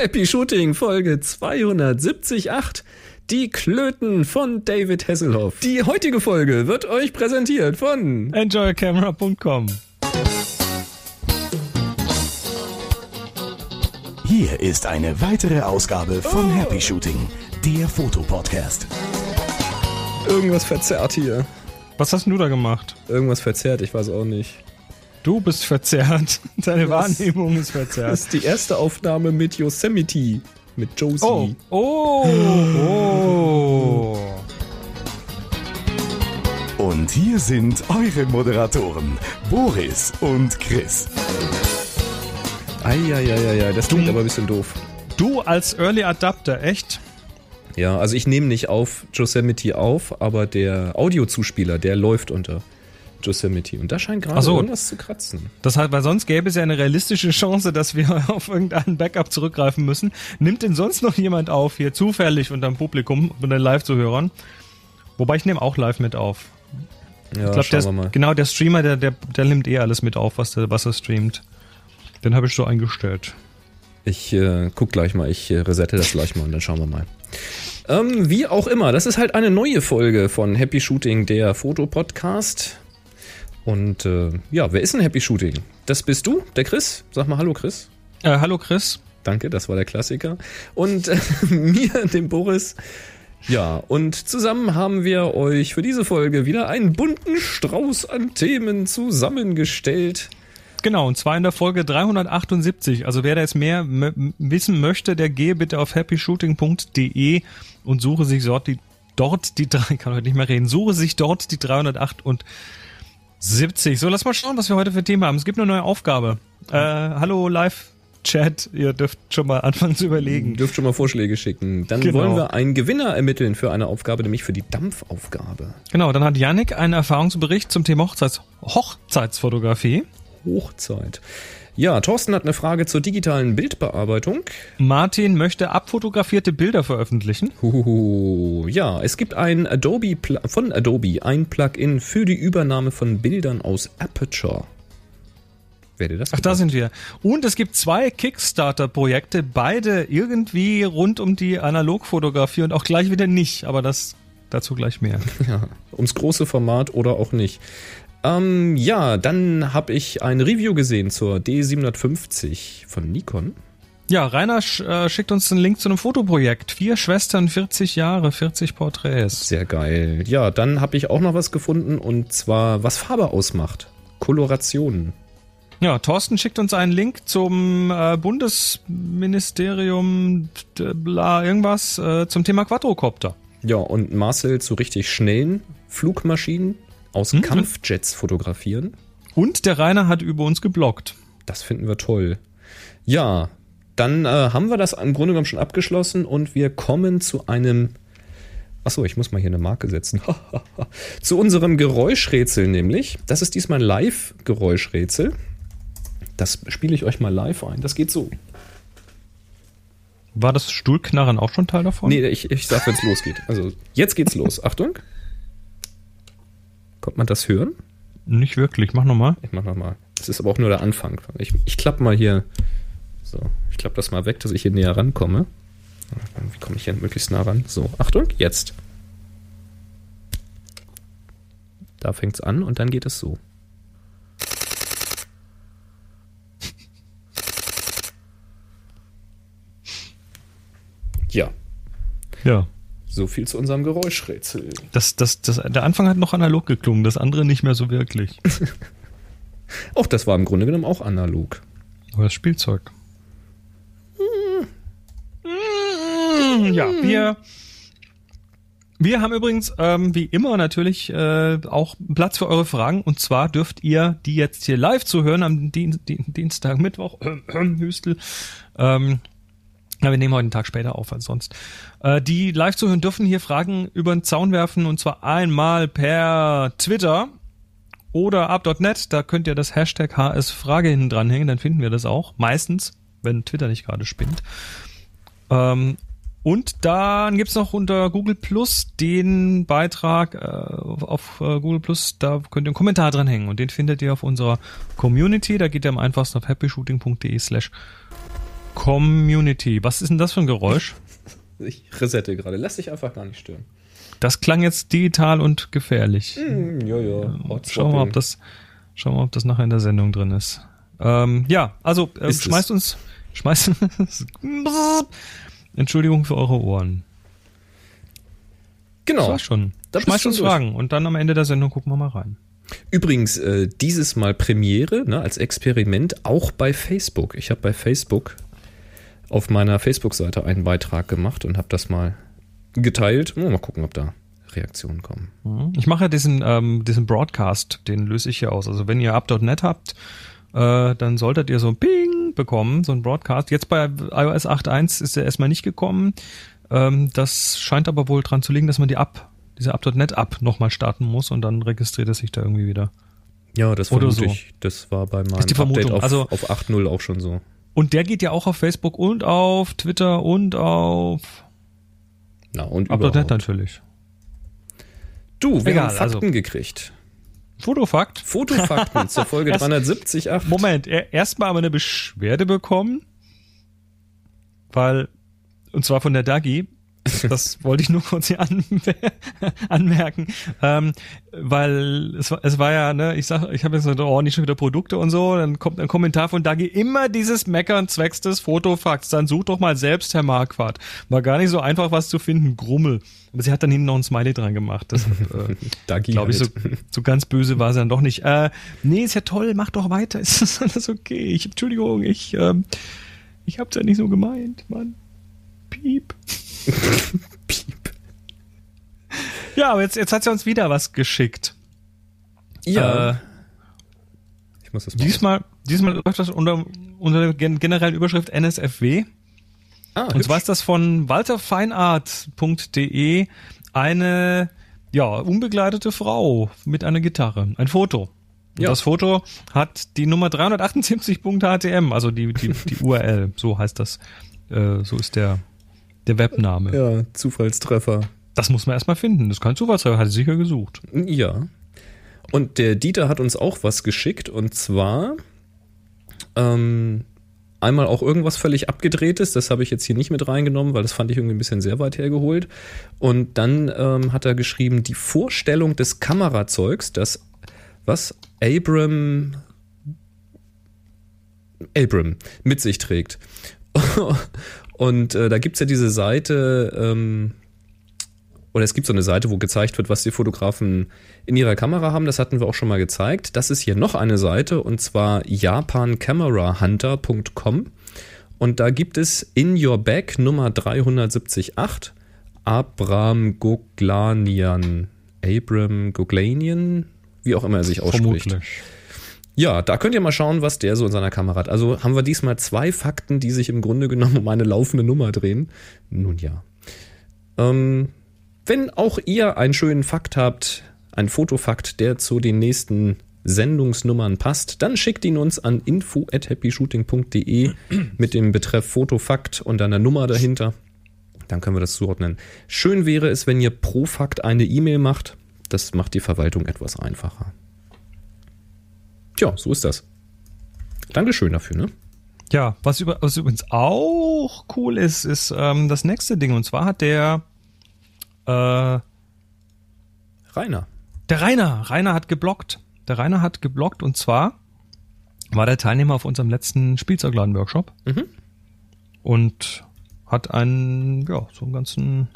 Happy Shooting Folge 278. Die Klöten von David Hasselhoff. Die heutige Folge wird euch präsentiert von enjoycamera.com. Hier ist eine weitere Ausgabe von Happy Shooting, der Fotopodcast. Irgendwas verzerrt hier. Was hast denn du da gemacht? Irgendwas verzerrt, ich weiß auch nicht. Du bist verzerrt. Deine Das- Wahrnehmung ist verzerrt. Das ist die erste Aufnahme mit Yosemite. Mit Josie. Oh, oh, oh. Und hier sind eure Moderatoren, Boris und Chris. Eieieiei, das klingt aber ein bisschen doof. Du als Early Adapter, echt? Ja, also ich nehme nicht auf Yosemite auf, aber der Audiozuspieler, der läuft unter Yosemite. Und da scheint gerade so. irgendwas zu kratzen. Das heißt, weil sonst gäbe es ja eine realistische Chance, dass wir auf irgendeinen Backup zurückgreifen müssen. Nimmt denn sonst noch jemand auf hier zufällig unterm Publikum, unter den Live-Zuhörern? Wobei ich nehme auch live mit auf. Ja, Ich glaube, genau, der Streamer, der, der, der nimmt eh alles mit auf, was, der, was er streamt. Den habe ich so eingestellt. Ich äh, guck gleich mal, ich äh, resette das gleich mal und dann schauen wir mal. Ähm, wie auch immer, das ist halt eine neue Folge von Happy Shooting, der Fotopodcast. Und äh, ja, wer ist denn Happy Shooting? Das bist du, der Chris. Sag mal Hallo Chris. Äh, hallo Chris. Danke, das war der Klassiker. Und äh, mir, dem Boris. Ja, und zusammen haben wir euch für diese Folge wieder einen bunten Strauß an Themen zusammengestellt. Genau, und zwar in der Folge 378. Also wer da jetzt mehr wissen möchte, der gehe bitte auf happyshooting.de und suche sich dort die, dort die drei, kann heute nicht mehr reden, suche sich dort die 378. So, lass mal schauen, was wir heute für Themen haben. Es gibt eine neue Aufgabe. Äh, hallo Live-Chat, ihr dürft schon mal anfangen zu überlegen. Dürft schon mal Vorschläge schicken. Dann Genau. wollen wir einen Gewinner ermitteln für eine Aufgabe, nämlich für die Dampfaufgabe. Genau, dann hat Yannick einen Erfahrungsbericht zum Thema Hochzeits Hochzeitsfotografie. Hochzeit. Ja, Thorsten hat eine Frage zur digitalen Bildbearbeitung. Martin möchte abfotografierte Bilder veröffentlichen. Huhuhu. Ja, es gibt ein Adobe Pl- von Adobe ein Plugin für die Übernahme von Bildern aus Aperture. Wer dir das? Ach, da sind wir. Und es gibt zwei Kickstarter-Projekte, beide irgendwie rund um die Analogfotografie und auch gleich wieder nicht, aber das dazu gleich mehr. Ja, ums große Format oder auch nicht. Ähm, ja, dann habe ich ein Review gesehen zur D750 von Nikon. Ja, Rainer sch äh, schickt uns einen Link zu einem Fotoprojekt. Vier Schwestern, 40 Jahre, 40 Porträts. Sehr geil. Ja, dann habe ich auch noch was gefunden und zwar, was Farbe ausmacht. Kolorationen. Ja, Thorsten schickt uns einen Link zum äh, Bundesministerium, bla, irgendwas, äh, zum Thema Quadrocopter. Ja, und Marcel zu richtig schnellen Flugmaschinen aus Hm? Kampfjets fotografieren. Und der Rainer hat über uns geblockt. Das finden wir toll. Ja, dann äh, haben wir das im Grunde genommen schon abgeschlossen und wir kommen zu einem. Achso, ich muss mal hier eine Marke setzen. zu unserem Geräuschrätsel nämlich. Das ist diesmal ein Live-Geräuschrätsel. Das spiele ich euch mal live ein. Das geht so. War das Stuhlknarren auch schon Teil davon? Nee, ich, ich sag, wenn es losgeht. Also, jetzt geht's los. Achtung. Kommt man das hören? Nicht wirklich, mach nochmal. Ich mach nochmal. Das ist aber auch nur der Anfang. Ich, ich klappe mal hier. So, ich klappe das mal weg, dass ich hier näher rankomme. Wie komme ich hier möglichst nah ran? So, Achtung, jetzt. Da fängt's an und dann geht es so. Ja, Ja. So viel zu unserem Geräuschrätsel. Das, das, das, der Anfang hat noch analog geklungen, das andere nicht mehr so wirklich. Auch das war im Grunde genommen auch analog. Aber das Spielzeug. Ja, wir, wir haben übrigens, ähm, wie immer natürlich, äh, auch Platz für eure Fragen. Und zwar dürft ihr die jetzt hier live zu hören am Dien Dien Dienstag, Mittwoch, Hüstel. Ähm, ja, wir nehmen heute einen Tag später auf als sonst. Äh, die live zu hören dürfen hier Fragen über den Zaun werfen und zwar einmal per Twitter oder up.net. Da könnt ihr das Hashtag HS-Frage hinten dranhängen, dann finden wir das auch. Meistens, wenn Twitter nicht gerade spinnt. Ähm, und dann gibt's noch unter Google Plus den Beitrag äh, auf, auf äh, Google Plus, da könnt ihr einen Kommentar dranhängen und den findet ihr auf unserer Community. Da geht ihr am einfachsten auf happyshooting.de slash Community. Was ist denn das für ein Geräusch? Ich resette gerade. Lass dich einfach gar nicht stören. Das klang jetzt digital und gefährlich. Ja, ja. Hot Schauen wir mal, ob das, schauen wir mal, ob das nachher in der Sendung drin ist. Ähm, ja, also äh, Ist es. schmeißt uns, schmeißt Entschuldigung für eure Ohren. Das Genau. war schon. Da bist schmeißt uns durch. Fragen und dann am Ende der Sendung gucken wir mal rein. Übrigens, äh, dieses Mal Premiere, ne, als Experiment, auch bei Facebook. Ich habe bei Facebook auf meiner Facebook-Seite einen Beitrag gemacht und habe das mal geteilt. Mal gucken, ob da Reaktionen kommen. Mhm. Ich mache ja diesen, ähm, diesen Broadcast, den löse ich hier aus. Also wenn ihr up.net habt, äh, dann solltet ihr so ein Ping bekommen, so ein Broadcast. Jetzt bei iOS 8.1 ist er erstmal nicht gekommen. Ähm, das scheint aber wohl dran zu liegen, dass man die App, diese up.net App nochmal starten muss und dann registriert es sich da irgendwie wieder. Ja, das Oder vermute so. ich. Das war bei meinem. Update auf, Also- auf 8.0 auch schon so. Und der geht ja auch auf Facebook und auf Twitter und auf Na, und überhaupt. natürlich. Du, wir Egal, haben Fakten also- gekriegt. Fotofakt. Fotofakten zur Folge Erst- 370. Ach, Moment, er- erstmal haben wir eine Beschwerde bekommen, weil, und zwar von der Dagi, das wollte ich nur kurz hier anmer anmerken, ähm, weil es war, es war ja, ne, ich sag, ich habe jetzt gesagt, oh, nicht schon wieder Produkte und so, dann kommt ein Kommentar von Dagi, immer dieses Meckern zwecks des Fotofakts, dann such doch mal selbst, Herr Marquardt. War gar nicht so einfach, was zu finden, Grummel. Aber sie hat dann hinten noch ein Smiley dran gemacht, deshalb, äh, Dagi Glaube ich, so, halt. so ganz böse war sie dann doch nicht. Äh, nee, ist ja toll, mach doch weiter, ist das alles okay? Ich, Entschuldigung, ich, ähm, ich hab's ja nicht so gemeint, Mann. Piep. Piep. Ja, aber jetzt, jetzt hat sie uns wieder was geschickt. Ja. Äh, ich muss das mal diesmal, diesmal läuft das unter, unter der gen generellen Überschrift NSFW. Ah, Und zwar ist das von walterfeinart.de eine, ja, unbegleitete Frau mit einer Gitarre. Ein Foto. Und Ja. Das Foto hat die Nummer 378.htm, also die, die, die URL, so heißt das. Äh, so ist der, der Webname. ja, Zufallstreffer. Das muss man erstmal finden. Das ist kein Zufallsfall, hat sie sicher gesucht. Ja. Und der Dieter hat uns auch was geschickt und zwar ähm, einmal auch irgendwas völlig abgedrehtes. Das habe ich jetzt hier nicht mit reingenommen, weil das fand ich irgendwie ein bisschen sehr weit hergeholt. Und dann ähm, hat er geschrieben, die Vorstellung des Kamerazeugs, das was Abram Abram mit sich trägt. Und äh, da gibt's ja diese Seite, ähm, oder es gibt so eine Seite, wo gezeigt wird, was die Fotografen in ihrer Kamera haben. Das hatten wir auch schon mal gezeigt. Das ist hier noch eine Seite und zwar japancameraHunter.com. Und da gibt es in your bag Nummer 378 Abram Goglanian. Abram Goglanian, wie auch immer er sich ausspricht. Ja, da könnt ihr mal schauen, was der so in seiner Kamera hat. Also haben wir diesmal zwei Fakten, die sich im Grunde genommen um eine laufende Nummer drehen. Nun ja. Ähm, wenn auch ihr einen schönen Fakt habt, einen Fotofakt, der zu den nächsten Sendungsnummern passt, dann schickt ihn uns an info@happyshooting.de mit dem Betreff Fotofakt und einer Nummer dahinter. Dann können wir das zuordnen. Schön wäre es, wenn ihr pro Fakt eine E-Mail macht. Das macht die Verwaltung etwas einfacher. Tja, so ist das. Dankeschön dafür, ne? Ja, was, über, was übrigens auch cool ist, ist ähm, das nächste Ding. Und zwar hat der äh, Rainer. Der Rainer, Rainer hat geblockt. Der Rainer hat geblockt und zwar war der Teilnehmer auf unserem letzten Spielzeugladen-Workshop Mhm. und hat einen, ja, so einen ganzen,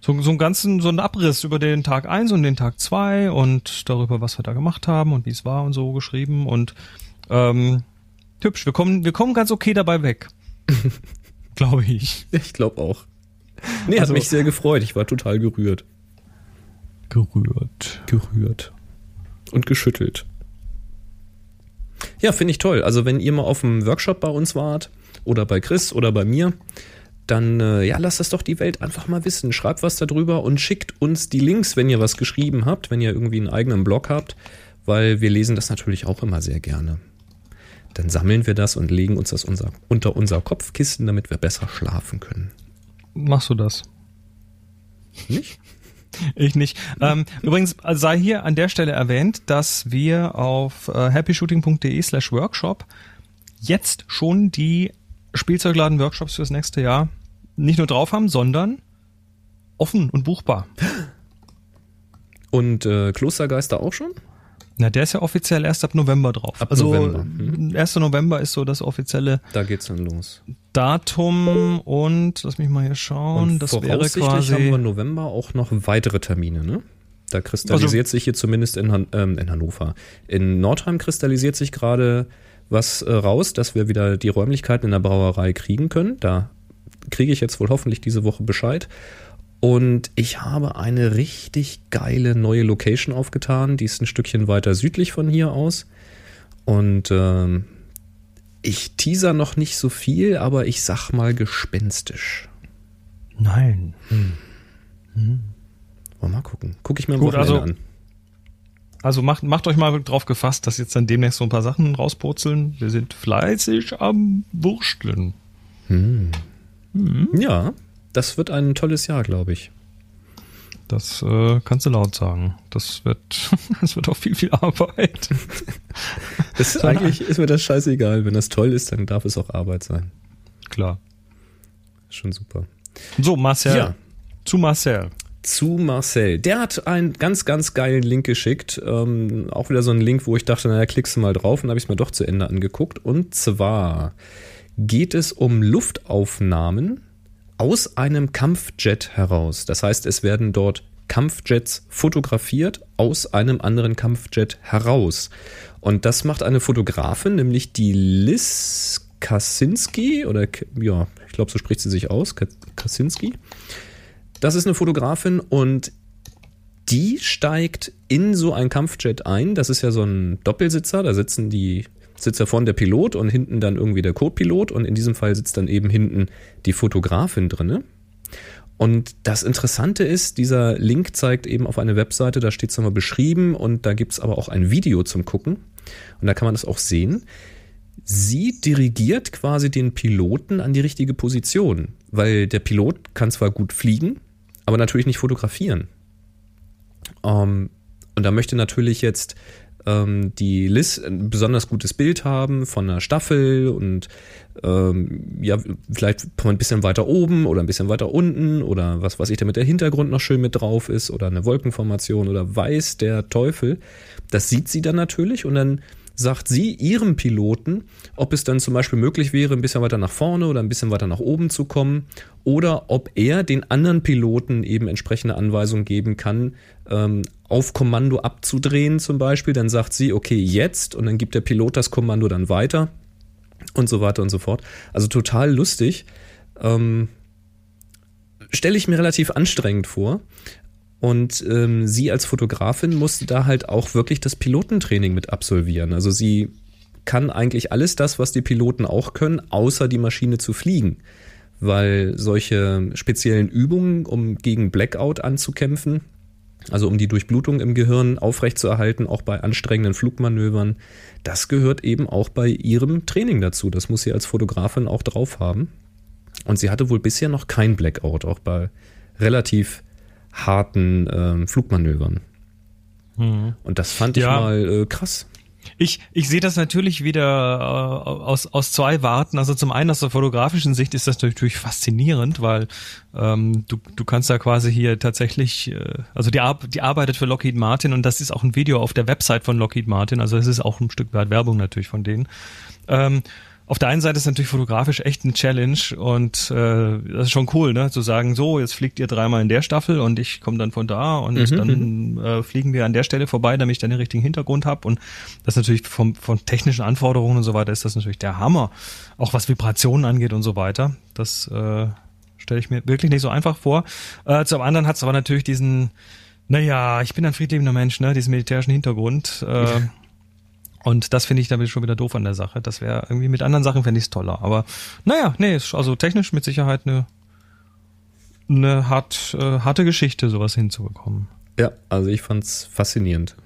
so, so einen ganzen, so einen Abriss über den Tag eins und den Tag zwei und darüber, was wir da gemacht haben und wie es war und so geschrieben und ähm, hübsch. Wir kommen, wir kommen ganz okay dabei weg. Glaube ich. Ich glaube auch. Nee, Also- hat mich sehr gefreut. Ich war total gerührt. Gerührt. Gerührt. Und geschüttelt. Ja, finde ich toll. Also, wenn ihr mal auf dem Workshop bei uns wart, oder bei Chris oder bei mir, dann äh, ja, lasst das doch die Welt einfach mal wissen. Schreibt was darüber und schickt uns die Links, wenn ihr was geschrieben habt, wenn ihr irgendwie einen eigenen Blog habt, weil wir lesen das natürlich auch immer sehr gerne. Dann sammeln wir das und legen uns das unser, unter unser Kopfkissen, damit wir besser schlafen können. Machst du das? Nicht? Ich nicht. Ähm, übrigens sei hier an der Stelle erwähnt, dass wir auf äh, happyshooting.de slash workshop jetzt schon die Spielzeugladen-Workshops fürs nächste Jahr nicht nur drauf haben, sondern offen und buchbar. Und äh, Klostergeister auch schon? Na, der ist ja offiziell erst ab November drauf. Ab also November. Mhm. 1. November ist so das offizielle Da geht's dann los. Datum und lass mich mal hier schauen. Und das wäre voraussichtlich quasi. haben wir im November auch noch weitere Termine, ne? Da kristallisiert Also- sich hier zumindest in, Han ähm, in Hannover. In Nordheim kristallisiert sich gerade was äh, raus, dass wir wieder die Räumlichkeiten in der Brauerei kriegen können. Da kriege ich jetzt wohl hoffentlich diese Woche Bescheid. Und ich habe eine richtig geile neue Location aufgetan. Die ist ein Stückchen weiter südlich von hier aus. Und ähm, ich teaser noch nicht so viel, aber ich sag mal gespenstisch. Nein. Wollen wir mal gucken. Guck ich mir am Gut, Wochenende also- an. Also macht, macht euch mal drauf gefasst, dass jetzt dann demnächst so ein paar Sachen rauspurzeln. Wir sind fleißig am Wursteln. Ja, das wird ein tolles Jahr, glaube ich. Das äh, kannst du laut sagen. Das wird, das wird auch viel, viel Arbeit. Das ist, eigentlich ist mir das scheißegal. Wenn das toll ist, dann darf es auch Arbeit sein. Klar. Schon super. So, Marcel. Ja. Zu Marcel. Zu Marcel. Der hat einen ganz, ganz geilen Link geschickt. Ähm, auch wieder so ein Link, wo ich dachte, naja, klickst du mal drauf und habe ich es mir doch zu Ende angeguckt. Und zwar geht es um Luftaufnahmen aus einem Kampfjet heraus. Das heißt, es werden dort Kampfjets fotografiert aus einem anderen Kampfjet heraus. Und das macht eine Fotografin, nämlich die Liz Kaczynski, oder ja, ich glaube, so spricht sie sich aus, Ka- Kaczynski. Das ist eine Fotografin und die steigt in so ein Kampfjet ein. Das ist ja so ein Doppelsitzer. Da sitzen die Sitzer vorne der Pilot und hinten dann irgendwie der Co-Pilot. Und in diesem Fall sitzt dann eben hinten die Fotografin drinne. Und das Interessante ist, dieser Link zeigt eben auf eine Webseite, da steht es nochmal beschrieben und da gibt es aber auch ein Video zum Gucken. Und da kann man das auch sehen. Sie dirigiert quasi den Piloten an die richtige Position, weil der Pilot kann zwar gut fliegen, aber natürlich nicht fotografieren. Ähm, und da möchte natürlich jetzt ähm, die Liz ein besonders gutes Bild haben von einer Staffel und ähm, ja, vielleicht ein bisschen weiter oben oder ein bisschen weiter unten oder was weiß ich, damit der Hintergrund noch schön mit drauf ist oder eine Wolkenformation oder weiß der Teufel. Das sieht sie dann natürlich und dann sagt sie ihrem Piloten, ob es dann zum Beispiel möglich wäre, ein bisschen weiter nach vorne oder ein bisschen weiter nach oben zu kommen oder ob er den anderen Piloten eben entsprechende Anweisungen geben kann, ähm, auf Kommando abzudrehen zum Beispiel. Dann sagt sie, okay, jetzt und dann gibt der Pilot das Kommando dann weiter und so weiter und so fort. Also total lustig. Ähm, Stelle ich mir relativ anstrengend vor. Und ähm, sie als Fotografin musste da halt auch wirklich das Pilotentraining mit absolvieren. Also sie kann eigentlich alles das, was die Piloten auch können, außer die Maschine zu fliegen. Weil solche speziellen Übungen, um gegen Blackout anzukämpfen, also um die Durchblutung im Gehirn aufrechtzuerhalten, auch bei anstrengenden Flugmanövern, das gehört eben auch bei ihrem Training dazu. Das muss sie als Fotografin auch drauf haben. Und sie hatte wohl bisher noch kein Blackout, auch bei relativ harten ähm, Flugmanövern. Und das fand ich Ja. mal äh, krass. Ich, ich sehe das natürlich wieder äh, aus, aus zwei Warten. Also zum einen aus der fotografischen Sicht ist das natürlich faszinierend, weil ähm, du, du kannst da quasi hier tatsächlich, äh, also die, Ar die arbeitet für Lockheed Martin und das ist auch ein Video auf der Website von Lockheed Martin. Also es ist auch ein Stück weit Werbung natürlich von denen. Ähm, auf der einen Seite ist natürlich fotografisch echt ein Challenge und äh, das ist schon cool, ne? Zu sagen, so, jetzt fliegt ihr dreimal in der Staffel und ich komme dann von da und dann äh, fliegen wir an der Stelle vorbei, damit ich dann den richtigen Hintergrund habe. Und das natürlich vom, von technischen Anforderungen und so weiter ist das natürlich der Hammer. Auch was Vibrationen angeht und so weiter. Das äh, stelle ich mir wirklich nicht so einfach vor. Äh, zum anderen hat es aber natürlich diesen, naja, ich bin ein friedliebender Mensch, ne, diesen militärischen Hintergrund. Äh, und das finde ich damit schon wieder doof an der Sache. Das wäre irgendwie mit anderen Sachen fände ich es toller. Aber naja, nee, ist also technisch mit Sicherheit eine, eine hart, äh, harte Geschichte, sowas hinzubekommen. Ja, also ich fand's faszinierend.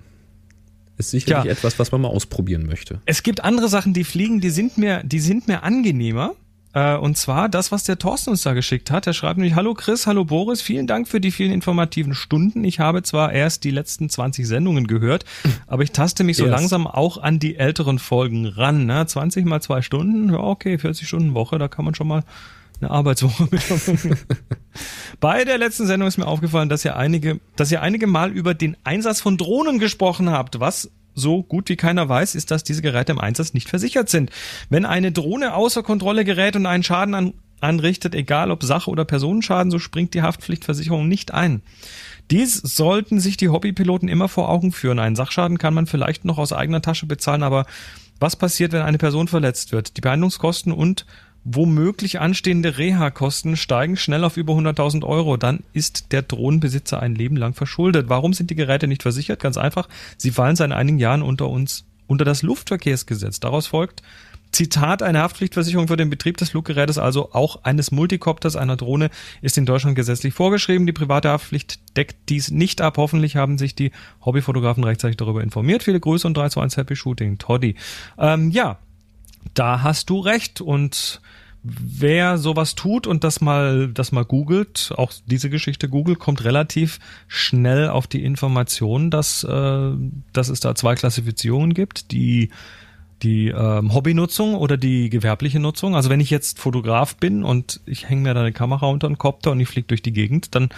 Ist sicherlich Tja. etwas, was man mal ausprobieren möchte. Es gibt andere Sachen, die fliegen, die sind mir, die sind mir angenehmer. Äh, und zwar das, was der Thorsten uns da geschickt hat. Er schreibt nämlich, hallo Chris, hallo Boris, vielen Dank für die vielen informativen Stunden. Ich habe zwar erst die letzten 20 Sendungen gehört, aber ich taste mich so Yes. langsam auch an die älteren Folgen ran. Ne? 20 mal zwei Stunden, ja okay, 40 Stunden Woche, da kann man schon mal eine Arbeitswoche mit. Bei der letzten Sendung ist mir aufgefallen, dass ihr einige, dass ihr einige Mal über den Einsatz von Drohnen gesprochen habt. Was so gut wie keiner weiß, ist, dass diese Geräte im Einsatz nicht versichert sind. Wenn eine Drohne außer Kontrolle gerät und einen Schaden an, anrichtet, egal ob Sache oder Personenschaden, so springt die Haftpflichtversicherung nicht ein. Dies sollten sich die Hobbypiloten immer vor Augen führen. Einen Sachschaden kann man vielleicht noch aus eigener Tasche bezahlen, aber was passiert, wenn eine Person verletzt wird? Die Behandlungskosten und womöglich anstehende Reha-Kosten steigen schnell auf über 100.000 Euro. Dann ist der Drohnenbesitzer ein Leben lang verschuldet. Warum sind die Geräte nicht versichert? Ganz einfach, sie fallen seit einigen Jahren unter uns, unter das Luftverkehrsgesetz. Daraus folgt, Zitat, eine Haftpflichtversicherung für den Betrieb des Fluggerätes, also auch eines Multicopters, einer Drohne, ist in Deutschland gesetzlich vorgeschrieben. Die private Haftpflicht deckt dies nicht ab. Hoffentlich haben sich die Hobbyfotografen rechtzeitig darüber informiert. Viele Grüße und 3 zu 1 Happy Shooting. Toddy. Ähm, ja, da hast du recht und wer sowas tut und das mal das mal googelt, auch diese Geschichte googelt, kommt relativ schnell auf die Information, dass äh, dass es da zwei Klassifizierungen gibt, die die ähm, Hobbynutzung oder die gewerbliche Nutzung. Also wenn ich jetzt Fotograf bin und ich hänge mir da eine Kamera unter einen Kopter und ich fliege durch die Gegend, dann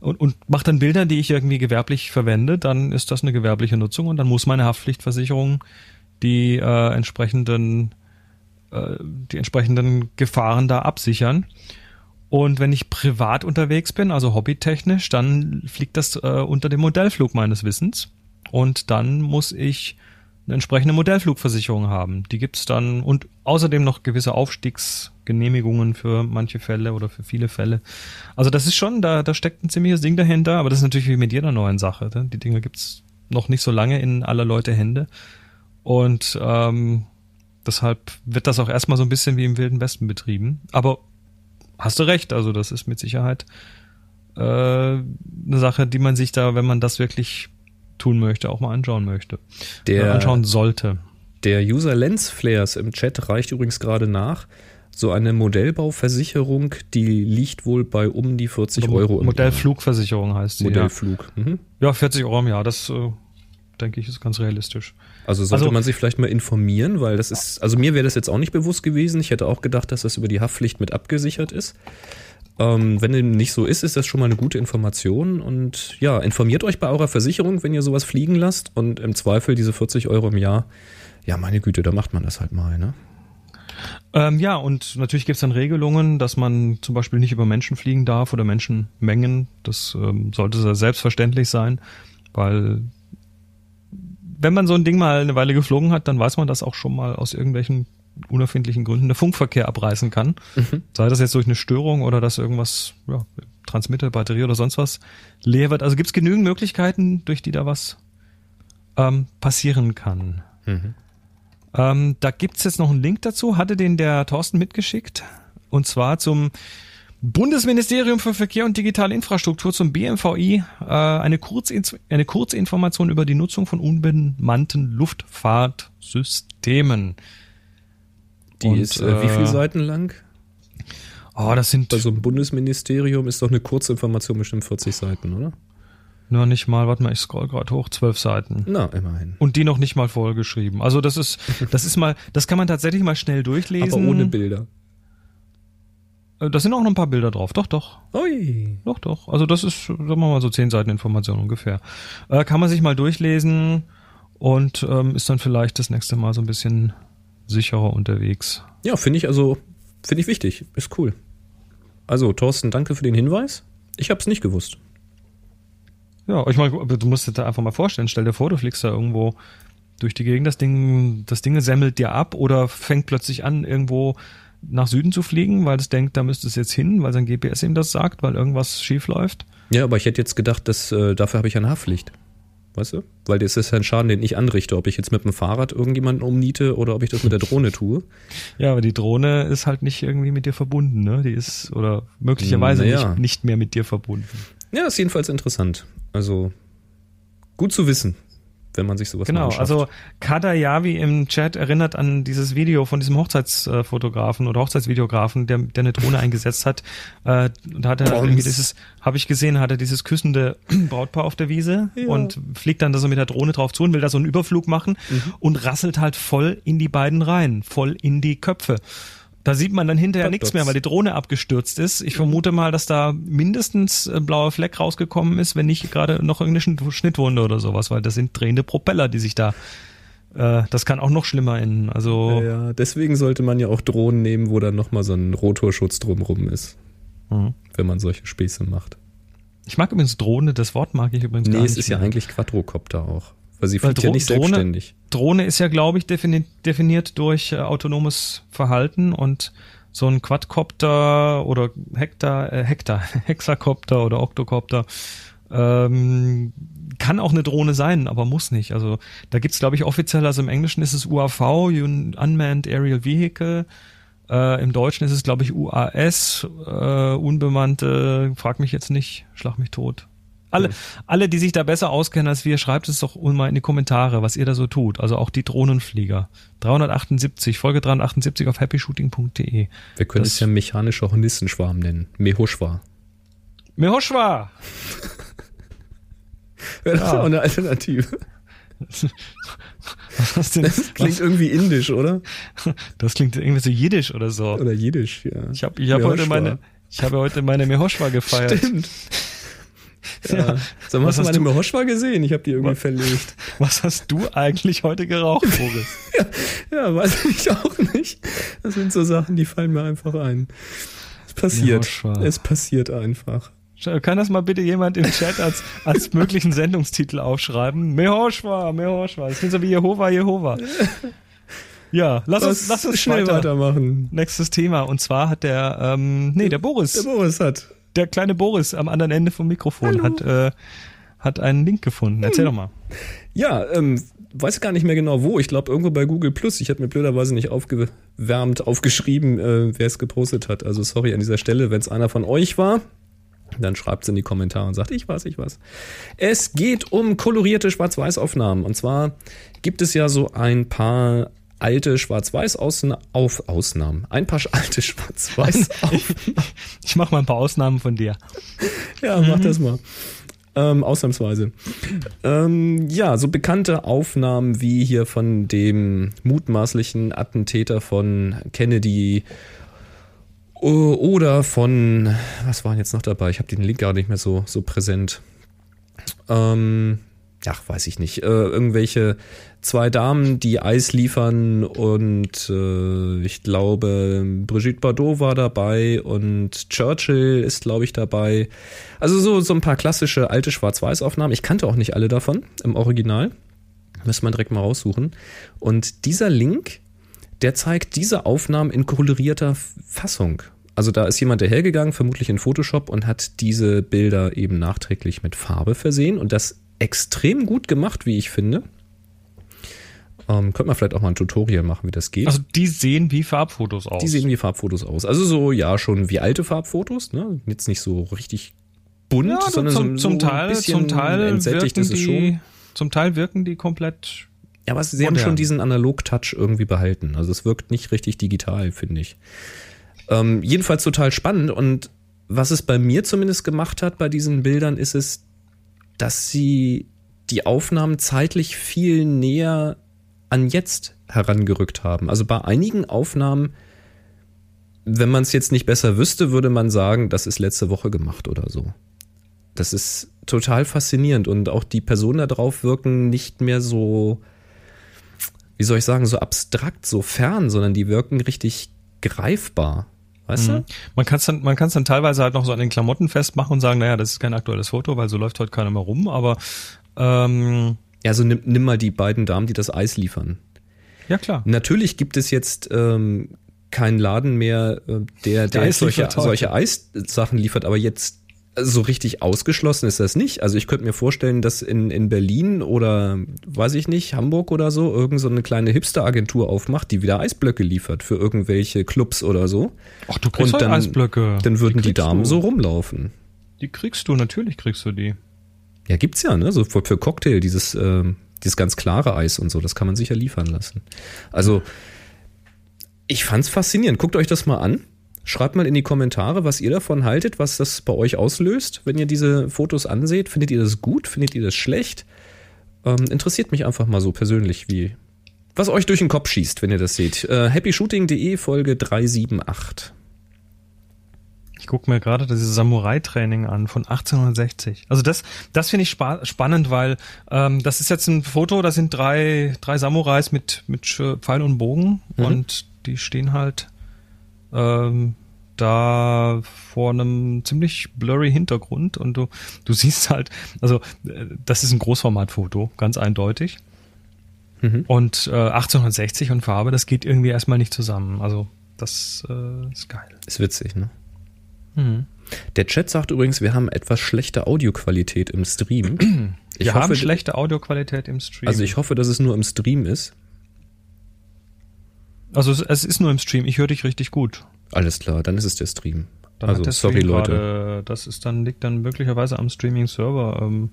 und, und mache dann Bilder, die ich irgendwie gewerblich verwende, dann ist das eine gewerbliche Nutzung und dann muss meine Haftpflichtversicherung die äh, entsprechenden äh, die entsprechenden Gefahren da absichern. Und wenn ich privat unterwegs bin, also hobbytechnisch, dann fliegt das äh, unter dem Modellflug meines Wissens. Und dann muss ich eine entsprechende Modellflugversicherung haben. Die gibt's dann und außerdem noch gewisse Aufstiegsgenehmigungen für manche Fälle oder für viele Fälle. Also das ist schon, da, da steckt ein ziemliches Ding dahinter, aber das ist natürlich wie mit jeder neuen Sache. Ne? Die Dinge gibt's noch nicht so lange in aller Leute Hände. Und ähm, deshalb wird das auch erstmal so ein bisschen wie im Wilden Westen betrieben. Aber hast du recht, also das ist mit Sicherheit äh, eine Sache, die man sich da, wenn man das wirklich tun möchte, auch mal anschauen möchte. Der- Oder anschauen sollte. Der User Lens Flares im Chat reicht übrigens gerade nach. So eine Modellbauversicherung, die liegt wohl bei um die 40 Euro im Modellflugversicherung heißt sie. Modellflug. Mhm. Ja. ja, 40 Euro im Jahr, das äh, denke ich ist ganz realistisch. Also sollte Also- man sich vielleicht mal informieren, weil das ist, also mir wäre das jetzt auch nicht bewusst gewesen. Ich hätte auch gedacht, dass das über die Haftpflicht mit abgesichert ist. Ähm, wenn dem nicht so ist, ist das schon mal eine gute Information. Und ja, informiert euch bei eurer Versicherung, wenn ihr sowas fliegen lasst. Und im Zweifel diese 40 Euro im Jahr. Ja, meine Güte, da macht man das halt mal, ne? Ähm, ja, und natürlich gibt es dann Regelungen, dass man zum Beispiel nicht über Menschen fliegen darf oder Menschenmengen. Das ähm, sollte sehr selbstverständlich sein, weil wenn man so ein Ding mal eine Weile geflogen hat, dann weiß man, dass auch schon mal aus irgendwelchen unerfindlichen Gründen der Funkverkehr abreißen kann. Sei das jetzt durch eine Störung oder dass irgendwas, ja, Transmitter, Batterie oder sonst was leer wird. Also gibt es genügend Möglichkeiten, durch die da was ähm, passieren kann. Ähm, da gibt's jetzt noch einen Link dazu, hatte den der Thorsten mitgeschickt. Und zwar zum Bundesministerium für Verkehr und digitale Infrastruktur, zum BMVI, äh, eine, Kurzinf eine Kurzinformation über die Nutzung von unbemannten Luftfahrtsystemen. Die Und, ist äh, wie äh, viele Seiten lang? Oh, das sind Bei so einem Bundesministerium ist doch eine Kurzinformation bestimmt 40 Seiten, oder? nur nicht mal, warte mal, ich scroll gerade hoch, zwölf Seiten. Na, immerhin. Und die noch nicht mal vollgeschrieben. Also das ist, das ist mal, das kann man tatsächlich mal schnell durchlesen. Aber ohne Bilder. Äh, Da sind auch noch ein paar Bilder drauf. Doch, doch. Ui. Doch, doch. Also das ist, sagen wir mal, so zehn Seiten Information ungefähr. Äh, kann man sich mal durchlesen und ähm, ist dann vielleicht das nächste Mal so ein bisschen sicherer unterwegs. Ja, finde ich also, finde ich wichtig. Ist cool. Also, Thorsten, danke für den Hinweis. Ich habe es nicht gewusst. Ja, ich meine, du musst dir da einfach mal vorstellen, stell dir vor, du fliegst da irgendwo durch die Gegend, das Ding, das Ding semmelt dir ab oder fängt plötzlich an, irgendwo nach Süden zu fliegen, weil es denkt, da müsste es jetzt hin, weil sein GPS ihm das sagt, weil irgendwas schief läuft. Ja, aber ich hätte jetzt gedacht, dass, äh, dafür habe ich eine Haftpflicht. Weißt du? Weil das ist ein Schaden, den ich anrichte, ob ich jetzt mit dem Fahrrad irgendjemanden umniete oder ob ich das mit der Drohne tue. Ja, aber die Drohne ist halt nicht irgendwie mit dir verbunden, ne? Die ist, oder möglicherweise Naja. nicht, nicht mehr mit dir verbunden. Ja, ist jedenfalls interessant. Also, gut zu wissen. Wenn man sich sowas Genau, also Kadayavi im Chat erinnert an dieses Video von diesem Hochzeitsfotografen oder Hochzeitsvideografen, der, der eine Drohne eingesetzt hat. Äh, da hat er irgendwie dieses, habe ich gesehen, hat er dieses küssende Brautpaar auf der Wiese Ja. und fliegt dann da so mit der Drohne drauf zu und will da so einen Überflug machen und rasselt halt voll in die beiden rein, voll in die Köpfe. Da sieht man dann hinterher nichts mehr, weil die Drohne abgestürzt ist. Ich vermute mal, dass da mindestens ein blauer Fleck rausgekommen ist, wenn nicht gerade noch irgendeine Schnitt- Schnittwunde oder sowas, weil das sind drehende Propeller, die sich da. Äh, das kann auch noch schlimmer enden. Also Ja, deswegen sollte man ja auch Drohnen nehmen, wo dann nochmal so ein Rotorschutz drumrum ist, Mhm. wenn man solche Späße macht. ich mag übrigens Drohne. Das Wort mag ich übrigens Nee, gar es nicht. ist ja mehr. eigentlich Quadrocopter auch. Weil sie Weil fliegt ja Dro- nicht Drohne- selbstständig. Drohne ist ja, glaube ich, defini definiert durch äh, autonomes Verhalten und so ein Quadcopter oder Hektar, äh, Hektar, Hexakopter oder Oktokopter ähm, kann auch eine Drohne sein, aber muss nicht. Also da gibt's glaube ich, offiziell, also im Englischen ist es UAV, Un- Unmanned Aerial Vehicle. Äh, Im Deutschen ist es, glaube ich, UAS, äh, unbemannte, frag mich jetzt nicht, schlag mich tot. Alle, alle, die sich da besser auskennen als wir, schreibt es doch mal in die Kommentare, was ihr da so tut. Also auch die Drohnenflieger. 378, Folge 378 auf happyshooting.de. Wir können Das- es ja mechanischer Hornissenschwarm nennen. Mehoschwa. Mehoschwa! Wäre das Ja. auch eine Alternative. Was denn, Klingt irgendwie indisch, oder? was, das klingt irgendwie so jiddisch oder so. Oder jiddisch, ja. Ich habe ich hab heute meine, ich habe heute meine Mehoschwa gefeiert. Stimmt. Ja. Ja. Sag mal, Was hast du meine Mehoschwa gesehen? Ich habe die irgendwie Was? verlegt. Was hast du eigentlich heute geraucht, Boris? Ja, weiß ich auch nicht. Das sind so Sachen, die fallen mir einfach ein. Es passiert. Es passiert einfach. Kann das mal bitte jemand im Chat als, als möglichen Sendungstitel aufschreiben? Mehoschwa, Mehoschwa. Das klingt so wie Jehova, Jehova. Ja, lass uns, lass uns schnell weiter. weitermachen. Nächstes Thema. Und zwar hat der, ähm, nee, der Boris, Der Boris hat. Der kleine Boris am anderen Ende vom Mikrofon hat, äh, hat einen Link gefunden. Erzähl doch mal. Ja, ähm, weiß gar nicht mehr genau wo. Ich glaube irgendwo bei Google Plus. Ich habe mir blöderweise nicht aufgewärmt, aufgeschrieben, äh, wer es gepostet hat. Also sorry an dieser Stelle, wenn es einer von euch war. Dann schreibt es in die Kommentare und sagt, ich weiß, ich weiß. Es geht um kolorierte Schwarz-Weiß-Aufnahmen. Und zwar gibt es ja so ein paar alte Schwarz-Weiß-Ausnahmen. Ausnahmen. Ein paar alte Schwarz-Weiß-Aufnahmen. Ich mache mal ein paar Ausnahmen von dir. Ja, mach das mal. Ähm, ausnahmsweise. Ähm, ja, so bekannte Aufnahmen wie hier von dem mutmaßlichen Attentäter von Kennedy oder von, was waren jetzt noch dabei? Ich habe den Link gar nicht mehr so, so präsent. Ähm, ach, weiß ich nicht. Äh, irgendwelche zwei Damen, die Eis liefern und äh, ich glaube, Brigitte Bardot war dabei und Churchill ist, glaube ich, dabei. Also so, so ein paar klassische alte Schwarz-Weiß-Aufnahmen. Ich kannte auch nicht alle davon im Original. Müssen wir direkt mal raussuchen. Und dieser Link, der zeigt diese Aufnahmen in kolorierter Fassung. Also da ist jemand dahergegangen, vermutlich in Photoshop, und hat diese Bilder eben nachträglich mit Farbe versehen und das extrem gut gemacht, wie ich finde. Ähm, könnte man vielleicht auch mal ein Tutorial machen, wie das geht. Also die sehen wie Farbfotos aus. die sehen wie Farbfotos aus. Also so, ja, schon wie alte Farbfotos, ne? Jetzt nicht so richtig bunt, ja, sondern zum, so, zum so Teil, ein bisschen zum Teil entsättigt ist es die, schon. zum Teil wirken die komplett Ja, aber sie haben Modern. schon diesen Analog-Touch irgendwie behalten. Also es wirkt nicht richtig digital, finde ich. Ähm, jedenfalls total spannend. Und was es bei mir zumindest gemacht hat bei diesen Bildern, ist es, dass sie die Aufnahmen zeitlich viel näher an jetzt herangerückt haben. Also bei einigen Aufnahmen, wenn man es jetzt nicht besser wüsste, würde man sagen, das ist letzte Woche gemacht oder so. Das ist total faszinierend und auch die Personen da drauf wirken nicht mehr so, wie soll ich sagen, so abstrakt, so fern, sondern die wirken richtig greifbar. Weißt Mhm. Man kann es dann, man kann's dann teilweise halt noch so an den Klamotten festmachen und sagen, naja, das ist kein aktuelles Foto, weil so läuft heute keiner mehr rum, aber ähm, du? Ja, also nimm, nimm mal die beiden Damen, die das Eis liefern. ja klar. Natürlich gibt es jetzt ähm, keinen Laden mehr, äh, der, der, Eis solche, solche Eissachen liefert, aber jetzt so richtig ausgeschlossen ist das nicht. Also ich könnte mir vorstellen, dass in, in Berlin oder weiß ich nicht, Hamburg oder so, irgend so eine kleine Hipster-Agentur aufmacht, die wieder Eisblöcke liefert für irgendwelche Clubs oder so. Ach, du kriegst Und dann- Eisblöcke. Dann würden die, kriegst Damen du. so rumlaufen. Die kriegst du, natürlich kriegst du die. Ja, gibt's ja, ne? So für, für Cocktail, dieses, ähm, dieses ganz klare Eis und so, das kann man sicher liefern lassen. Also, ich fand's faszinierend. Guckt euch das mal an. Schreibt mal in die Kommentare, was ihr davon haltet, was das bei euch auslöst, wenn ihr diese Fotos anseht. Findet ihr das gut? Findet ihr das schlecht? Ähm, interessiert mich einfach mal so persönlich, wie was euch durch den Kopf schießt, wenn ihr das seht. Äh, happyshooting.de Folge 378. Ich gucke mir gerade das Samurai-Training an von 1860. Also das, das finde ich spa spannend, weil ähm, das ist jetzt ein Foto, da sind drei, drei Samurais mit, mit Pfeil und Bogen mhm. und die stehen halt ähm, da vor einem ziemlich blurry Hintergrund und du, du siehst halt, also äh, das ist ein Großformatfoto, ganz eindeutig. Mhm. Und äh, 1860 und Farbe, das geht irgendwie erstmal nicht zusammen. Also das äh, ist geil. Ist witzig, ne? Mhm. Der Chat sagt übrigens, wir haben etwas schlechte Audioqualität im Stream. Ich wir hoffe, haben schlechte Audioqualität im Stream. Also ich hoffe, dass es nur im Stream ist. Also es, es ist nur im Stream. Ich höre dich richtig gut. Alles klar, dann ist es der Stream. Dann also der sorry Stream Leute. Grade, das ist dann liegt dann möglicherweise am Streaming-Server. Ähm,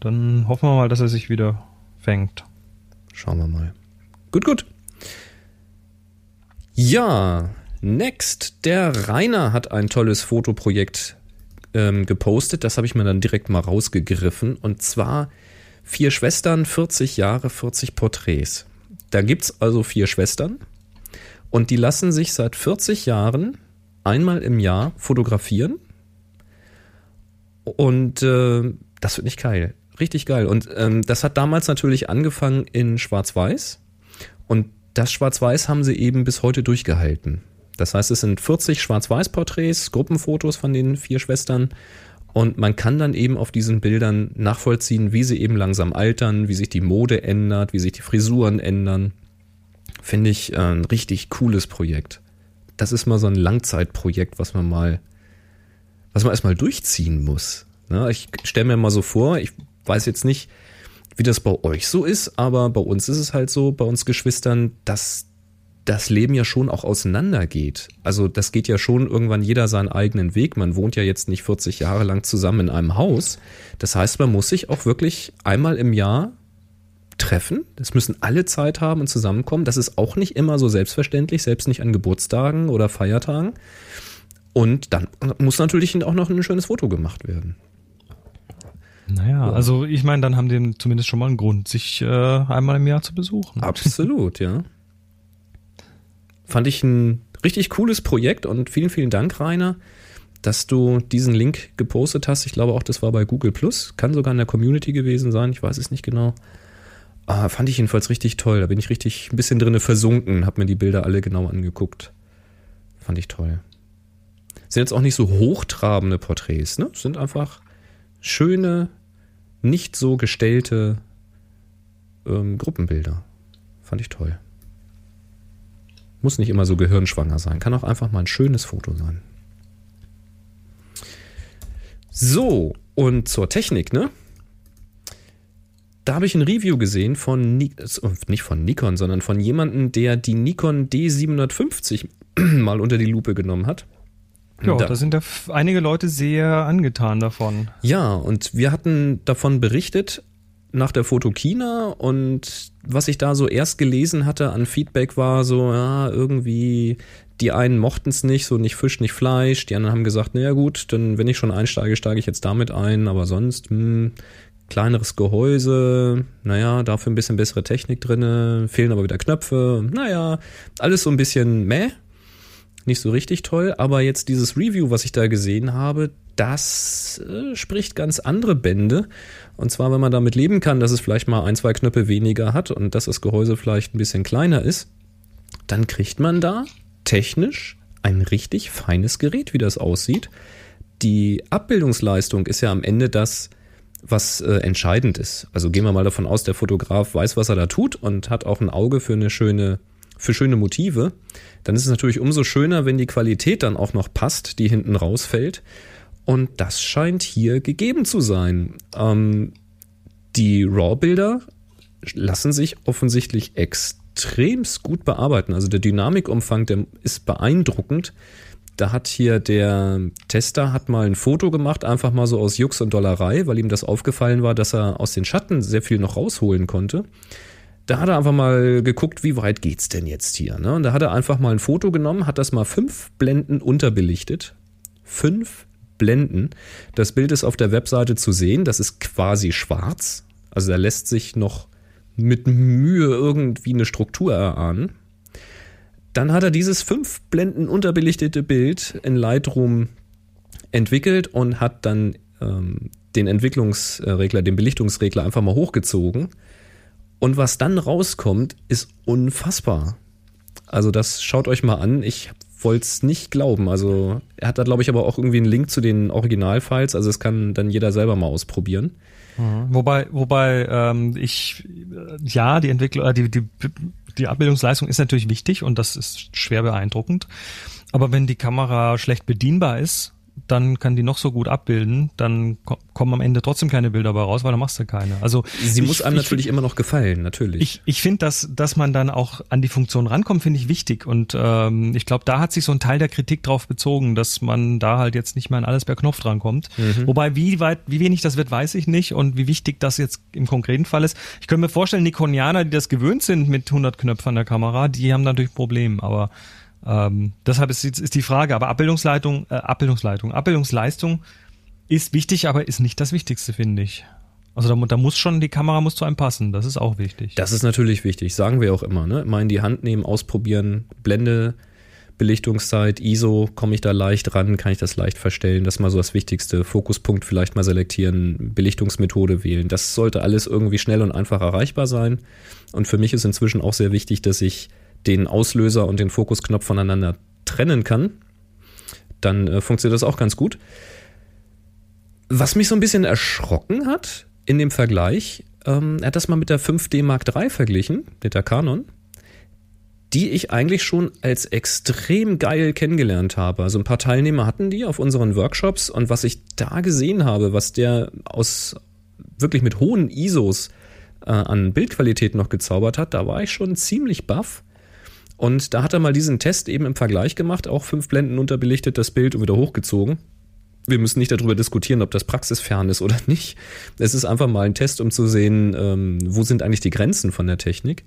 dann hoffen wir mal, dass er sich wieder fängt. Schauen wir mal. Gut, gut. Ja, next. Der Rainer hat ein tolles Fotoprojekt ähm, gepostet. Das habe ich mir dann direkt mal rausgegriffen. Und zwar vier Schwestern, 40 Jahre, 40 Porträts. Da gibt es also vier Schwestern und die lassen sich seit 40 Jahren einmal im Jahr fotografieren. Und äh, das wird nicht geil. Richtig geil. Und ähm, das hat damals natürlich angefangen in Schwarz-Weiß. Und das Schwarz-Weiß haben sie eben bis heute durchgehalten. Das heißt, es sind 40 Schwarz-Weiß-Porträts, Gruppenfotos von den vier Schwestern. Und man kann dann eben auf diesen Bildern nachvollziehen, wie sie eben langsam altern, wie sich die Mode ändert, wie sich die Frisuren ändern. Finde ich äh, ein richtig cooles Projekt. Das ist mal so ein Langzeitprojekt, was man mal, was man erstmal durchziehen muss. Ne? Ich stelle mir mal so vor, ich weiß jetzt nicht, wie das bei euch so ist, aber bei uns ist es halt so, bei uns Geschwistern, dass das Leben ja schon auch auseinandergeht. Also das geht ja schon irgendwann jeder seinen eigenen Weg. Man wohnt ja jetzt nicht 40 Jahre lang zusammen in einem Haus. Das heißt, man muss sich auch wirklich einmal im Jahr treffen. Das müssen alle Zeit haben und zusammenkommen. Das ist auch nicht immer so selbstverständlich, selbst nicht an Geburtstagen oder Feiertagen. Und dann muss natürlich auch noch ein schönes Foto gemacht werden. Naja, ja. also ich meine, dann haben die zumindest schon mal einen Grund, sich äh, einmal im Jahr zu besuchen. Absolut, ja. Fand ich ein richtig cooles Projekt und vielen, vielen Dank, Rainer, dass du diesen Link gepostet hast. Ich glaube auch, das war bei Google Plus. Kann sogar in der Community gewesen sein, ich weiß es nicht genau. Ah, fand ich jedenfalls richtig toll. Da bin ich richtig ein bisschen drinne versunken, hab mir die Bilder alle genau angeguckt. Fand ich toll. Sind jetzt auch nicht so hochtrabende Porträts, ne? Sind einfach schöne, nicht so gestellte ähm, Gruppenbilder. Fand ich toll. Muss nicht immer so gehirnschwanger sein. Kann auch einfach mal ein schönes Foto sein. So, und zur Technik, ne? da habe ich ein Review gesehen von, nicht von Nikon, sondern von jemandem, der die Nikon D750 mal unter die Lupe genommen hat. Ja, da, da sind da einige Leute sehr angetan davon. Ja, und wir hatten davon berichtet nach der Fotokina und was ich da so erst gelesen hatte an Feedback war so, ja, irgendwie die einen mochten es nicht, so nicht Fisch, nicht Fleisch. Die anderen haben gesagt, naja gut, dann wenn ich schon einsteige, steige ich jetzt damit ein, aber sonst hm, kleineres Gehäuse, naja, dafür ein bisschen bessere Technik drinne, fehlen aber wieder Knöpfe, naja, alles so ein bisschen meh, nicht so richtig toll, aber jetzt dieses Review, was ich da gesehen habe, das äh, spricht ganz andere Bände. Und zwar, wenn man damit leben kann, dass es vielleicht mal ein, zwei Knöpfe weniger hat und dass das Gehäuse vielleicht ein bisschen kleiner ist, dann kriegt man da technisch ein richtig feines Gerät, wie das aussieht. Die Abbildungsleistung ist ja am Ende das, was äh, entscheidend ist. Also gehen wir mal davon aus, der Fotograf weiß, was er da tut und hat auch ein Auge für eine schöne, für schöne Motive. Dann ist es natürlich umso schöner, wenn die Qualität dann auch noch passt, die hinten rausfällt. Und das scheint hier gegeben zu sein. Ähm, die RAW-Bilder lassen sich offensichtlich extremst gut bearbeiten. Also der Dynamikumfang, der ist beeindruckend da hat hier der Tester hat mal ein Foto gemacht, einfach mal so aus Jux und Dollerei, weil ihm das aufgefallen war, dass er aus den Schatten sehr viel noch rausholen konnte. Da hat er einfach mal geguckt, wie weit geht's denn jetzt hier. Ne? Und da hat er einfach mal ein Foto genommen, hat das mal fünf Blenden unterbelichtet. Fünf Blenden. Das Bild ist auf der Webseite zu sehen. Das ist quasi schwarz. Also da lässt sich noch mit Mühe irgendwie eine Struktur erahnen. Dann hat er dieses fünf Blenden unterbelichtete Bild in Lightroom entwickelt und hat dann ähm, den Entwicklungsregler, den Belichtungsregler einfach mal hochgezogen. Und was dann rauskommt, ist unfassbar. Also das schaut euch mal an. Ich wollte es nicht glauben. Also er hat da, glaube ich, aber auch irgendwie einen Link zu den Originalfiles. Also es kann dann jeder selber mal ausprobieren. Mhm. Wobei, wobei ähm, ich äh, ja die Entwicklung, äh, die, die die Abbildungsleistung ist natürlich wichtig und das ist schwer beeindruckend. Aber wenn die Kamera schlecht bedienbar ist, dann kann die noch so gut abbilden, dann kommen am Ende trotzdem keine Bilder bei raus, weil dann machst du keine. Also sie ich, muss einem natürlich immer noch gefallen, natürlich. Ich, ich finde, dass dass man dann auch an die Funktion rankommt, finde ich wichtig und ähm, ich glaube, da hat sich so ein Teil der Kritik drauf bezogen, dass man da halt jetzt nicht mehr an alles per Knopf drankommt. Mhm. Wobei wie weit, wie wenig das wird, weiß ich nicht und wie wichtig das jetzt im konkreten Fall ist. Ich könnte mir vorstellen, Nikonianer, die das gewöhnt sind mit 100 Knöpfen an der Kamera, die haben natürlich Probleme, aber ähm, deshalb ist, ist die Frage, aber Abbildungsleitung, äh, Abbildungsleitung, Abbildungsleistung ist wichtig, aber ist nicht das Wichtigste, finde ich. Also da, da, muss schon, die Kamera muss zu einem passen, das ist auch wichtig. Das ist natürlich wichtig, sagen wir auch immer, ne? Mal in die Hand nehmen, ausprobieren, Blende, Belichtungszeit, ISO, komme ich da leicht ran, kann ich das leicht verstellen, das ist mal so das Wichtigste. Fokuspunkt vielleicht mal selektieren, Belichtungsmethode wählen. Das sollte alles irgendwie schnell und einfach erreichbar sein. Und für mich ist inzwischen auch sehr wichtig, dass ich den Auslöser und den Fokusknopf voneinander trennen kann, dann äh, funktioniert das auch ganz gut. Was mich so ein bisschen erschrocken hat in dem Vergleich, ähm, er hat das mal mit der 5D Mark III verglichen, mit der Canon, die ich eigentlich schon als extrem geil kennengelernt habe. Also ein paar Teilnehmer hatten die auf unseren Workshops und was ich da gesehen habe, was der aus wirklich mit hohen ISOs äh, an Bildqualität noch gezaubert hat, da war ich schon ziemlich baff. Und da hat er mal diesen Test eben im Vergleich gemacht, auch fünf Blenden unterbelichtet, das Bild und wieder hochgezogen. Wir müssen nicht darüber diskutieren, ob das praxisfern ist oder nicht. Es ist einfach mal ein Test, um zu sehen, ähm, wo sind eigentlich die Grenzen von der Technik.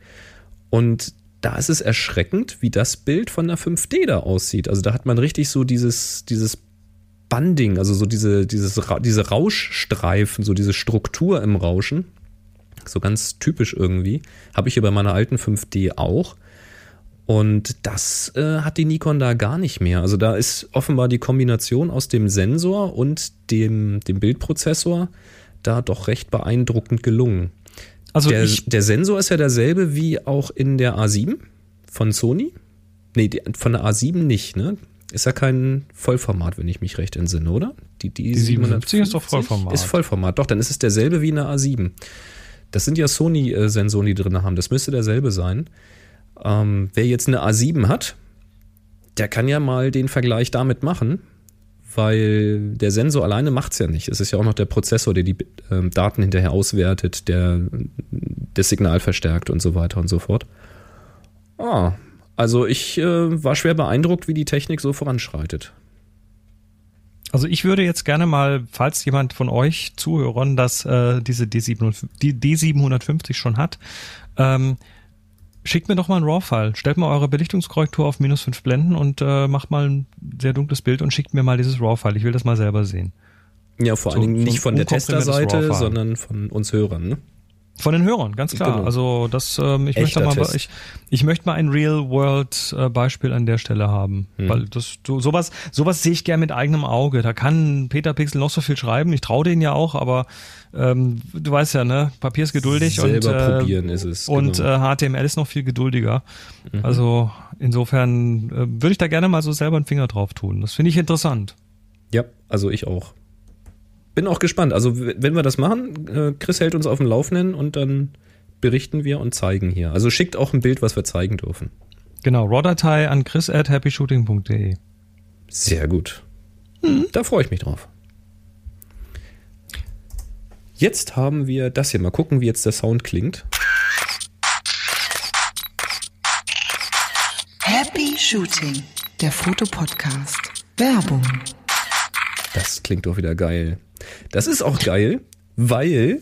Und da ist es erschreckend, wie das Bild von der 5D da aussieht. Also da hat man richtig so dieses, dieses Banding, also so diese, dieses, diese Rauschstreifen, so diese Struktur im Rauschen. So ganz typisch irgendwie. Habe ich hier bei meiner alten 5D auch. Und das äh, hat die Nikon da gar nicht mehr. Also da ist offenbar die Kombination aus dem Sensor und dem, dem Bildprozessor da doch recht beeindruckend gelungen. Also der, der Sensor ist ja derselbe wie auch in der A7 von Sony. Nee, von der A7 nicht, ne? Ist ja kein Vollformat, wenn ich mich recht entsinne, oder? Die, die, die 750 ist doch Vollformat. Ist Vollformat, doch, dann ist es derselbe wie in der A7. Das sind ja Sony-Sensoren, die drin haben. Das müsste derselbe sein. Ähm, wer jetzt eine A7 hat, der kann ja mal den Vergleich damit machen, weil der Sensor alleine macht es ja nicht. Es ist ja auch noch der Prozessor, der die ähm, Daten hinterher auswertet, der das Signal verstärkt und so weiter und so fort. Ah, also ich äh, war schwer beeindruckt, wie die Technik so voranschreitet. Also ich würde jetzt gerne mal, falls jemand von euch Zuhörern das äh, diese D750, die D750 schon hat, ähm, schickt mir doch mal ein RAW-File. Stellt mal eure Belichtungskorrektur auf minus fünf Blenden und äh, macht mal ein sehr dunkles Bild und schickt mir mal dieses RAW-File. Ich will das mal selber sehen. Ja, vor so, allen Dingen nicht von der Testerseite, sondern von uns Hörern. Ne? Von den Hörern, ganz klar. Genau. Also das, ähm, ich Echter möchte mal, ich, ich möchte mal ein Real-World-Beispiel an der Stelle haben, hm. weil das so, sowas, sowas sehe ich gern mit eigenem Auge. Da kann Peter Pixel noch so viel schreiben. Ich traue denen ja auch, aber ähm, du weißt ja, ne, Papier ist geduldig Selber und äh, probieren ist es. Und genau. äh, HTML ist noch viel geduldiger. Mhm. Also insofern äh, würde ich da gerne mal so selber einen Finger drauf tun. Das finde ich interessant. Ja, also ich auch bin auch gespannt. Also, wenn wir das machen, äh, Chris hält uns auf dem Laufenden und dann berichten wir und zeigen hier. Also schickt auch ein Bild, was wir zeigen dürfen. Genau, RAW-Datei an chris at happyshooting.de. Sehr gut. Mhm. Da freue ich mich drauf. Jetzt haben wir das hier. Mal gucken, wie jetzt der Sound klingt. Happy Shooting, der Fotopodcast. Werbung. Das klingt doch wieder geil. Das ist auch geil, weil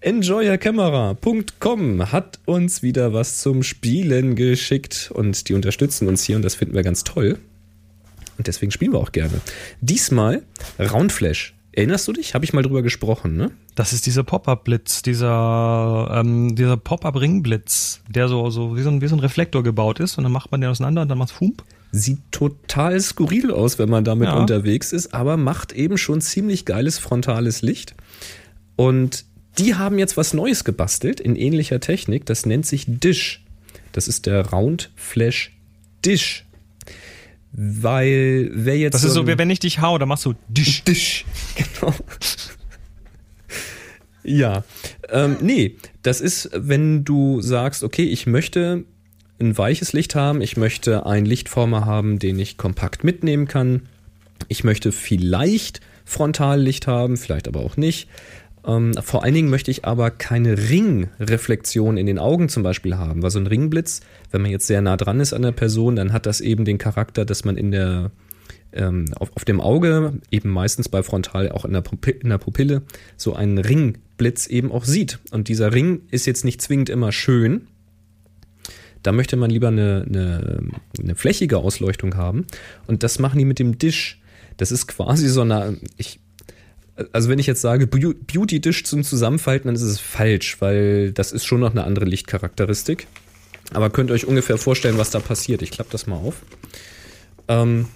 enjoyercamera.com hat uns wieder was zum Spielen geschickt und die unterstützen uns hier und das finden wir ganz toll. Und deswegen spielen wir auch gerne. Diesmal Roundflash. Erinnerst du dich? Habe ich mal drüber gesprochen, ne? Das ist dieser Pop-Up-Blitz, dieser, ähm, dieser Pop-Up-Ringblitz, der so, so, wie so, ein, wie so ein Reflektor gebaut ist und dann macht man den auseinander und dann macht's Fump. Sieht total skurril aus, wenn man damit Ja. unterwegs ist, aber macht eben schon ziemlich geiles frontales Licht. Und die haben jetzt was Neues gebastelt in ähnlicher Technik. Das nennt sich Dish. Das ist der Round Flash Dish. Weil wer jetzt. Das ist so, wie wenn ich dich hau, dann machst du Disch. Dish. Genau. ja. Ähm, nee, das ist, wenn du sagst, okay, ich möchte ein weiches Licht haben, ich möchte einen Lichtformer haben, den ich kompakt mitnehmen kann. Ich möchte vielleicht Frontallicht haben, vielleicht aber auch nicht. Ähm, vor allen Dingen möchte ich aber keine Ringreflexion in den Augen zum Beispiel haben, weil so ein Ringblitz, wenn man jetzt sehr nah dran ist an der Person, dann hat das eben den Charakter, dass man in der ähm, auf, auf dem Auge, eben meistens bei Frontal, auch in der, in der Pupille, so einen Ringblitz eben auch sieht. Und dieser Ring ist jetzt nicht zwingend immer schön. Da möchte man lieber eine, eine, eine flächige Ausleuchtung haben. Und das machen die mit dem Dish. Das ist quasi so eine, ich, also wenn ich jetzt sage Beau- Beauty Dish zum Zusammenfalten, dann ist es falsch, weil das ist schon noch eine andere Lichtcharakteristik. Aber könnt ihr euch ungefähr vorstellen, was da passiert. Ich klappe das mal auf. Ähm,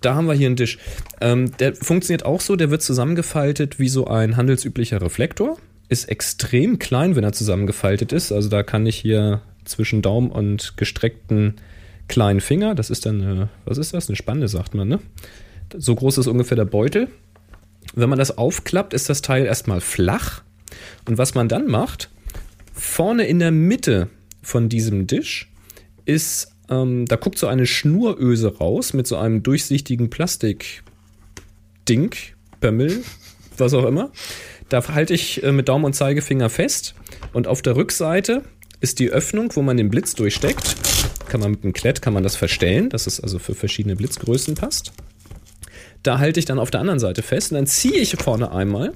da haben wir hier einen Dish. Ähm, der funktioniert auch so, der wird zusammengefaltet wie so ein handelsüblicher Reflektor. Ist extrem klein, wenn er zusammengefaltet ist. Also da kann ich hier zwischen Daumen und gestreckten kleinen Finger, das ist dann, eine, was ist das? Eine Spanne, sagt man, ne? So groß ist ungefähr der Beutel. Wenn man das aufklappt, ist das Teil erstmal flach. Und was man dann macht, vorne in der Mitte von diesem Dish ist, ähm, da guckt so eine Schnuröse raus mit so einem durchsichtigen Plastik-Ding, Bömmel, was auch immer. Da halte ich äh, mit Daumen und Zeigefinger fest und auf der Rückseite ist die Öffnung, wo man den Blitz durchsteckt. Kann man mit einem Klett kann man das verstellen, dass es also für verschiedene Blitzgrößen passt. Da halte ich dann auf der anderen Seite fest und dann ziehe ich vorne einmal.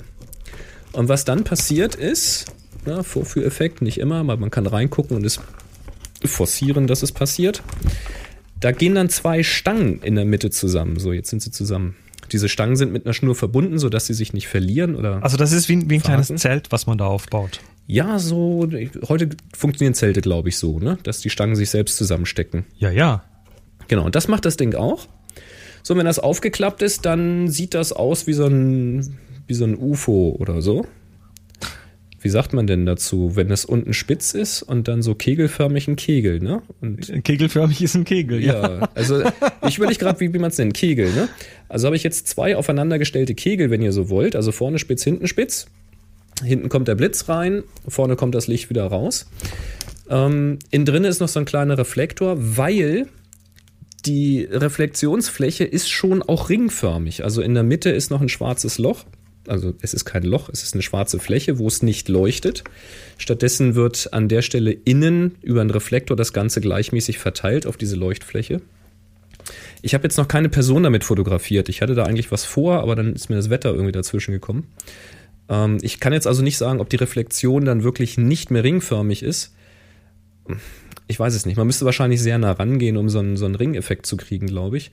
Und was dann passiert ist, ja, Vorführeffekt, nicht immer, aber man kann reingucken und es forcieren, dass es passiert. Da gehen dann zwei Stangen in der Mitte zusammen. So, jetzt sind sie zusammen. Diese Stangen sind mit einer Schnur verbunden, sodass sie sich nicht verlieren oder. Also das ist wie, ein- wie ein kleines? Zelt, was man da aufbaut. Ja, so. Heute funktionieren Zelte, glaube ich, so, ne? Dass die Stangen sich selbst zusammenstecken. Ja, ja. Genau, und das macht das Ding auch. So, wenn das aufgeklappt ist, dann sieht das aus wie so ein, wie so ein UFO oder so. Wie sagt man denn dazu, wenn es unten spitz ist und dann so kegelförmig ein Kegel, ne? Und Kegelförmig ist ein Kegel, ja. ja, also ich überlege gerade, wie, wie man es nennt, Kegel, ne? Also habe ich jetzt zwei aufeinandergestellte Kegel, wenn ihr so wollt. Also vorne spitz, hinten spitz. Hinten kommt der Blitz rein, vorne kommt das Licht wieder raus. Ähm, innen drin ist noch so ein kleiner Reflektor, weil die Reflexionsfläche ist schon auch ringförmig. Also in der Mitte ist noch ein schwarzes Loch. Also es ist kein Loch, es ist eine schwarze Fläche, wo es nicht leuchtet. Stattdessen wird an der Stelle innen über einen Reflektor das Ganze gleichmäßig verteilt auf diese Leuchtfläche. Ich habe jetzt noch keine Person damit fotografiert. Ich hatte da eigentlich was vor, aber dann ist mir das Wetter irgendwie dazwischen gekommen. Ähm, ich kann jetzt also nicht sagen, ob die Reflexion dann wirklich nicht mehr ringförmig ist. Ich weiß es nicht. Man müsste wahrscheinlich sehr nah rangehen, um so einen, so einen Ringeffekt zu kriegen, glaube ich.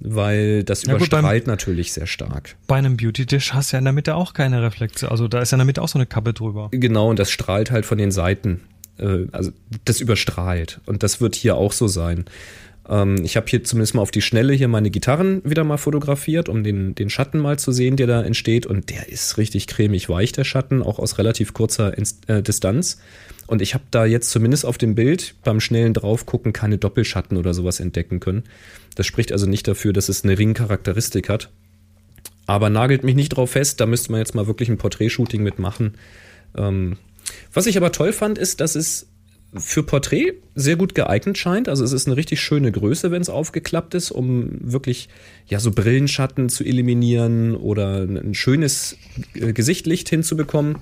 Weil das Ja gut, beim- überstrahlt natürlich sehr stark. Bei einem Beauty-Dish hast du ja in der Mitte auch keine Reflexion. Also da ist ja in der Mitte auch so eine Kappe drüber. Genau, und das strahlt halt von den Seiten. Äh, also das überstrahlt. Und das wird hier auch so sein. Ähm, ich habe hier zumindest mal auf die Schnelle hier meine Gitarren wieder mal fotografiert, um den, den Schatten mal zu sehen, der da entsteht. Und der ist richtig cremig weich, der Schatten, auch aus relativ kurzer Inst äh, Distanz. Und ich habe da jetzt zumindest auf dem Bild beim schnellen Draufgucken keine Doppelschatten oder sowas entdecken können. Das spricht also nicht dafür, dass es eine Ringcharakteristik hat. Aber nagelt mich nicht drauf fest, da müsste man jetzt mal wirklich ein Porträtshooting mitmachen. Ähm, was ich aber toll fand, ist, dass es für Porträt sehr gut geeignet scheint. Also es ist eine richtig schöne Größe, wenn es aufgeklappt ist, um wirklich ja so Brillenschatten zu eliminieren oder ein schönes äh, Gesichtlicht hinzubekommen.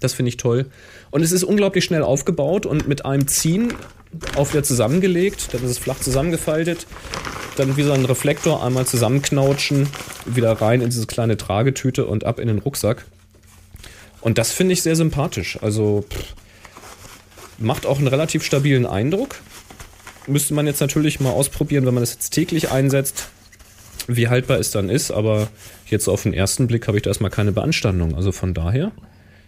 Das finde ich toll. Und es ist unglaublich schnell aufgebaut und mit einem Ziehen auch wieder zusammengelegt. Dann ist es flach zusammengefaltet. dann wie so ein Reflektor einmal zusammenknautschen, wieder rein in diese kleine Tragetüte und ab in den Rucksack. Und das finde ich sehr sympathisch. Also pff, macht auch einen relativ stabilen Eindruck. Müsste man jetzt natürlich mal ausprobieren, wenn man das jetzt täglich einsetzt, wie haltbar es dann ist. Aber jetzt auf den ersten Blick habe ich da erstmal keine Beanstandung. Also von daher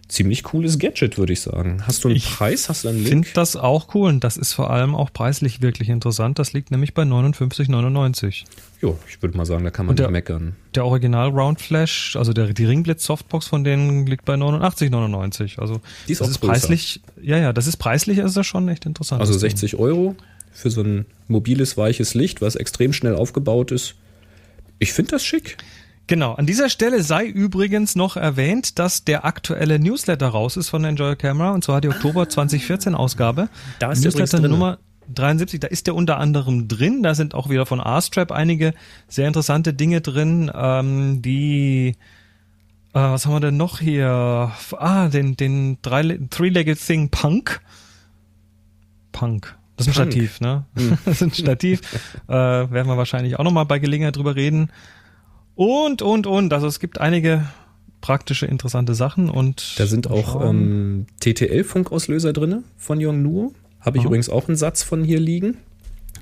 ziemlich cooles Gadget, würde ich sagen. Hast du einen Ich Preis? Hast du einen Ich Link? finde das auch cool und das ist vor allem auch preislich wirklich interessant. Das liegt nämlich bei 59,99. Jo, ich würde mal sagen, da kann man der- nicht meckern. Der Original Round Flash, also der, die Ringblitz Softbox von denen liegt bei 89,99. Also Die ist das ist größer. preislich, ja, ja, das ist preislich, ist das schon echt interessant. Also das Ding. 60 Euro für so ein mobiles, weiches Licht, was extrem schnell aufgebaut ist. Ich finde das schick. Genau, an dieser Stelle sei übrigens noch erwähnt, dass der aktuelle Newsletter raus ist von der Enjoy Camera und zwar die Oktober 2014 Ausgabe. Da ist Newsletter. Nummer 73, da ist der unter anderem drin. Da sind auch wieder von R-Strap einige sehr interessante Dinge drin, ähm, die äh, was haben wir denn noch hier? Ah, den, den Three-Legged Thing Punk. Punk. Das ist ein Punk. Stativ, ne? Das ist ein Stativ. äh, werden wir wahrscheinlich auch nochmal bei Gelegenheit drüber reden. Und, und, und. Also es gibt einige praktische, interessante Sachen und Da sind auch ähm, TTL-Funkauslöser drinne von Yongnuo. Habe ich Aha. übrigens auch einen Satz von hier liegen.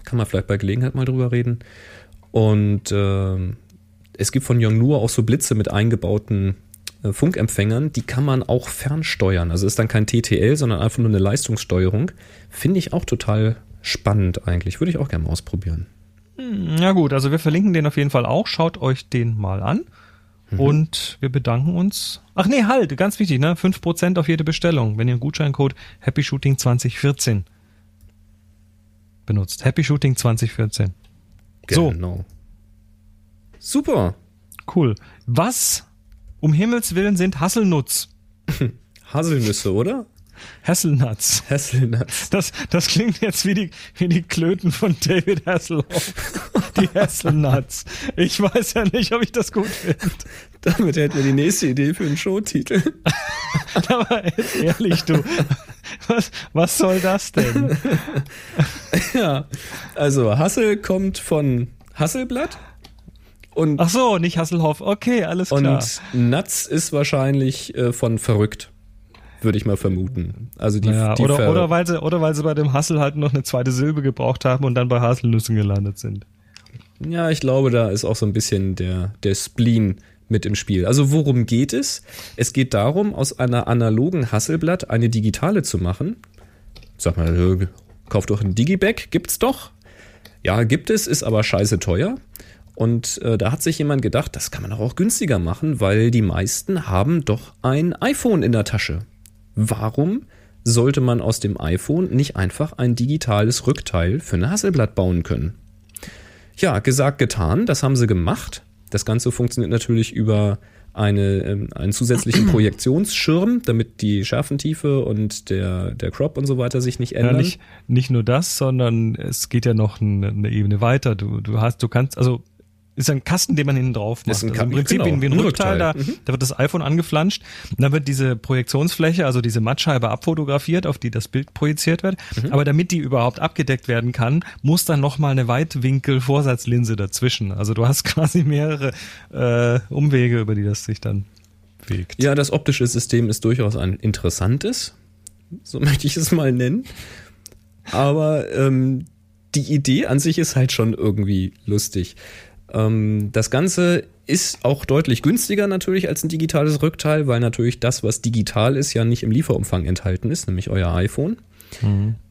Kann man vielleicht bei Gelegenheit mal drüber reden. Und ähm, es gibt von Yongnuo auch so Blitze mit eingebauten äh, Funkempfängern. Die kann man auch fernsteuern. Also ist dann kein TTL, sondern einfach nur eine Leistungssteuerung. Finde ich auch total spannend eigentlich. Würde ich auch gerne mal ausprobieren. Ja gut, also wir verlinken den auf jeden Fall auch. Schaut euch den mal an. Mhm. Und wir bedanken uns. Ach nee, halt, ganz wichtig, ne? 5% auf jede Bestellung, wenn ihr einen Gutscheincode Happy Shooting 2014 benutzt. Happy Shooting 2014. So. Genau. Super. Cool. Was um Himmels Willen sind Hasselnuts? Haselnüsse, oder? Hasselnuts. Hasselnuts. Das, das klingt jetzt wie die, wie die Klöten von David Hasselhoff. Die Hasselnuts. Ich weiß ja nicht, ob ich das gut finde. Damit hätten wir die nächste Idee für einen Showtitel. Aber ehrlich, du, was, was soll das denn? Ja, also Hassel kommt von Hasselblatt und, Ach so, nicht Hasselhoff. Okay, alles klar. und Nuts ist wahrscheinlich äh, von verrückt, würde ich mal vermuten. Also die, ja, die oder, Ver- oder, weil sie, oder weil sie bei dem Hassel halt noch eine zweite Silbe gebraucht haben und dann bei Haselnüssen gelandet sind. Ja, ich glaube, da ist auch so ein bisschen der, der Spleen mit im Spiel. Also worum geht es? Es geht darum, aus einer analogen Hasselblatt eine digitale zu machen. Sag mal, äh, kauf doch ein Digibag, gibt's doch. Ja, gibt es, ist aber scheiße teuer. Und äh, da hat sich jemand gedacht, das kann man doch auch günstiger machen, weil die meisten haben doch ein iPhone in der Tasche. Warum sollte man aus dem iPhone nicht einfach ein digitales Rückteil für eine Hasselblatt bauen können? Ja, gesagt, getan. Das haben sie gemacht. Das Ganze funktioniert natürlich über eine, ähm, einen zusätzlichen Projektionsschirm, damit die Schärfentiefe und der, der Crop und so weiter sich nicht Ja, ändern. nicht, nicht nur das, sondern es geht ja noch eine, eine Ebene weiter. Du, du hast, du kannst, also ist ein Kasten, den man hinten drauf macht. Ist ein also im Prinzip genau, wie, ein ein Rückteil, da, Rückteil. Mhm. da wird das iPhone angeflanscht und dann wird diese Projektionsfläche, also diese Mattscheibe abfotografiert, auf die das Bild projiziert wird. Mhm. Aber damit die überhaupt abgedeckt werden kann, muss dann nochmal eine Weitwinkel-Vorsatzlinse dazwischen. Also du hast quasi mehrere äh, Umwege, über die das sich dann bewegt. Ja, das optische System ist durchaus ein interessantes, so möchte ich es mal nennen. Aber ähm, die Idee an sich ist halt schon irgendwie lustig. Ähm, das Ganze ist auch deutlich günstiger natürlich als ein digitales Rückteil, weil natürlich das, was digital ist, ja nicht im Lieferumfang enthalten ist, nämlich euer iPhone.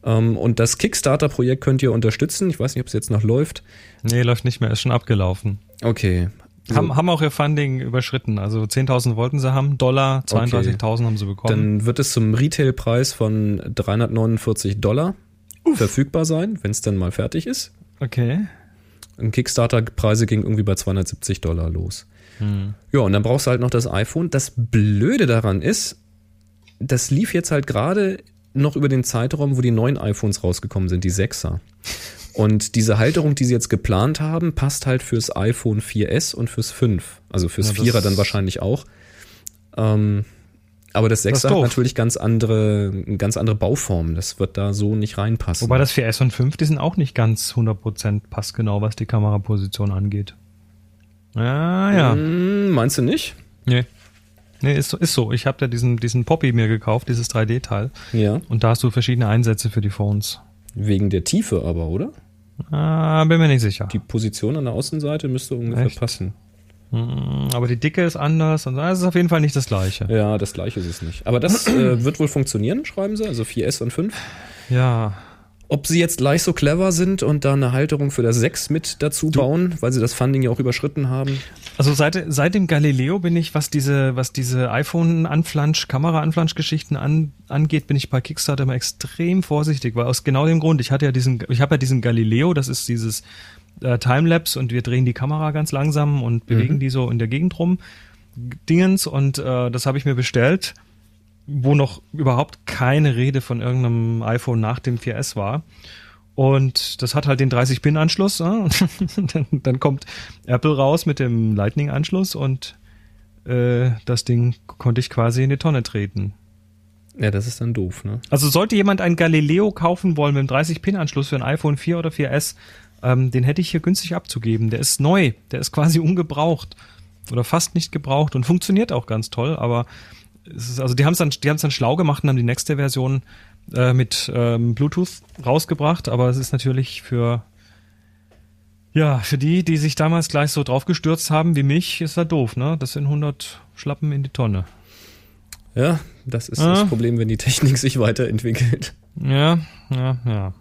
Ähm, und das Kickstarter-Projekt könnt ihr unterstützen. Ich weiß nicht, ob es jetzt noch läuft. Nee, läuft nicht mehr, ist schon abgelaufen. Okay. So, Haben, haben auch ihr Funding überschritten. Also 10.000 wollten sie haben, Dollar, 32.000 haben sie bekommen. Dann wird es zum Retailpreis von 349 Dollar verfügbar sein, wenn es dann mal fertig ist. okay. Und Kickstarter-Preise ging irgendwie bei 270 Dollar los. Ja, und dann brauchst du halt noch das iPhone. Das Blöde daran ist, das lief jetzt halt gerade noch über den Zeitraum, wo die neuen iPhones rausgekommen sind, die 6er. Und diese Halterung, die sie jetzt geplant haben, passt halt fürs iPhone 4S und fürs 5. Also fürs Ja, das- 4er dann wahrscheinlich auch. Ähm, Aber das 6 Das ist hat natürlich ganz andere, ganz andere Bauformen. Das wird da so nicht reinpassen. Wobei das 4S und 5, die sind auch nicht ganz 100% passgenau, was die Kameraposition angeht. Ja, ja. Hm, meinst du nicht? Nee. Nee, ist so. Ist so. Ich habe da diesen, diesen Poppy mir gekauft, dieses 3D-Teil. Ja. Und da hast du verschiedene Einsätze für die Phones. Wegen der Tiefe aber, oder? Ah, bin mir nicht sicher. Die Position an der Außenseite müsste ungefähr Echt? passen. Hm, Aber die Dicke ist anders und es ist auf jeden Fall nicht das gleiche. Ja, das gleiche ist es nicht. Aber das äh, wird wohl funktionieren, schreiben sie, also 4S und 5. Ja. Ob sie jetzt gleich so clever sind und da eine Halterung für das 6 mit dazu bauen, weil sie das Funding ja auch überschritten haben. Also seit, seit dem Galileo bin ich, was diese, was diese iPhone-Anflansch, Kamera-Anflansch-Geschichten an, angeht, bin ich bei Kickstarter immer extrem vorsichtig, weil aus genau dem Grund, ich hatte ja diesen, ich habe ja diesen Galileo, das ist dieses äh, Timelapse und wir drehen die Kamera ganz langsam und bewegen die so in der Gegend rum. Dingens und äh, das habe ich mir bestellt, wo noch überhaupt keine Rede von irgendeinem iPhone nach dem 4S war. Und das hat halt den 30-Pin-Anschluss. Äh? Und dann, dann kommt Apple raus mit dem Lightning-Anschluss und äh, das Ding konnte ich quasi in die Tonne treten. Ja, das ist dann doof, ne? Also sollte jemand ein Galileo kaufen wollen mit dem 30-Pin-Anschluss für ein iPhone 4 oder 4S, ähm, den hätte ich hier günstig abzugeben. Der ist neu, der ist quasi ungebraucht oder fast nicht gebraucht und funktioniert auch ganz toll, aber es ist, also die haben es dann, die haben es dann schlau gemacht und haben die nächste Version äh, mit ähm, Bluetooth rausgebracht, aber es ist natürlich für ja, für die, die sich damals gleich so draufgestürzt haben wie mich, ist das doof, ne? Das sind 100 Schlappen in die Tonne. Ja, das ist Ah. das Problem, wenn die Technik sich weiterentwickelt. Ja, ja, ja.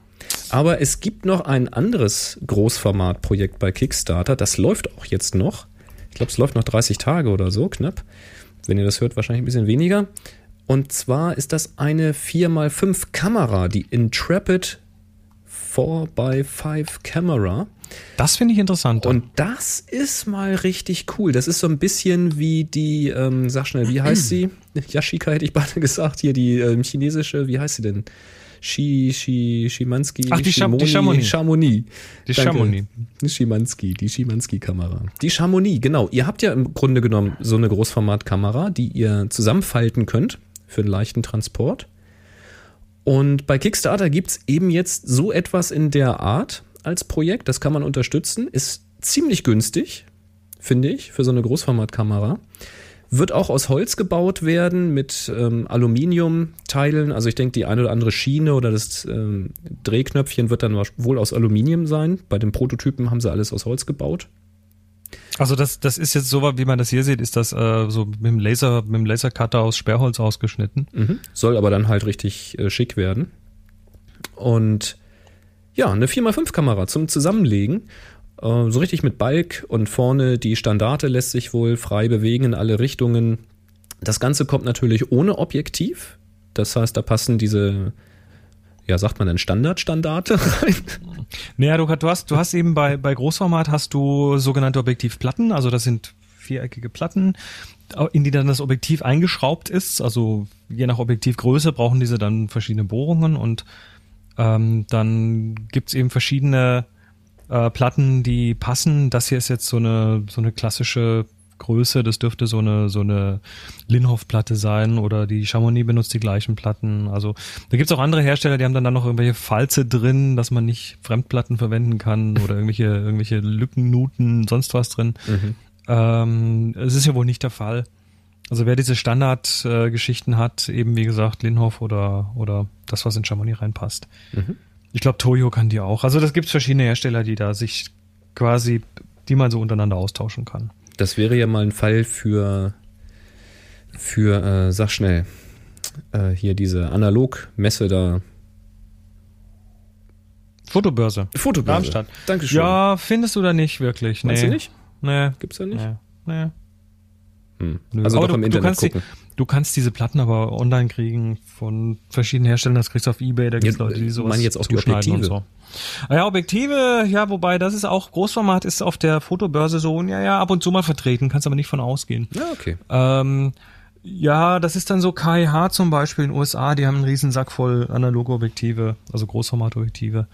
Aber es gibt noch ein anderes Großformatprojekt bei Kickstarter. Das läuft auch jetzt noch. Ich glaube, es läuft noch 30 Tage oder so, knapp. Wenn ihr das hört, wahrscheinlich ein bisschen weniger. Und zwar ist das eine 4x5 Kamera, die Intrepid 4x5 Camera. Das finde ich interessant. Und das ist mal richtig cool. Das ist so ein bisschen wie die, ähm, sag schnell, wie heißt sie? Yashika hätte ich beide gesagt. Hier die ähm, chinesische, wie heißt sie denn? Shi, Shi, Schimanski, Ach, die Scham- die Chamonix. Chamonix. Die Danke. Chamonix. Die Schimanski, die Schimanski-Kamera. Die Chamonix, genau. Ihr habt ja im Grunde genommen so eine Großformatkamera, die ihr zusammenfalten könnt für einen leichten Transport. Und bei Kickstarter gibt's eben jetzt so etwas in der Art als Projekt. Das kann man unterstützen. Ist ziemlich günstig, finde ich, für so eine Großformatkamera. Wird auch aus Holz gebaut werden mit ähm, Aluminiumteilen. Also ich denke, die eine oder andere Schiene oder das ähm, Drehknöpfchen wird dann wohl aus Aluminium sein. Bei den Prototypen haben sie alles aus Holz gebaut. Also das, das ist jetzt so, wie man das hier sieht, ist das äh, so mit dem Laser, mit dem Lasercutter aus Sperrholz ausgeschnitten. Mhm. Soll aber dann halt richtig äh, schick werden. Und ja, eine 4x5-Kamera zum Zusammenlegen. Äh, so richtig mit Balk und vorne die Standarte lässt sich wohl frei bewegen in alle Richtungen. Das Ganze kommt natürlich ohne Objektiv. Das heißt, da passen diese, ja, sagt man denn Standardstandarte rein? Naja, du, du hast, du hast eben bei, bei Großformat hast du sogenannte Objektivplatten, also das sind viereckige Platten, in die dann das Objektiv eingeschraubt ist. Also je nach Objektivgröße brauchen diese dann verschiedene Bohrungen und ähm, dann gibt's eben verschiedene äh, Platten, die passen. Das hier ist jetzt so eine, so eine klassische Größe, das dürfte so eine, so eine Linhoff-Platte sein oder die Chamonix benutzt die gleichen Platten. Also da gibt's auch andere Hersteller, die haben dann, dann noch irgendwelche Falze drin, dass man nicht Fremdplatten verwenden kann oder irgendwelche, irgendwelche Lückennuten, sonst was drin. Ähm, es ist ja wohl nicht der Fall. Also wer diese Standardgeschichten äh, hat, eben wie gesagt Linhoff oder, oder das, was in Chamonix reinpasst. Ich glaube, Toyo kann die auch. Also das gibt's verschiedene Hersteller, die da sich quasi, die man so untereinander austauschen kann. Das wäre ja mal ein Fall für, für äh, sag schnell, äh, hier diese Analogmesse da. Fotobörse. Fotobörse. Darmstadt. Dankeschön. Ja, findest du da nicht wirklich? Meinst nee. du nicht? Nee. Gibt's da nicht? Nee. nee. Hm. Also Aber doch im du, Internet du kannst gucken. Die, du kannst diese Platten aber online kriegen von verschiedenen Herstellern. Das kriegst du auf Ebay. Da gibt's Ja, Leute, die sowas meine jetzt auch die Objektive. Und so. Ah Ja, Objektive, ja, wobei das ist auch Großformat ist auf der Fotobörse so, ja, ja, ab und zu mal vertreten, kannst aber nicht von ausgehen. Ja, okay. Ähm, ja, das ist dann so KIH zum Beispiel in den USA, die haben einen riesen Sack voll analoge Objektive, also Großformatobjektive.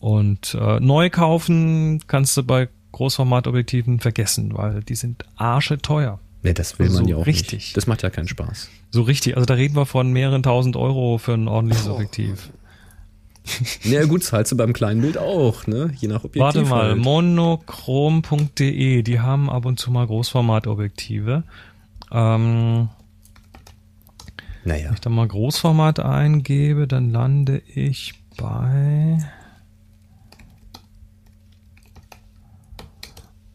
Und äh, neu kaufen kannst du bei Großformatobjektiven vergessen, weil die sind arsche teuer. Ne, das will Also man ja auch richtig. nicht. Das macht ja keinen Spaß. So richtig, also da reden wir von mehreren tausend Euro für ein ordentliches Objektiv. Na ja, gut, zahlst du beim kleinen Bild auch, ne? Je nach Objektiv. Warte mal, halt. monochrom.de, die haben ab und zu mal Großformatobjektive. Ähm, Naja. Wenn ich da mal Großformat eingebe, dann lande ich bei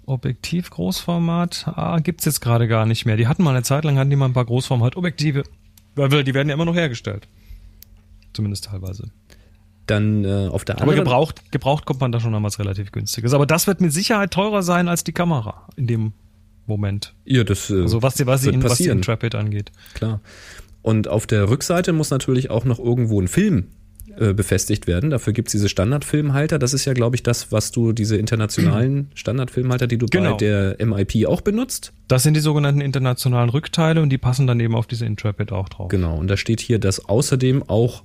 Objektiv Großformat. Ah, gibt's jetzt gerade gar nicht mehr. Die hatten mal eine Zeit lang, hatten die mal ein paar Großformat-Objektive. Weil Die werden ja immer noch hergestellt. Zumindest teilweise. Dann äh, auf der Aber anderen gebraucht, gebraucht kommt man da schon was relativ günstiges. Aber das wird mit Sicherheit teurer sein als die Kamera in dem Moment. Ja, das äh, Also was die, was wird was die. Intrepid angeht. klar. Und auf der Rückseite muss natürlich auch noch irgendwo ein Film äh, befestigt werden. Dafür gibt's diese Standardfilmhalter. Das ist ja, glaube ich, das, was du, diese internationalen Standardfilmhalter, die du Genau. bei der MIP auch benutzt. Das sind die sogenannten internationalen Rückteile und die passen dann eben auf diese Intrepid auch drauf. Genau. Und da steht hier, dass außerdem auch,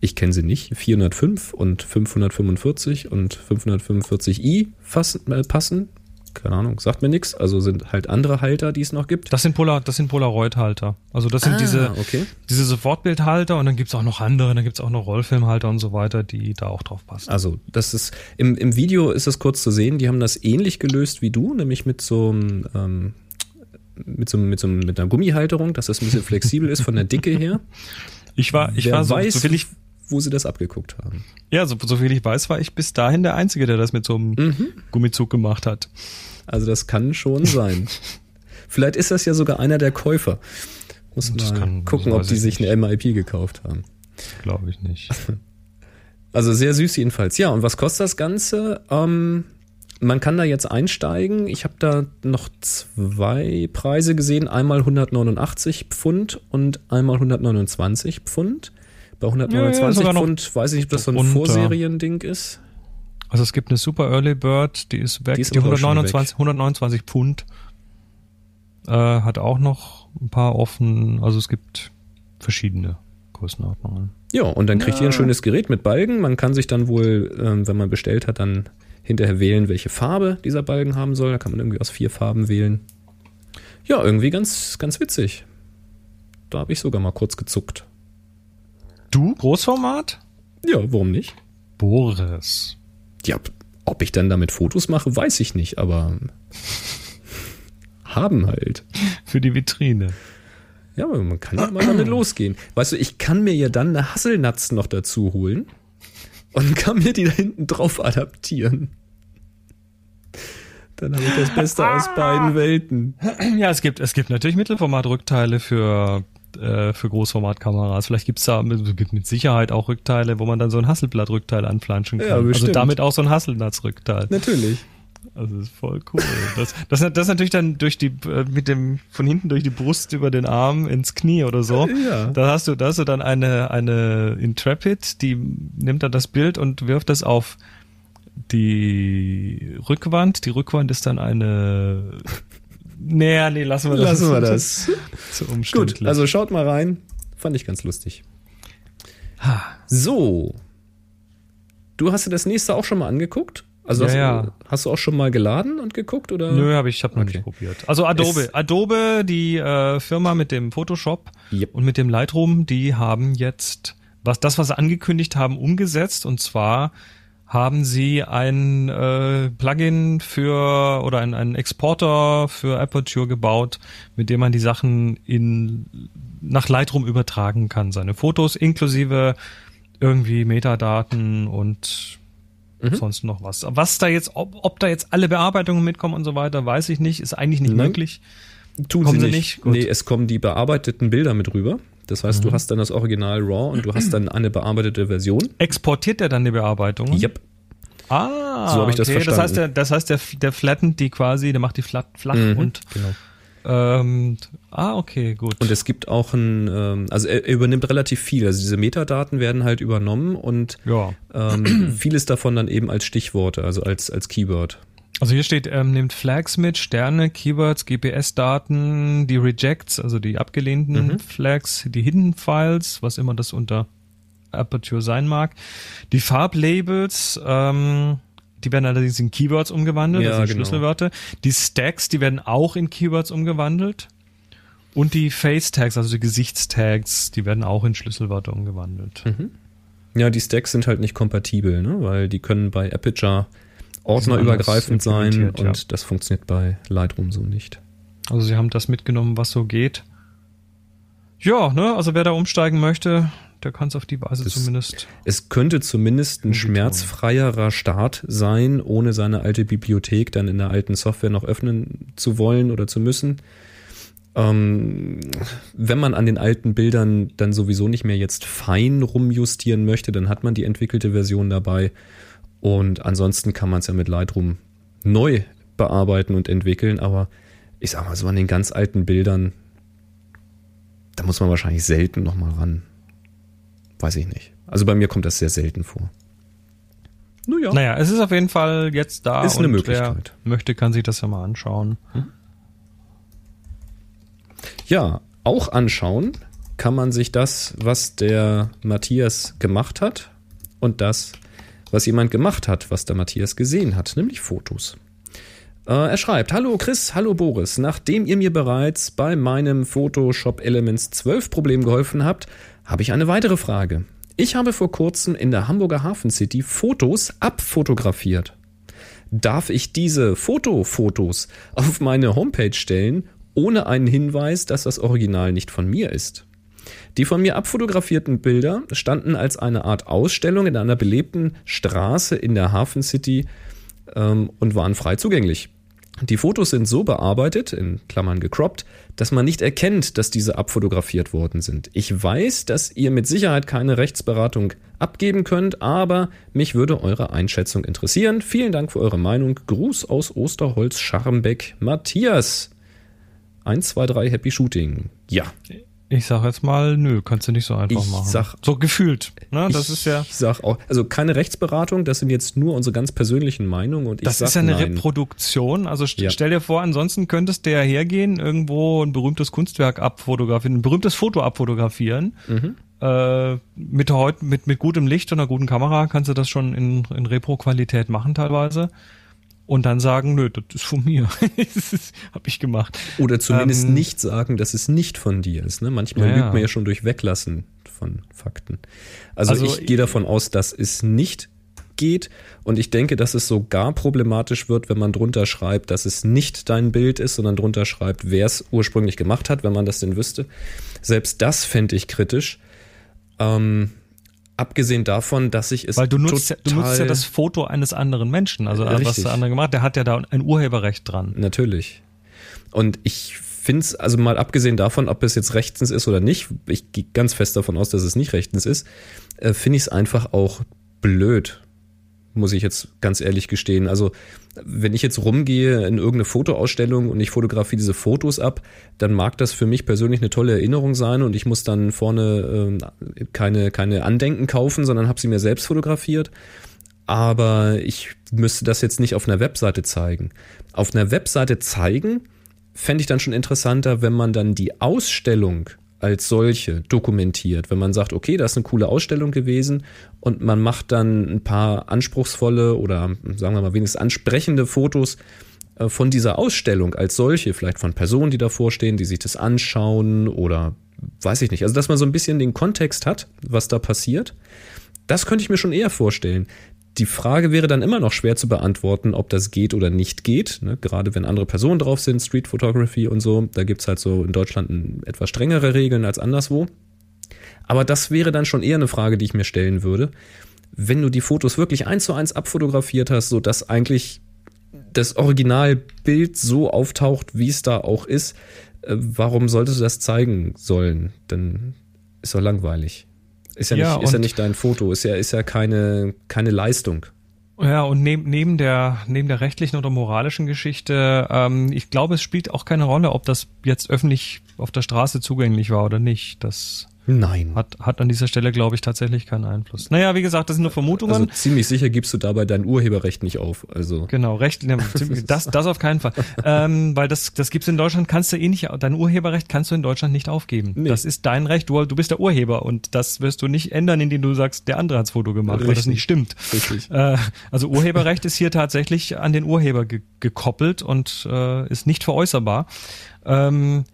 ich kenne sie nicht, 405 und 545 und 545i fassen, äh, passen. Keine Ahnung, sagt mir nichts. Also sind halt andere Halter, die es noch gibt. Das sind Polar, das sind Polaroid-Halter. Also das sind diese, Ah, okay. diese Sofortbildhalter und dann gibt's auch noch andere, dann gibt's auch noch Rollfilmhalter und so weiter, die da auch drauf passen. Also, das ist im, im Video ist es kurz zu sehen, die haben das ähnlich gelöst wie du, nämlich mit so einem ähm, mit so, mit so mit einer Gummihalterung, dass das ein bisschen flexibel ist von der Dicke her. Ich war, ich Wer war so, weiß, so viel ich, wo sie das abgeguckt haben. ja, so, so viel ich weiß, war ich bis dahin der Einzige, der das mit so einem Mhm. Gummizug gemacht hat. Also das kann schon sein. Vielleicht ist das ja sogar einer der Käufer. Muss Das mal kann- gucken, ob die ich sich nicht. eine MIP gekauft haben. Glaube ich nicht. Also sehr süß jedenfalls. Ja, und was kostet das Ganze? Ähm, man kann da jetzt einsteigen. Ich habe da noch zwei Preise gesehen. Einmal 189 Pfund und einmal 129 Pfund. Bei 129 sogar noch Pfund weiß ich nicht, ob das so ein. Vorseriending ist. Also es gibt eine Super Early Bird, die ist weg, Die ist die, aber auch schon 129, 129 Pfund. Äh, hat auch noch ein paar offen, also es gibt verschiedene Größenordnungen. Ja, und dann kriegt ihr ein schönes Gerät mit Balken. Man kann sich dann wohl, ähm, wenn man bestellt hat, dann hinterher wählen, welche Farbe dieser Balken haben soll. Da kann man irgendwie aus vier Farben wählen. Ja, irgendwie ganz, ganz witzig. Da habe ich sogar mal kurz gezuckt. Du? Großformat? Ja, warum nicht? Boris. Ja, ob ich dann damit Fotos mache, weiß ich nicht, aber haben halt. Für die Vitrine. Ja, aber man kann ja mal damit losgehen. Weißt du, ich kann mir ja dann eine Hasselnatz noch dazu holen und kann mir die da hinten drauf adaptieren. Dann habe ich das Beste aus beiden Welten. Ja, es gibt, es gibt natürlich Mittelformat-Rückteile für, äh, für Großformatkameras. Vielleicht gibt's da es gibt mit Sicherheit auch Rückteile, wo man dann so ein Hasselblatt-Rückteil anflanschen kann. Ja, also damit auch so ein Hasselnatz-Rückteil. Natürlich. Also das ist voll cool. Das, das, das natürlich dann durch die äh, mit dem von hinten durch die Brust über den Arm ins Knie oder so. Ja. Da hast du, da hast du dann eine eine Intrepid, die nimmt dann das Bild und wirft das auf die Rückwand. Die Rückwand ist dann eine. Nee, nee, lassen wir das. Lassen wir das. Zu umständlich. Gut, also schaut mal rein. Fand ich ganz lustig. So. Du hast dir das nächste auch schon mal angeguckt? Also Ja, hast, ja. Du, hast du auch schon mal geladen und geguckt? Oder? Nö, habe ich, hab noch Okay. nicht probiert. Also Adobe, Es- Adobe, die äh, Firma mit dem Photoshop Yep. und mit dem Lightroom, die haben jetzt was das, was sie angekündigt haben, umgesetzt. Und zwar haben sie ein äh, Plugin für oder ein, einen Exporter für Aperture gebaut, mit dem man die Sachen in nach Lightroom übertragen kann, seine Fotos inklusive irgendwie Metadaten und Mhm. sonst noch was. Was da jetzt, ob, ob da jetzt alle Bearbeitungen mitkommen und so weiter, weiß ich nicht, ist eigentlich nicht Nein. möglich. Tun Kommen sie nicht. nicht? Nee, es kommen die bearbeiteten Bilder mit rüber. Das heißt, Mhm. du hast dann das Original RAW und du hast dann eine bearbeitete Version. Exportiert er dann die Bearbeitungen? Yep. Ah, So hab ich das okay. Das heißt, verstanden. der, das heißt, der, der flattent die quasi, der macht die flat, flach Mhm, und genau. ähm, ah, okay, gut. Und es gibt auch ein, ähm, also er, er übernimmt relativ viel. Also diese Metadaten werden halt übernommen und ja. ähm, vieles davon dann eben als Stichworte, also als, als Keyword. Also hier steht, ähm, nimmt Flags mit, Sterne, Keywords, GPS-Daten, die Rejects, also die abgelehnten Mhm. Flags, die Hidden Files, was immer das unter Aperture sein mag, die Farblabels, ähm, die werden allerdings in Keywords umgewandelt, Ja, also in genau. Schlüsselwörter. Die Stacks, die werden auch in Keywords umgewandelt. Und die Face-Tags, also die Gesichtstags, die werden auch in Schlüsselwörter umgewandelt. Ja, die Stacks sind halt nicht kompatibel, ne? weil die können bei Aperture ordnerübergreifend sein und ja. das funktioniert bei Lightroom so nicht. Also sie haben das mitgenommen, was so geht. Ja, ne, also wer da umsteigen möchte, der kann es auf die Weise Das- zumindest. Es könnte zumindest ein schmerzfreierer Start sein, ohne seine alte Bibliothek dann in der alten Software noch öffnen zu wollen oder zu müssen. Ähm, wenn man an den alten Bildern dann sowieso nicht mehr jetzt fein rumjustieren möchte, dann hat man die entwickelte Version dabei. Und ansonsten kann man es ja mit Lightroom neu bearbeiten und entwickeln. Aber ich sag mal so an den ganz alten Bildern, da muss man wahrscheinlich selten nochmal ran. Weiß ich nicht. Also bei mir kommt das sehr selten vor. Naja. Naja, es ist auf jeden Fall jetzt da. Ist eine und Möglichkeit. Wer möchte, kann sich das ja mal anschauen. Ja, auch anschauen kann man sich das, was der Matthias gemacht hat und das, was jemand gemacht hat, was der Matthias gesehen hat, nämlich Fotos. Äh, er schreibt, hallo Chris, hallo Boris, nachdem ihr mir bereits bei meinem Photoshop Elements 12 Problem geholfen habt, habe ich eine weitere Frage. Ich habe vor kurzem in der Hamburger Hafen City Fotos abfotografiert. Darf ich diese Fotofotos auf meine Homepage stellen, ohne einen Hinweis, dass das Original nicht von mir ist? Die von mir abfotografierten Bilder standen als eine Art Ausstellung in einer belebten Straße in der Hafen City ähm, und waren frei zugänglich. Die Fotos sind so bearbeitet, in Klammern gecroppt, dass man nicht erkennt, dass diese abfotografiert worden sind. Ich weiß, dass ihr mit Sicherheit keine Rechtsberatung abgeben könnt, aber mich würde eure Einschätzung interessieren. Vielen Dank für eure Meinung. Gruß aus Osterholz, Scharmbeck, Matthias. 1, 2, 3, Happy Shooting. Ja. Ich sag jetzt mal, nö, kannst du nicht so einfach Ich machen. sag- so gefühlt. Ne? Das ich, ist ja. Ich sag auch, also keine Rechtsberatung, das sind jetzt nur unsere ganz persönlichen Meinungen und ich Das sag ist ja eine nein. Reproduktion. Also st Ja. stell dir vor, ansonsten könntest du ja hergehen, irgendwo ein berühmtes Kunstwerk abfotografieren, ein berühmtes Foto abfotografieren. Mhm. Äh, mit, mit, mit gutem Licht und einer guten Kamera kannst du das schon in, in Repro-Qualität machen teilweise. Und dann sagen, nö, das ist von mir. das hab ich gemacht. Oder zumindest Ähm, nicht sagen, dass es nicht von dir ist. Ne? Manchmal Ja, lügt man ja schon durch Weglassen von Fakten. Also, Also ich gehe davon aus, dass es nicht geht und ich denke, dass es sogar problematisch wird, wenn man drunter schreibt, dass es nicht dein Bild ist, sondern drunter schreibt, wer es ursprünglich gemacht hat, wenn man das denn wüsste. Selbst das fände ich kritisch. Ähm, abgesehen davon, dass ich es Weil du nutzt, ja, du nutzt ja das Foto eines anderen Menschen. Also Äh, was richtig. der andere gemacht, der hat ja da ein Urheberrecht dran. Natürlich. Und ich finde es, also mal abgesehen davon, ob es jetzt rechtens ist oder nicht, ich gehe ganz fest davon aus, dass es nicht rechtens ist, äh, finde ich es einfach auch blöd, muss ich jetzt ganz ehrlich gestehen. Also wenn ich jetzt rumgehe in irgendeine Fotoausstellung und ich fotografiere diese Fotos ab, dann mag das für mich persönlich eine tolle Erinnerung sein und ich muss dann vorne ähm, keine, keine Andenken kaufen, sondern habe sie mir selbst fotografiert aber ich müsste das jetzt nicht auf einer Webseite zeigen. Auf einer Webseite zeigen fände ich dann schon interessanter, wenn man dann die Ausstellung als solche dokumentiert. Wenn man sagt, okay, das ist eine coole Ausstellung gewesen und man macht dann ein paar anspruchsvolle oder sagen wir mal wenigstens ansprechende Fotos äh, von dieser Ausstellung als solche, vielleicht von Personen, die davor stehen, die sich das anschauen oder weiß ich nicht. Also, dass man so ein bisschen den Kontext hat, was da passiert. Das könnte ich mir schon eher vorstellen. Die Frage wäre dann immer noch schwer zu beantworten, ob das geht oder nicht geht. Ne? Gerade wenn andere Personen drauf sind, Street Photography und so. Da gibt's halt so in Deutschland etwas strengere Regeln als anderswo. Aber das wäre dann schon eher eine Frage, die ich mir stellen würde. Wenn du die Fotos wirklich eins zu eins abfotografiert hast, so dass eigentlich das Originalbild so auftaucht, wie es da auch ist, äh, warum solltest du das zeigen sollen? Dann ist doch langweilig. Ist ja, Ja, nicht, ist ja nicht dein Foto, ist ja, ist ja keine, keine Leistung. Ja, und neben, neben, der, neben der rechtlichen oder moralischen Geschichte, ähm, ich glaube, es spielt auch keine Rolle, ob das jetzt öffentlich auf der Straße zugänglich war oder nicht. Das Nein. hat, hat an dieser Stelle, glaube ich, tatsächlich keinen Einfluss. Naja, wie gesagt, das sind nur Vermutungen. Also ziemlich sicher gibst du dabei dein Urheberrecht nicht auf. Also Genau, Recht, das, das auf keinen Fall. ähm, weil das, das gibt's in Deutschland, kannst du eh nicht, dein Urheberrecht kannst du in Deutschland nicht aufgeben. Nee. Das ist dein Recht, du, du bist der Urheber und das wirst du nicht ändern, indem du sagst, der andere hat's Foto gemacht, weil das Richtig. nicht stimmt. richtig. Äh, also Urheberrecht ist hier tatsächlich an den Urheber ge gekoppelt und äh, ist nicht veräußerbar. Ähm,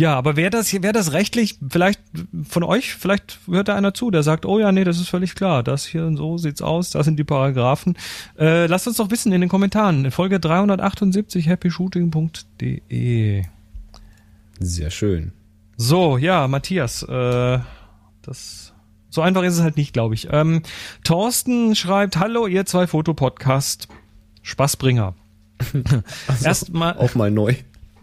Ja, aber wer das, wer das rechtlich, vielleicht von euch, vielleicht hört da einer zu, der sagt, oh ja, nee, das ist völlig klar, das hier und so sieht's aus, das sind die Paragraphen. Äh, lasst uns doch wissen in den Kommentaren. In Folge 378 happyshooting.de. Sehr schön. So, ja, Matthias, äh, das so einfach ist es halt nicht, glaube ich. Ähm, Thorsten schreibt, hallo, ihr zwei Fotopodcast. Spaßbringer. Also, Erstmal. Auch mal neu.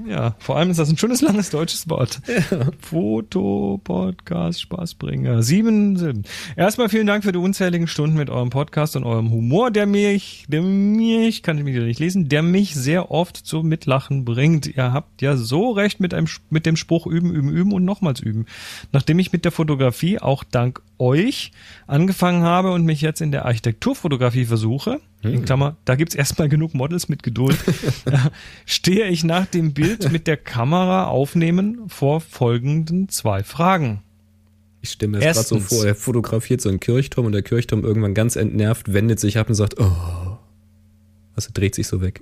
Ja, vor allem ist das ein schönes langes deutsches Wort. Ja. Foto, Podcast, Spaßbringer. Sieben Silben. Erstmal vielen Dank für die unzähligen Stunden mit eurem Podcast und eurem Humor, der mich, der mich, kann ich mich wieder nicht lesen, der mich sehr oft zum Mitlachen bringt. Ihr habt ja so recht mit einem, mit dem Spruch üben, üben, üben und nochmals üben. Nachdem ich mit der Fotografie auch dank euch angefangen habe und mich jetzt in der Architekturfotografie versuche. In Klammer, da gibt's erstmal genug Models mit Geduld, stehe ich nach dem Bild mit der Kamera aufnehmen vor folgenden zwei Fragen. Ich stelle mir das gerade so vor, er fotografiert so einen Kirchturm und der Kirchturm irgendwann ganz entnervt wendet sich ab und sagt, oh, also dreht sich so weg.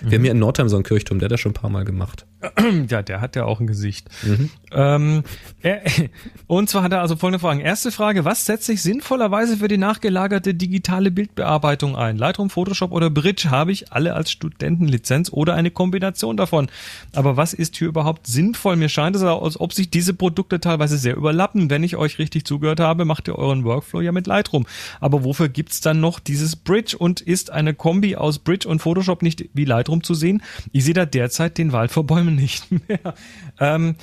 Wir mhm. haben hier in Nordheim so einen Kirchturm, der hat das schon ein paar Mal gemacht. Ja, der hat ja auch ein Gesicht. Mhm. Ähm, er, und zwar hat er also folgende Fragen. Erste Frage, was setzt sich sinnvollerweise für die nachgelagerte digitale Bildbearbeitung ein? Lightroom, Photoshop oder Bridge habe ich alle als Studentenlizenz oder eine Kombination davon. Aber was ist hier überhaupt sinnvoll? Mir scheint es, als ob sich diese Produkte teilweise sehr überlappen. Wenn ich euch richtig zugehört habe, macht ihr euren Workflow ja mit Lightroom. Aber wofür gibt's dann noch dieses Bridge und ist eine Kombi aus Bridge und Photoshop nicht wie Lightroom zu sehen? Ich sehe da derzeit den Wald vor Bäumen nicht mehr. Ähm,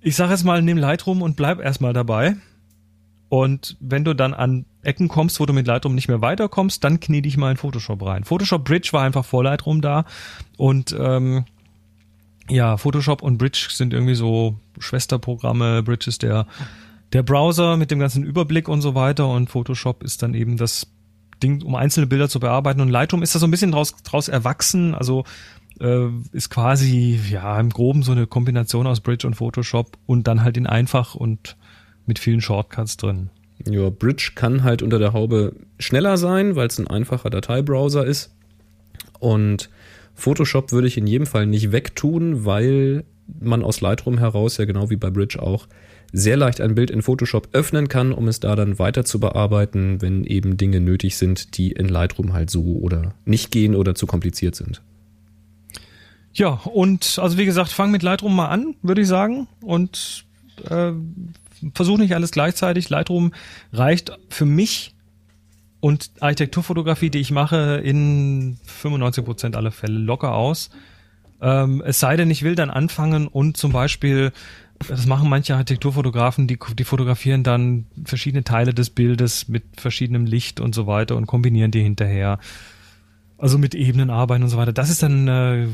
ich sage jetzt mal, nimm Lightroom und bleib erstmal dabei. Und wenn du dann an Ecken kommst, wo du mit Lightroom nicht mehr weiterkommst, dann knie dich mal in Photoshop rein. Photoshop Bridge war einfach vor Lightroom da und ähm, ja, Photoshop und Bridge sind irgendwie so Schwesterprogramme. Bridge ist der der Browser mit dem ganzen Überblick und so weiter und Photoshop ist dann eben das Ding, um einzelne Bilder zu bearbeiten und Lightroom ist da so ein bisschen draus, draus erwachsen. Also äh, ist quasi ja im Groben so eine Kombination aus Bridge und Photoshop und dann halt in einfach und mit vielen Shortcuts drin. Ja, Bridge kann halt unter der Haube schneller sein, weil es ein einfacher Dateibrowser ist. Und Photoshop würde ich in jedem Fall nicht wegtun, weil man aus Lightroom heraus, ja genau wie bei Bridge auch, sehr leicht ein Bild in Photoshop öffnen kann, um es da dann weiter zu bearbeiten, wenn eben Dinge nötig sind, die in Lightroom halt so oder nicht gehen oder zu kompliziert sind. Ja, und also wie gesagt, fang mit Lightroom mal an, würde ich sagen. Und äh, versuch nicht alles gleichzeitig. Lightroom reicht für mich und Architekturfotografie, die ich mache, in 95 Prozent aller Fälle locker aus. Ähm, es sei denn, ich will dann anfangen und zum Beispiel, das machen manche Architekturfotografen, die, die fotografieren dann verschiedene Teile des Bildes mit verschiedenem Licht und so weiter und kombinieren die hinterher. Also mit Ebenen arbeiten und so weiter. Das ist dann äh,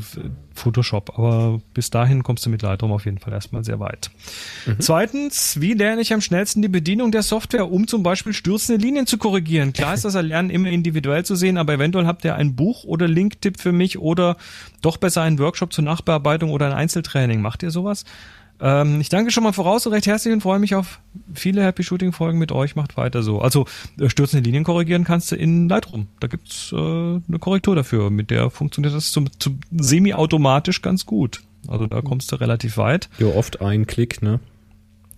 Photoshop, aber bis dahin kommst du mit Lightroom auf jeden Fall erstmal sehr weit. Mhm. Zweitens, wie lerne ich am schnellsten die Bedienung der Software, um zum Beispiel stürzende Linien zu korrigieren? Klar ist das Erlernen immer individuell zu sehen, aber eventuell habt ihr ein Buch oder Linktipp für mich oder doch besser einen Workshop zur Nachbearbeitung oder ein Einzeltraining. Macht ihr sowas? Ähm, ich danke schon mal voraus und recht herzlich und freue mich auf viele Happy Shooting Folgen mit euch. Macht weiter so. Also äh, stürzende Linien korrigieren kannst du in Lightroom. Da gibt's äh, eine Korrektur dafür. Mit der funktioniert das zum, zum semi-automatisch ganz gut. Also da kommst du relativ weit. Ja, oft ein Klick, ne?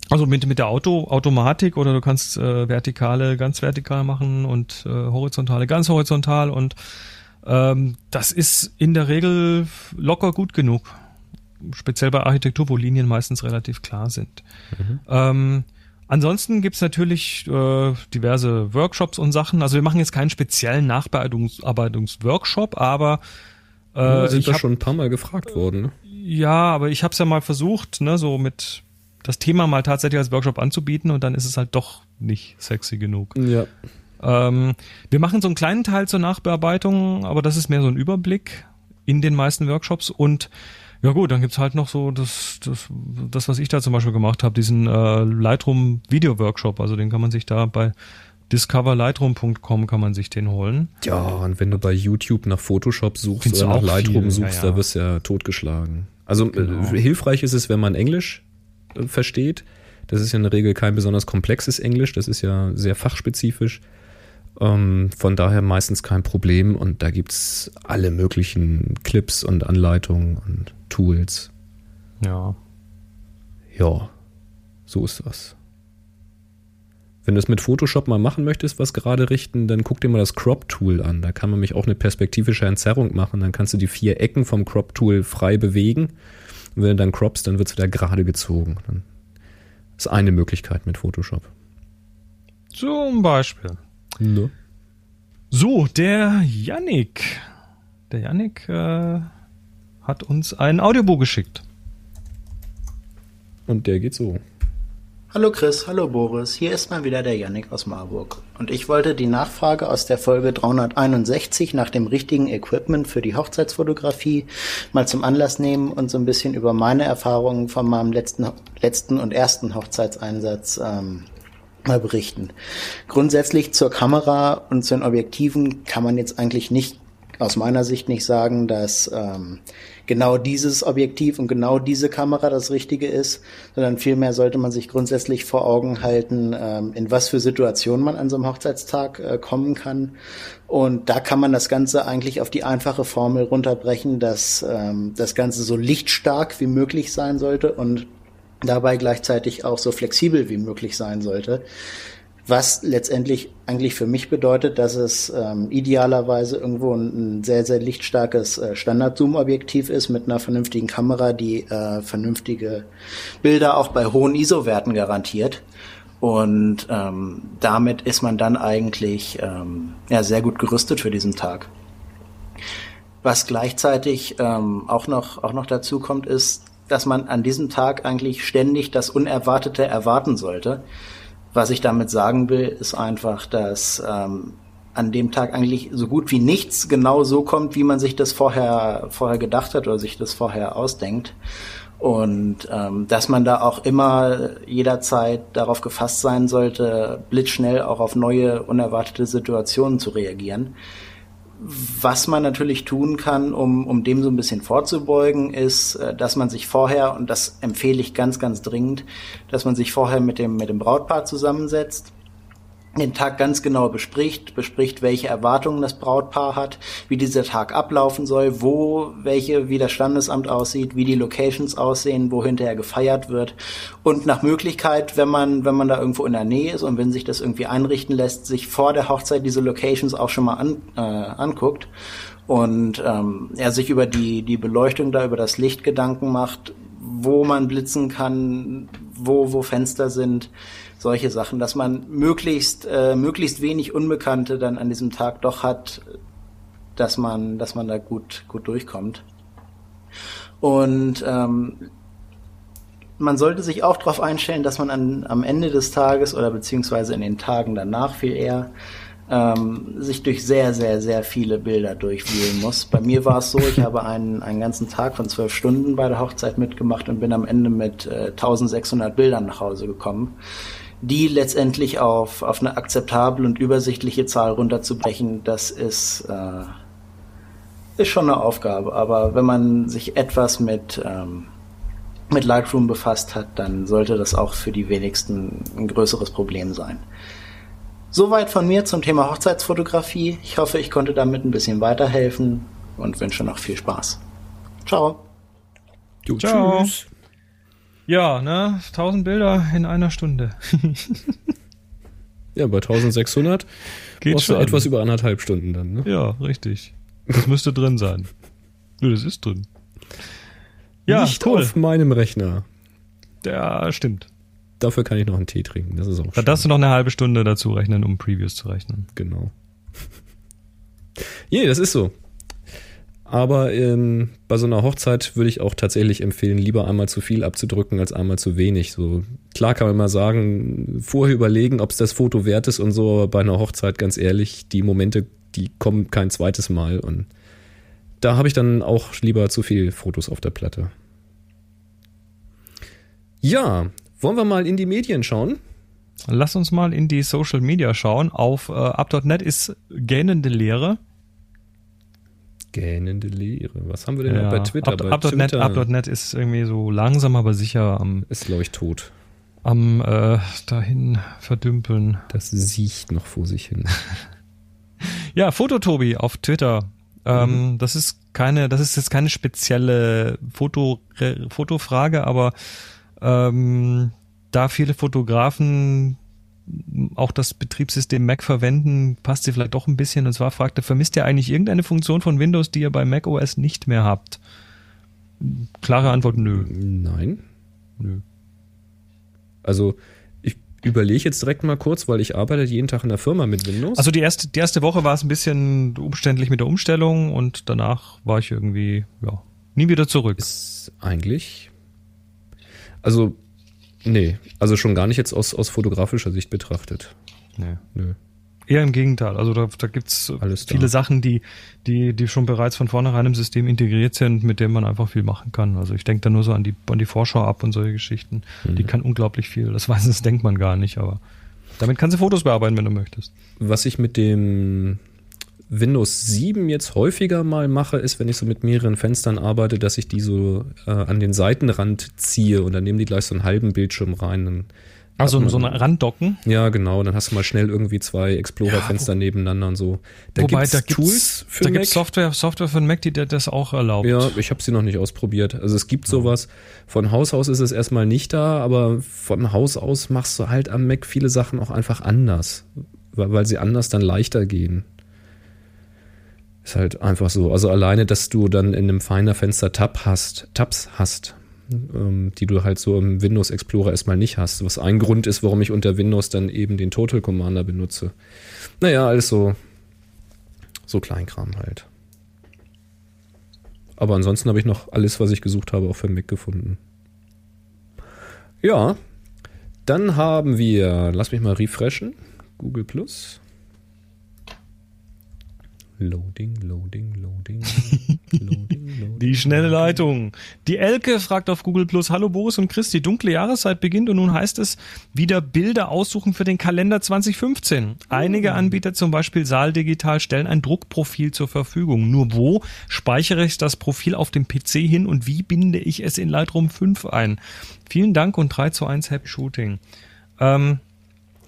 Also mit, mit der Auto, Automatik oder du kannst äh, vertikale ganz vertikal machen und äh, horizontale ganz horizontal und ähm, das ist in der Regel locker gut genug speziell bei Architektur, wo Linien meistens relativ klar sind. Mhm. Ähm, ansonsten gibt's natürlich äh, diverse Workshops und Sachen. Also wir machen jetzt keinen speziellen Nachbearbeitungsworkshop, aber äh, ja, sind wir schon ein paar Mal gefragt worden. Ne? Ja, aber ich habe es ja mal versucht, ne, so mit das Thema mal tatsächlich als Workshop anzubieten und dann ist es halt doch nicht sexy genug. Ja. Ähm, wir machen so einen kleinen Teil zur Nachbearbeitung, aber das ist mehr so ein Überblick in den meisten Workshops und ja gut, dann gibt's halt noch so das, das, das was ich da zum Beispiel gemacht habe, diesen äh, Lightroom Video Workshop. Also den kann man sich da bei discoverlightroom.com kann man sich den holen. Ja, und wenn du bei YouTube nach Photoshop suchst Findest oder nach Lightroom viel. suchst, ja, ja. da wirst du ja totgeschlagen. Also äh, genau. hilfreich ist es, wenn man Englisch äh, versteht. Das ist ja in der Regel kein besonders komplexes Englisch, das ist ja sehr fachspezifisch. Ähm, von daher meistens kein Problem und da gibt's alle möglichen Clips und Anleitungen und Tools. Ja. Ja, so ist das. Wenn du es mit Photoshop mal machen möchtest, was gerade richten, dann guck dir mal das Crop-Tool an. Da kann man nämlich auch eine perspektivische Entzerrung machen. Dann kannst du die vier Ecken vom Crop-Tool frei bewegen. Und wenn du dann croppst, dann wird es wieder gerade gezogen. Dann ist eine Möglichkeit mit Photoshop. Zum Beispiel. Ne? So, der Yannick. Der Yannick äh, hat uns ein Audiobuch geschickt. Und der geht so. Hallo Chris, hallo Boris, hier ist mal wieder der Yannick aus Marburg. Und ich wollte die Nachfrage aus der Folge 361 nach dem richtigen Equipment für die Hochzeitsfotografie mal zum Anlass nehmen und so ein bisschen über meine Erfahrungen von meinem letzten, letzten und ersten Hochzeitseinsatz ähm, mal berichten. Grundsätzlich zur Kamera und zu den Objektiven kann man jetzt eigentlich nicht aus meiner Sicht nicht sagen, dass ähm, genau dieses Objektiv und genau diese Kamera das Richtige ist, sondern vielmehr sollte man sich grundsätzlich vor Augen halten, ähm, in was für Situationen man an so einem Hochzeitstag äh, kommen kann. Und da kann man das Ganze eigentlich auf die einfache Formel runterbrechen, dass ähm, das Ganze so lichtstark wie möglich sein sollte und dabei gleichzeitig auch so flexibel wie möglich sein sollte. Was letztendlich eigentlich für mich bedeutet, dass es ähm, idealerweise irgendwo ein, ein, sehr, sehr lichtstarkes äh, Standard-Zoom-Objektiv ist mit einer vernünftigen Kamera, die äh, vernünftige Bilder auch bei hohen ISO-Werten garantiert. Und ähm, damit ist man dann eigentlich ähm, ja, sehr gut gerüstet für diesen Tag. Was gleichzeitig ähm, auch, noch, auch noch dazu kommt, ist, dass man an diesem Tag eigentlich ständig das Unerwartete erwarten sollte. Was ich damit sagen will, ist einfach, dass ähm, an dem Tag eigentlich so gut wie nichts genau so kommt, wie man sich das vorher, vorher gedacht hat oder sich das vorher ausdenkt. Und ähm, dass man da auch immer jederzeit darauf gefasst sein sollte, blitzschnell auch auf neue, unerwartete Situationen zu reagieren. Was man natürlich tun kann, um, um dem so ein bisschen vorzubeugen, ist, äh, dass man sich vorher, und das empfehle ich ganz, ganz dringend, dass man sich vorher mit dem, mit dem Brautpaar zusammensetzt den Tag ganz genau bespricht, bespricht, welche Erwartungen das Brautpaar hat, wie dieser Tag ablaufen soll, wo welche, wie das Standesamt aussieht, wie die Locations aussehen, wo hinterher gefeiert wird. Und nach Möglichkeit, wenn man, wenn man da irgendwo in der Nähe ist und wenn sich das irgendwie einrichten lässt, sich vor der Hochzeit diese Locations auch schon mal an, äh, anguckt und ähm, er sich über die, die Beleuchtung da, über das Licht Gedanken macht, wo man blitzen kann, wo, wo Fenster sind, solche Sachen, dass man möglichst, äh, möglichst wenig Unbekannte dann an diesem Tag doch hat, dass man, dass man da gut, gut durchkommt. Und ähm, man sollte sich auch darauf einstellen, dass man an, am Ende des Tages oder beziehungsweise in den Tagen danach viel eher ähm, sich durch sehr, sehr, sehr viele Bilder durchwühlen muss. Bei mir war es so, ich habe einen, einen ganzen Tag von zwölf Stunden bei der Hochzeit mitgemacht und bin am Ende mit äh, 1600 Bildern nach Hause gekommen die letztendlich auf, auf eine akzeptable und übersichtliche Zahl runterzubrechen, das ist, äh, ist schon eine Aufgabe. Aber wenn man sich etwas mit, ähm, mit Lightroom befasst hat, dann sollte das auch für die wenigsten ein größeres Problem sein. Soweit von mir zum Thema Hochzeitsfotografie. Ich hoffe, ich konnte damit ein bisschen weiterhelfen und wünsche noch viel Spaß. Ciao. Du, Ciao. Tschüss. Ja, ne, 1000 Bilder in einer Stunde. ja, bei 1600 geht schon etwas über anderthalb Stunden dann, ne? Ja, richtig. Das müsste drin sein. Nö, das ist drin. Ja, Nicht cool. auf meinem Rechner. Ja, stimmt. Dafür kann ich noch einen Tee trinken. Das ist auch Da darfst du noch eine halbe Stunde dazu rechnen, um Previews zu rechnen. Genau. Je, yeah, das ist so. Aber ähm, bei so einer Hochzeit würde ich auch tatsächlich empfehlen, lieber einmal zu viel abzudrücken als einmal zu wenig. So klar kann man mal sagen, vorher überlegen, ob es das Foto wert ist und so. Aber bei einer Hochzeit, ganz ehrlich, die Momente, die kommen kein zweites Mal und da habe ich dann auch lieber zu viel Fotos auf der Platte. Ja, wollen wir mal in die Medien schauen? Lass uns mal in die Social Media schauen. Auf äh, up.net ist gähnende Lehre. Gähnende Leere. Was haben wir denn ja. bei Twitter? Up, Up.net, Up.net ist irgendwie so langsam, aber sicher am. Ist, glaube ich, tot. Am äh, dahin verdümpeln. Das sieht noch vor sich hin. ja, Fototobi auf Twitter. Ähm, mhm. Das ist keine, das ist jetzt keine spezielle Foto, Fotofrage, aber ähm, da viele Fotografen auch das Betriebssystem Mac verwenden, passt sie vielleicht doch ein bisschen. Und zwar fragt er, vermisst ihr eigentlich irgendeine Funktion von Windows, die ihr bei Mac OS nicht mehr habt? Klare Antwort, nö. Nein. Nö. Also ich überlege jetzt direkt mal kurz, weil ich arbeite jeden Tag in der Firma mit Windows. Also die erste, die erste Woche war es ein bisschen umständlich mit der Umstellung und danach war ich irgendwie, ja, nie wieder zurück. Ist eigentlich. Also Nee, also schon gar nicht jetzt aus, aus fotografischer Sicht betrachtet. Nee. Nö. Eher im Gegenteil. Also da, da gibt's Alles viele da. Sachen, die, die, die schon bereits von vornherein im System integriert sind, mit denen man einfach viel machen kann. Also ich denke da nur so an die, an die Vorschau ab und solche Geschichten. Mhm. Die kann unglaublich viel. Das weiß, das denkt man gar nicht, aber damit kannst du Fotos bearbeiten, wenn du möchtest. Was ich mit dem Windows 7 jetzt häufiger mal mache, ist, wenn ich so mit mehreren Fenstern arbeite, dass ich die so äh, an den Seitenrand ziehe und dann nehmen die gleich so einen halben Bildschirm rein. Dann also so eine Randdocken? Ja, genau. Dann hast du mal schnell irgendwie zwei Explorer-Fenster ja, nebeneinander und so. Da wobei, gibt's da gibt's, Tools für da Mac. Da gibt Software, Software für Mac, die das auch erlaubt. Ja, ich habe sie noch nicht ausprobiert. Also es gibt sowas. Von Haus aus ist es erstmal nicht da, aber von Haus aus machst du halt am Mac viele Sachen auch einfach anders, weil sie anders dann leichter gehen. Ist halt einfach so. Also alleine, dass du dann in einem feiner Fenster Tab hast, Tabs hast, ähm, die du halt so im Windows Explorer erstmal nicht hast. Was ein Grund ist, warum ich unter Windows dann eben den Total Commander benutze. Naja, alles so, so Kleinkram halt. Aber ansonsten habe ich noch alles, was ich gesucht habe, auch für Mac gefunden. Ja, dann haben wir, lass mich mal refreshen, Google Plus. Loading, loading, loading, loading, loading. Die schnelle Leitung. Die Elke fragt auf Google Plus, hallo Boris und Chris, die dunkle Jahreszeit beginnt und nun heißt es wieder Bilder aussuchen für den Kalender 2015. Einige hm. Anbieter, zum Beispiel Saal Digital, stellen ein Druckprofil zur Verfügung. Nur wo speichere ich das Profil auf dem PC hin und wie binde ich es in Lightroom 5 ein? Vielen Dank und 3 zu 1 Happy Shooting. Ähm,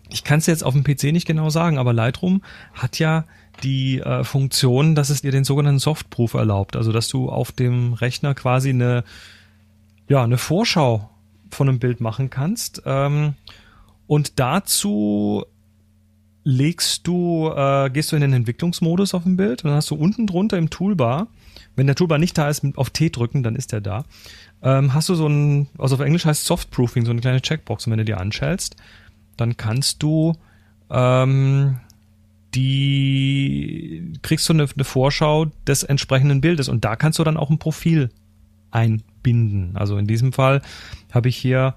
ich kann es jetzt auf dem PC nicht genau sagen, aber Lightroom hat ja die äh, Funktion, dass es dir den sogenannten Softproof erlaubt. Also dass du auf dem Rechner quasi eine, ja, eine Vorschau von einem Bild machen kannst. Ähm, und dazu legst du, äh, gehst du in den Entwicklungsmodus auf dem Bild und dann hast du unten drunter im Toolbar, wenn der Toolbar nicht da ist, auf T drücken, dann ist der da. Ähm, hast du so ein, also auf Englisch heißt Softproofing, so eine kleine Checkbox. Wenn du die anschältst, dann kannst du ähm, die kriegst du eine, eine Vorschau des entsprechenden Bildes und da kannst du dann auch ein Profil einbinden. Also in diesem Fall habe ich hier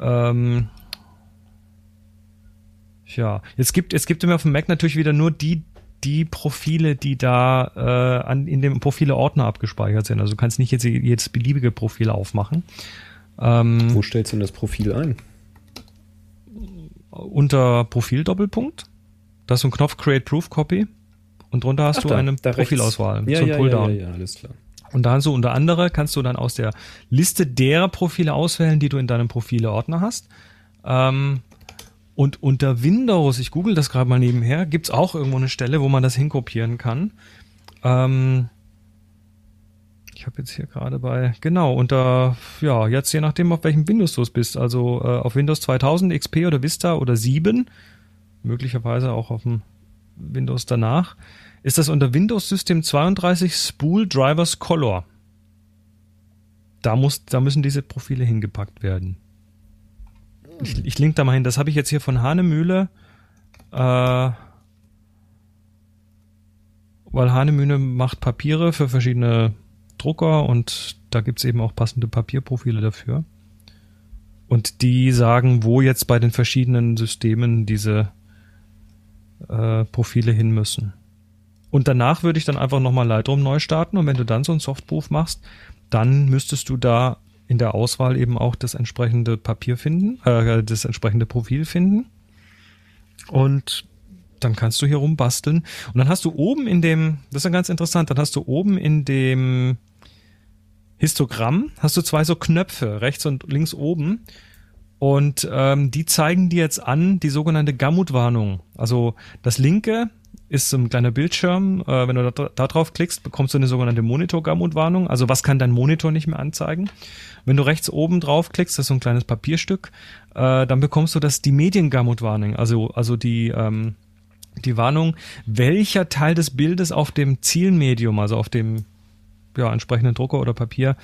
ähm, ja, es gibt es gibt immer auf dem Mac natürlich wieder nur die die Profile, die da äh, an, in dem Profile-Ordner abgespeichert sind. Also du kannst nicht jetzt jedes beliebige Profil aufmachen. Ähm, Wo stellst du denn das Profil ein? Unter Profil Doppelpunkt da ist so ein Knopf Create Proof Copy und drunter hast Ach, du da, eine da Profilauswahl. Ja, so ein ja, Pulldown. Ja, ja, alles klar. Und da so unter andere kannst du dann aus der Liste derer Profile auswählen, die du in deinem Profile-Ordner hast. Ähm, und unter Windows, ich google das gerade mal nebenher, gibt's auch irgendwo eine Stelle, wo man das hinkopieren kann. Ähm, ich habe jetzt hier gerade bei, genau, unter, ja, jetzt je nachdem, auf welchem Windows du bist, also äh, auf Windows 2000, XP oder Vista oder 7, möglicherweise auch auf dem Windows danach, ist das unter Windows System 32 Spool Drivers Color. Da, muss, da müssen diese Profile hingepackt werden. Ich, ich link da mal hin. Das habe ich jetzt hier von Hanemühle. Äh, weil Hanemühle macht Papiere für verschiedene Drucker und da gibt es eben auch passende Papierprofile dafür. Und die sagen, wo jetzt bei den verschiedenen Systemen diese äh, Profile hin müssen. Und danach würde ich dann einfach nochmal Lightroom neu starten und wenn du dann so einen Softproof machst, dann müsstest du da in der Auswahl eben auch das entsprechende Papier finden, äh, das entsprechende Profil finden. Und dann kannst du hier rumbasteln. Und dann hast du oben in dem, das ist dann ganz interessant, dann hast du oben in dem Histogramm, hast du zwei so Knöpfe, rechts und links oben. Und ähm, die zeigen dir jetzt an die sogenannte Gamut-Warnung. Also das linke ist so ein kleiner Bildschirm. Äh, wenn du da, da drauf klickst, bekommst du eine sogenannte Monitor-Gamut-Warnung. Also was kann dein Monitor nicht mehr anzeigen? Wenn du rechts oben drauf klickst, das ist so ein kleines Papierstück, äh, dann bekommst du das die Medien-Gamut-Warnung. Also, also die, ähm, die Warnung, welcher Teil des Bildes auf dem Zielmedium, also auf dem ja, entsprechenden Drucker oder Papier,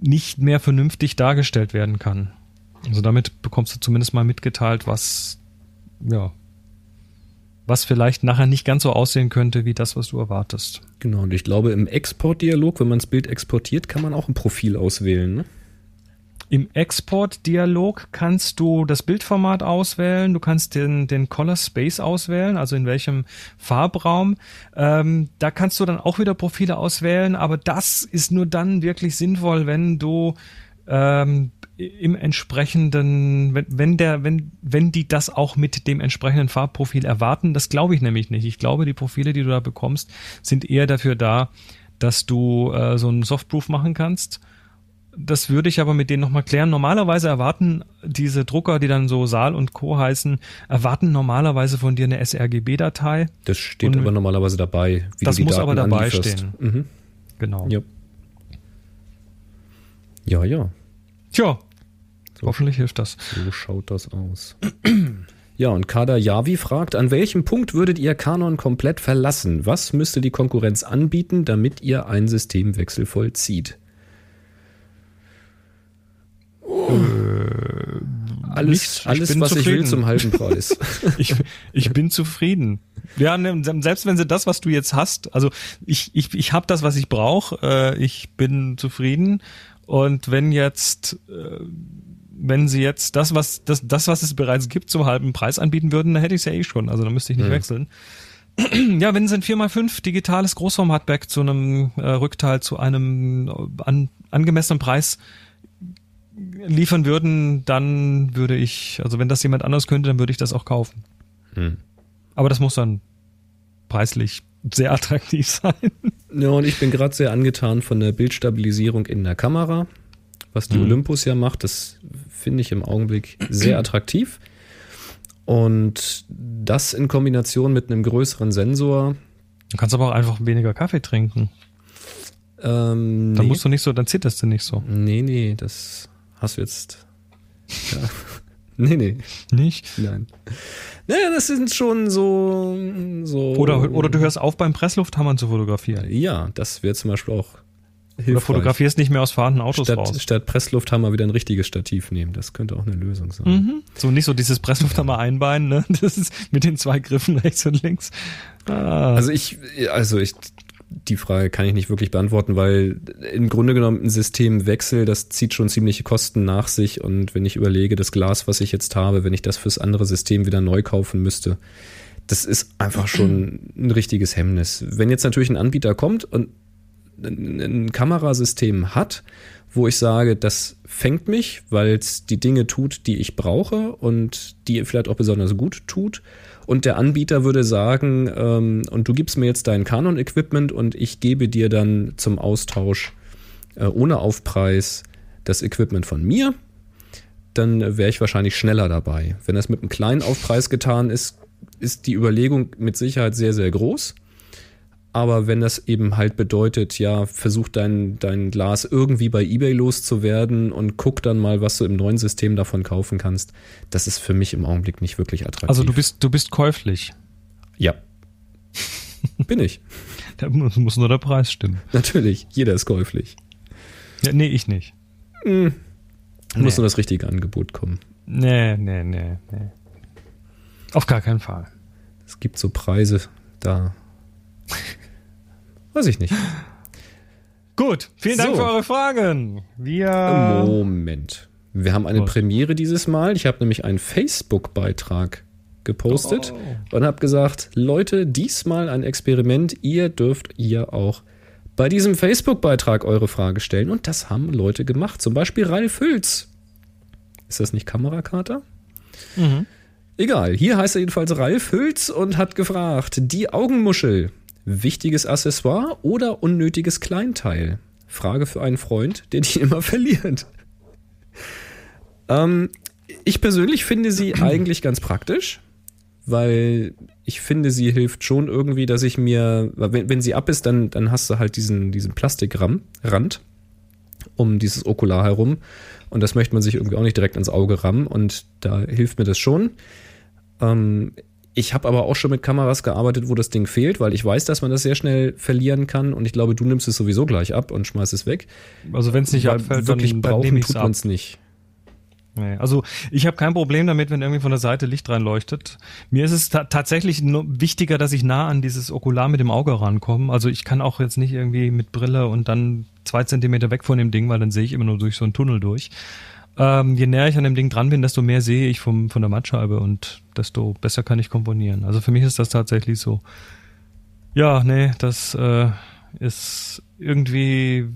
nicht mehr vernünftig dargestellt werden kann. Also damit bekommst du zumindest mal mitgeteilt, was, ja, was vielleicht nachher nicht ganz so aussehen könnte wie das, was du erwartest. Genau, und ich glaube, im Exportdialog, wenn man das Bild exportiert, kann man auch ein Profil auswählen. Ne? Im Export-Dialog kannst du das Bildformat auswählen, du kannst den, den Color Space auswählen, also in welchem Farbraum. Ähm, da kannst du dann auch wieder Profile auswählen, aber das ist nur dann wirklich sinnvoll, wenn du ähm, im entsprechenden, wenn, wenn der, wenn, wenn die das auch mit dem entsprechenden Farbprofil erwarten, das glaube ich nämlich nicht. Ich glaube, die Profile, die du da bekommst, sind eher dafür da, dass du äh, so einen Softproof machen kannst das würde ich aber mit denen nochmal klären. Normalerweise erwarten diese Drucker, die dann so Saal und Co. heißen, erwarten normalerweise von dir eine sRGB-Datei. Das steht aber normalerweise dabei. Wie das muss Daten aber dabei anlieferst. stehen. Mhm. Genau. Ja. Ja, ja. Tja, so, hoffentlich hilft das. So schaut das aus. ja, und Kader Yavi fragt, an welchem Punkt würdet ihr Canon komplett verlassen? Was müsste die Konkurrenz anbieten, damit ihr einen Systemwechsel vollzieht? Äh, alles, alles was zufrieden. ich will zum halben Preis. ich, ich bin zufrieden. Ja, ne, selbst wenn sie das, was du jetzt hast, also ich, ich, ich habe das, was ich brauche, äh, ich bin zufrieden. Und wenn jetzt, äh, wenn sie jetzt das, was das, das, was es bereits gibt, zum halben Preis anbieten würden, dann hätte ich es ja eh schon. Also dann müsste ich nicht mhm. wechseln. ja, wenn sie ein 4x5 digitales Großformat-Back zu einem äh, Rückteil zu einem an, angemessenen Preis liefern würden, dann würde ich, also wenn das jemand anders könnte, dann würde ich das auch kaufen. Hm. Aber das muss dann preislich sehr attraktiv sein. Ja, und ich bin gerade sehr angetan von der Bildstabilisierung in der Kamera, was die hm. Olympus ja macht. Das finde ich im Augenblick sehr attraktiv. Und das in Kombination mit einem größeren Sensor. Du kannst aber auch einfach weniger Kaffee trinken. Ähm, dann nee. musst du nicht so, dann zitterst du nicht so. Nee, nee, das Hast du jetzt. Ja. nee, nee. Nicht? Nein. Naja, das sind schon so. so oder, oder du hörst auf, beim Presslufthammer zu fotografieren. Ja, das wäre zum Beispiel auch. Hilfreich. Oder fotografierst nicht mehr aus fahrenden Autos statt, raus. Statt Presslufthammer wieder ein richtiges Stativ nehmen. Das könnte auch eine Lösung sein. Mhm. So nicht so dieses Presslufthammer einbein, ne? Das ist mit den zwei Griffen rechts und links. Ah. Also ich, also ich die Frage kann ich nicht wirklich beantworten, weil im Grunde genommen ein Systemwechsel, das zieht schon ziemliche Kosten nach sich. Und wenn ich überlege, das Glas, was ich jetzt habe, wenn ich das fürs andere System wieder neu kaufen müsste, das ist einfach schon ein richtiges Hemmnis. Wenn jetzt natürlich ein Anbieter kommt und ein Kamerasystem hat, wo ich sage, das fängt mich, weil es die Dinge tut, die ich brauche und die vielleicht auch besonders gut tut und der Anbieter würde sagen, ähm, und du gibst mir jetzt dein Canon-Equipment und ich gebe dir dann zum Austausch äh, ohne Aufpreis das Equipment von mir, dann wäre ich wahrscheinlich schneller dabei. Wenn das mit einem kleinen Aufpreis getan ist, ist die Überlegung mit Sicherheit sehr, sehr groß. Aber wenn das eben halt bedeutet, ja, versuch dein, dein Glas irgendwie bei eBay loszuwerden und guck dann mal, was du im neuen System davon kaufen kannst, das ist für mich im Augenblick nicht wirklich attraktiv. Also du bist, du bist käuflich. Ja. Bin ich. Da muss, muss nur der Preis stimmen. Natürlich, jeder ist käuflich. Ja, nee, ich nicht. Hm. Nee. Muss nur das richtige Angebot kommen. Nee, nee, nee, nee. Auf gar keinen Fall. Es gibt so Preise, da Weiß ich nicht. Gut, vielen Dank so. für eure Fragen. Wir Moment. Wir haben eine? Premiere dieses Mal. Ich habe nämlich einen Facebook-Beitrag gepostet oh. und habe gesagt, Leute, diesmal ein Experiment. Ihr dürft ihr auch bei diesem Facebook-Beitrag eure Frage stellen. Und das haben Leute gemacht. Zum Beispiel Ralf Hülz. Ist das nicht Kamerakater? Mhm. Egal. Hier heißt er jedenfalls Ralf Hülz und hat gefragt, die Augenmuschel Wichtiges Accessoire oder unnötiges Kleinteil? Frage für einen Freund, der die immer verliert. Ähm, ich persönlich finde sie eigentlich ganz praktisch, weil ich finde, sie hilft schon irgendwie, dass ich mir, wenn, wenn sie ab ist, dann, dann hast du halt diesen, diesen Plastikrand um dieses Okular herum. Und das möchte man sich irgendwie auch nicht direkt ins Auge rammen. Und da hilft mir das schon. Ähm, ich habe aber auch schon mit Kameras gearbeitet, wo das Ding fehlt, weil ich weiß, dass man das sehr schnell verlieren kann. Und ich glaube, du nimmst es sowieso gleich ab und schmeißt es weg. Also wenn es nicht abfällt, wirklich dann, dann brauchen tut es man es nicht. Nee, also ich habe kein Problem damit, wenn irgendwie von der Seite Licht reinleuchtet. Mir ist es ta tatsächlich wichtiger, dass ich nah an dieses Okular mit dem Auge rankomme. Also ich kann auch jetzt nicht irgendwie mit Brille und dann zwei Zentimeter weg von dem Ding, weil dann sehe ich immer nur durch so einen Tunnel durch. Ähm, je näher ich an dem Ding dran bin, desto mehr sehe ich vom, von der Mattscheibe und desto besser kann ich komponieren. Also für mich ist das tatsächlich so. Ja, nee, das äh, ist irgendwie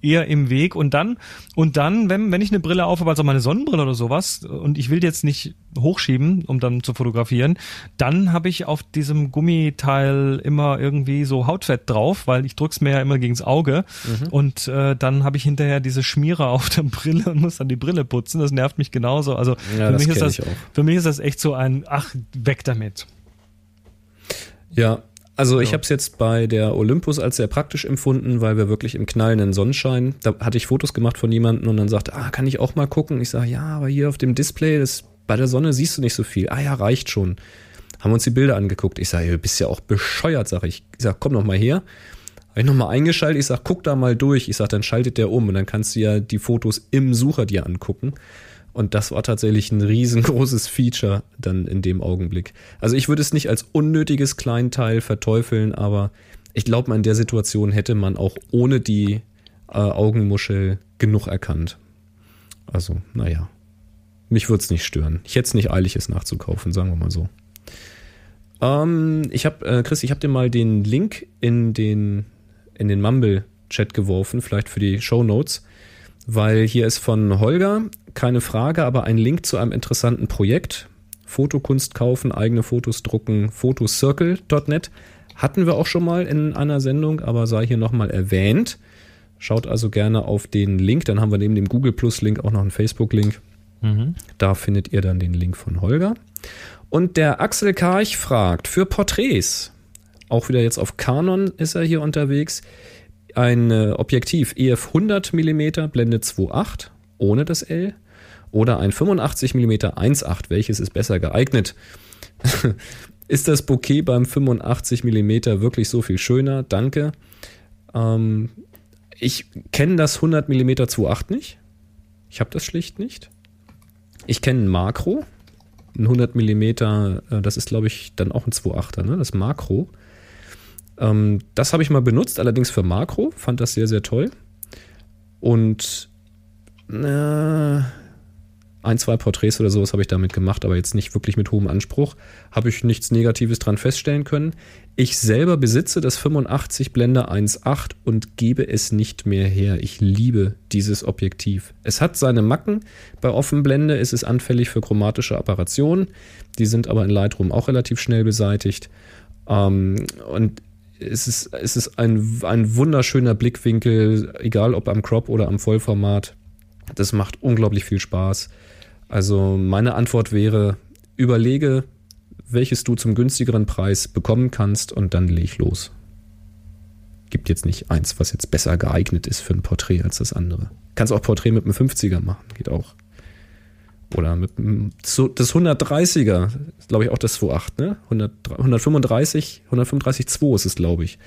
eher im Weg. Und dann und dann wenn wenn ich eine Brille aufhabe also meine Sonnenbrille oder sowas und ich will die jetzt nicht hochschieben um dann zu fotografieren dann habe ich auf diesem Gummiteil immer irgendwie so Hautfett drauf weil ich drück's mir ja immer gegens Auge. Und äh, dann habe ich hinterher diese Schmiere auf der Brille und muss dann die Brille putzen. Das nervt mich genauso. Also Ja, für mich ist das für mich ist das echt so ein ach weg damit. Ja, also ich Ja. habe es jetzt bei der Olympus als sehr praktisch empfunden, weil wir wirklich im knallenden Sonnenschein, da hatte ich Fotos gemacht von jemandem und dann sagte, ah, kann ich auch mal gucken? Ich sage, ja, aber hier auf dem Display, das, bei der Sonne siehst du nicht so viel. Ah ja, reicht schon. Haben uns die Bilder angeguckt. Ich sage, du bist ja auch bescheuert, sage ich. Ich sage, komm noch mal her. Habe ich noch mal eingeschaltet. Ich sage, guck da mal durch. Ich sage, dann schaltet der um und dann kannst du ja die Fotos im Sucher dir angucken. Und das war tatsächlich ein riesengroßes Feature dann in dem Augenblick. Also ich würde es nicht als unnötiges Kleinteil verteufeln, aber ich glaube, in der Situation hätte man auch ohne die äh, Augenmuschel genug erkannt. Also, naja. Mich würde es nicht stören. Ich hätte es nicht eilig, es nachzukaufen, sagen wir mal so. Ähm, ich habe, äh, Chris, ich habe dir mal den Link in den, in den Mumble-Chat geworfen, vielleicht für die Show Notes, weil hier ist von Holger, keine Frage, aber ein Link zu einem interessanten Projekt. Fotokunst kaufen, eigene Fotos drucken, photocircle.net. Hatten wir auch schon mal in einer Sendung, aber sei hier nochmal erwähnt. Schaut also gerne auf den Link, dann haben wir neben dem Google Plus Link auch noch einen Facebook-Link. Da findet ihr dann den Link von Holger. Und der Axel Karch fragt, für Porträts, auch wieder jetzt auf Canon ist er hier unterwegs, ein äh, Objektiv EF 100 mm Blende 2.8 ohne das L oder ein 85 mm 1.8, welches ist besser geeignet? ist das Bouquet beim 85 mm wirklich so viel schöner? Danke. Ähm, ich kenne das 100 mm 2.8 nicht. Ich habe das schlicht nicht. Ich kenne ein Makro. Ein 100 mm, äh, das ist glaube ich dann auch ein 2.8er, ne? das Makro. Ähm, das habe ich mal benutzt, allerdings für Makro. Fand das sehr, sehr toll. Und äh, ein, zwei Porträts oder sowas habe ich damit gemacht, aber jetzt nicht wirklich mit hohem Anspruch. Habe ich nichts Negatives dran feststellen können. Ich selber besitze das 85 Blende 1.8 und gebe es nicht mehr her. Ich liebe dieses Objektiv. Es hat seine Macken. Bei Offenblende ist es anfällig für chromatische Apparationen. Die sind aber in Lightroom auch relativ schnell beseitigt. Ähm, und es ist, es ist ein, ein wunderschöner Blickwinkel, egal ob am Crop oder am Vollformat. Das macht unglaublich viel Spaß. Also meine Antwort wäre, überlege, welches du zum günstigeren Preis bekommen kannst und dann leg los. Gibt jetzt nicht eins, was jetzt besser geeignet ist für ein Porträt als das andere. Kannst auch Porträt mit einem 50er machen, geht auch. Oder mit das 130er, glaube ich auch das 2.8, ne? 100, 135, 135 2 ist es, glaube ich.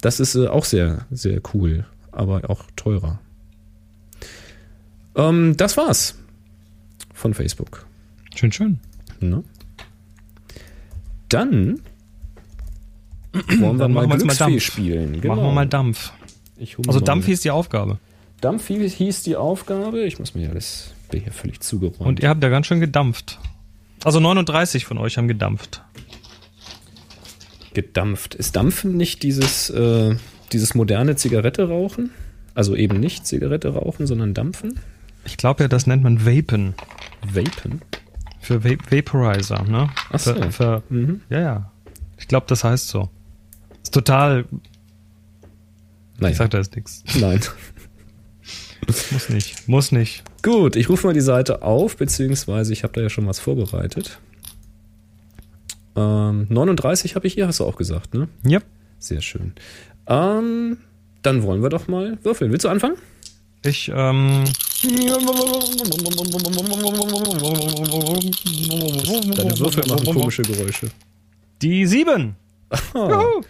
Das ist äh, auch sehr, sehr cool, aber auch teurer. Ähm, das war's von Facebook. Schön, schön. Ne? Dann wollen wir Dann mal Glücksfee Dampf. spielen. Machen wir mal Dampf. Also Dampf hieß die Aufgabe. Dampf hieß die Aufgabe. Ich muss mir ja bin hier völlig zugeräumt. Und ihr habt ja ganz schön gedampft. Also 39 von euch haben gedampft. gedampft. Ist Dampfen nicht dieses, äh, dieses moderne Zigarette rauchen? Also eben nicht Zigarette rauchen, sondern Dampfen? Ich glaube ja, das nennt man Vapen. Vapen? Für Va Vaporizer, ne? Ach so. Für, für, Mhm. Ja, ja. Ich glaube, das heißt so. Ist total. Naja, Ich sag da jetzt nichts. nein. Muss nicht. Muss nicht. Gut, ich rufe mal die Seite auf, beziehungsweise ich habe da ja schon was vorbereitet. Ähm, 39 habe ich hier, hast du auch gesagt, ne? Ja. Sehr schön. Ähm, dann wollen wir doch mal würfeln. Willst du anfangen? Ich, ähm. Deine Würfel machen komische Geräusche. Die sieben. Juhu.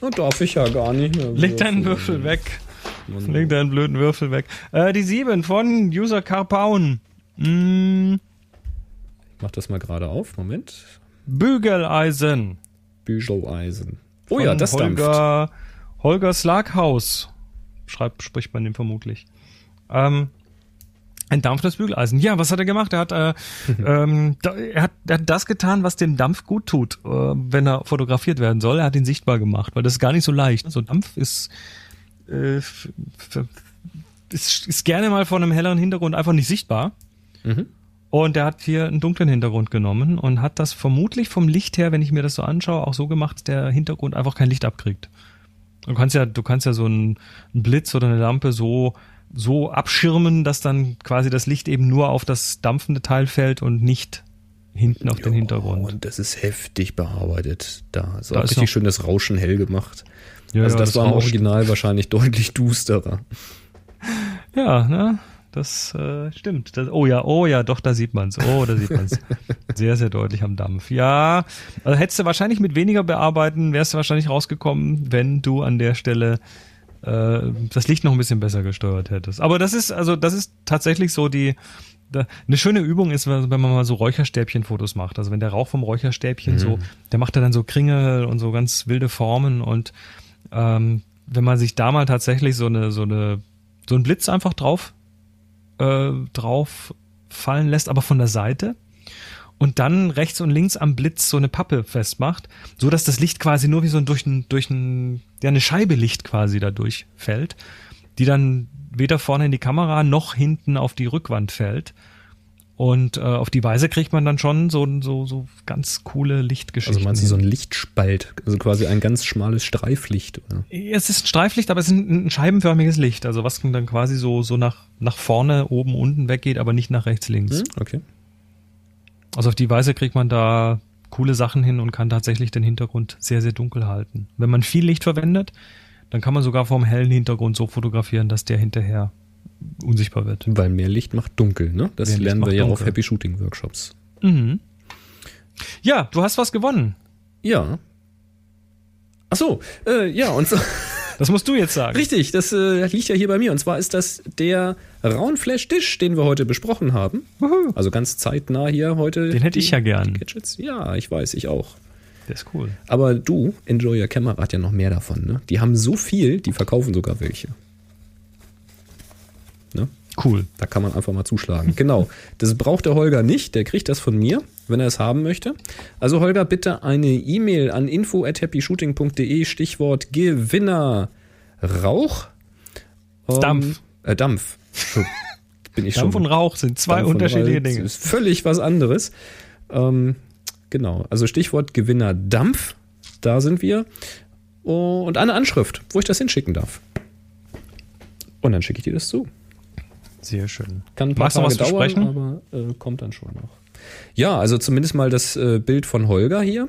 Oh, darf ich ja gar nicht mehr. Leg deinen Würfel weg. Leg deinen blöden Würfel weg. Äh, die sieben von User Carpaun. Mm, Ich mach das mal gerade auf. Moment. Bügeleisen. Bügeleisen. Oh ja, das dampft. Holger, Holger Slaghaus. Schreibt, spricht man den vermutlich. Ähm, ein dampfendes Bügeleisen. Ja, was hat er gemacht? Er hat, äh, ähm, da, er hat, er hat das getan, was dem Dampf gut tut, äh, wenn er fotografiert werden soll. Er hat ihn sichtbar gemacht, weil das ist gar nicht so leicht. So Dampf ist, äh, ist, ist gerne mal von einem helleren Hintergrund einfach nicht sichtbar. Mhm. Und er hat hier einen dunklen Hintergrund genommen und hat das vermutlich vom Licht her, wenn ich mir das so anschaue, auch so gemacht, dass der Hintergrund einfach kein Licht abkriegt. Du kannst ja, du kannst ja so einen, einen Blitz oder eine Lampe so, so abschirmen, dass dann quasi das Licht eben nur auf das dampfende Teil fällt und nicht hinten auf den Oh, Hintergrund. und das ist heftig bearbeitet. Da ist Da ist richtig schön das Rauschen hell gemacht. Ja, also ja, das, das war im. Original wahrscheinlich deutlich dusterer. Ja, ne? Das äh, stimmt. Das, oh ja, oh ja, doch, da sieht man's. Oh, da sieht man's. sehr, sehr deutlich am Dampf. Ja, also hättest du wahrscheinlich mit weniger bearbeiten, wärst du wahrscheinlich rausgekommen, wenn du an der Stelle äh, das Licht noch ein bisschen besser gesteuert hättest. Aber das ist, also das ist tatsächlich so die, da, eine schöne Übung ist, wenn man mal so Räucherstäbchen-Fotos macht. Also wenn der Rauch vom Räucherstäbchen so, der macht ja dann so Kringel und so ganz wilde Formen und ähm, wenn man sich da mal tatsächlich so eine, so eine, so einen Blitz einfach drauf, äh, drauf fallen lässt, aber von der Seite und dann rechts und links am Blitz so eine Pappe festmacht, so dass das Licht quasi nur wie so ein durch ein, durch ein, ja, eine Scheibe Licht quasi dadurch fällt, die dann weder vorne in die Kamera noch hinten auf die Rückwand fällt. Und äh, auf die Weise kriegt man dann schon so, so, so ganz coole Lichtgeschichten. Also meinst du so ein Lichtspalt, also quasi ein ganz schmales Streiflicht, oder? Es ist ein Streiflicht, aber es ist ein, ein scheibenförmiges Licht, also was dann quasi so, so nach, nach vorne, oben, unten weggeht, aber nicht nach rechts, links. Hm? Okay. Also auf die Weise kriegt man da coole Sachen hin und kann tatsächlich den Hintergrund sehr, sehr dunkel halten. Wenn man viel Licht verwendet, dann kann man sogar vom hellen Hintergrund so fotografieren, dass der hinterher unsichtbar wird. Weil mehr Licht macht dunkel, ne? Das Mehr lernen wir ja auf. Happy Shooting Workshops. Mhm. Ja, du hast was gewonnen. Ja. Ach so, äh, ja, und so, Das musst du jetzt sagen. richtig, das äh, liegt ja hier bei mir. Und zwar ist das der Raunflash-Dish, den wir heute besprochen haben. Wuhu. Also ganz zeitnah hier heute. Den hätte die- ich ja gern. Gadgets. Ja, ich weiß, ich auch. Der ist cool. Aber du, Enjoy Your Camera, hat ja noch mehr davon, ne? Die haben so viel, die verkaufen sogar welche. Ne? Cool. Da kann man einfach mal zuschlagen. Genau. Das braucht der Holger nicht. Der kriegt das von mir, wenn er es haben möchte. Also Holger, bitte eine E-Mail an info at happyshooting.de, Stichwort Gewinner Rauch. Ähm, Dampf. Äh, Dampf. Bin ich Dampf schon. und Rauch sind zwei Dampf unterschiedliche Dinge. ist völlig was anderes. Ähm, genau. Also Stichwort Gewinner Dampf. Da sind wir. Oh, Und eine Anschrift, wo ich das hinschicken darf. Und dann schicke ich dir das zu. Sehr schön. Kann ein paar Magst Tage was dauern, versprechen? aber äh, kommt dann schon noch. Ja, also zumindest mal das äh, Bild von Holger hier,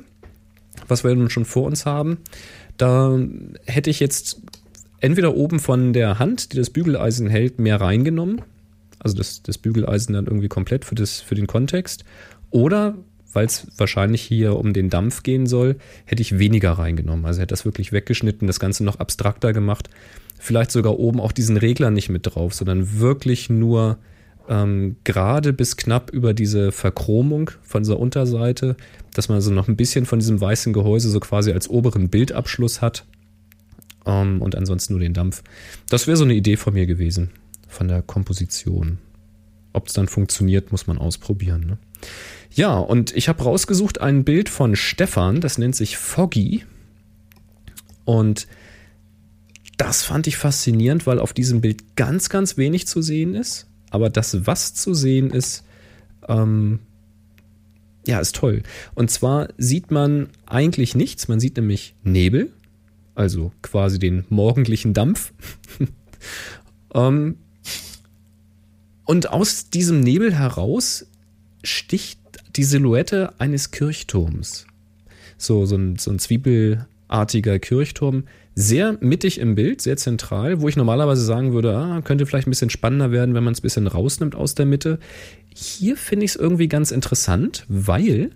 was wir nun schon vor uns haben. Da hätte ich jetzt entweder oben von der Hand, die das Bügeleisen hält, mehr reingenommen. Also das, das Bügeleisen dann irgendwie komplett für, das, für den Kontext. Oder, weil es wahrscheinlich hier um den Dampf gehen soll, hätte ich weniger reingenommen. Also hätte das wirklich weggeschnitten, das Ganze noch abstrakter gemacht. Vielleicht sogar oben auch diesen Regler nicht mit drauf, sondern wirklich nur ähm, gerade bis knapp über diese Verchromung von dieser Unterseite, dass man so noch ein bisschen von diesem weißen Gehäuse so quasi als oberen Bildabschluss hat. Ähm, und ansonsten nur den Dampf. Das wäre so eine Idee von mir gewesen, von der Komposition. Ob es dann funktioniert, muss man ausprobieren. Ne? Ja, und ich habe rausgesucht ein Bild von Stefan, das nennt sich Foggy. Und das fand ich faszinierend, weil auf diesem Bild ganz, ganz wenig zu sehen ist. Aber das, was zu sehen ist, ähm, ja, ist toll. Und zwar sieht man eigentlich nichts. Man sieht nämlich Nebel, also quasi den morgendlichen Dampf. ähm, und aus diesem Nebel heraus sticht die Silhouette eines Kirchturms. so, so ein, so ein zwiebelartiger Kirchturm. Sehr mittig im Bild, sehr zentral, wo ich normalerweise sagen würde, ah, könnte vielleicht ein bisschen spannender werden, wenn man es ein bisschen rausnimmt aus der Mitte. Hier finde ich es irgendwie ganz interessant, weil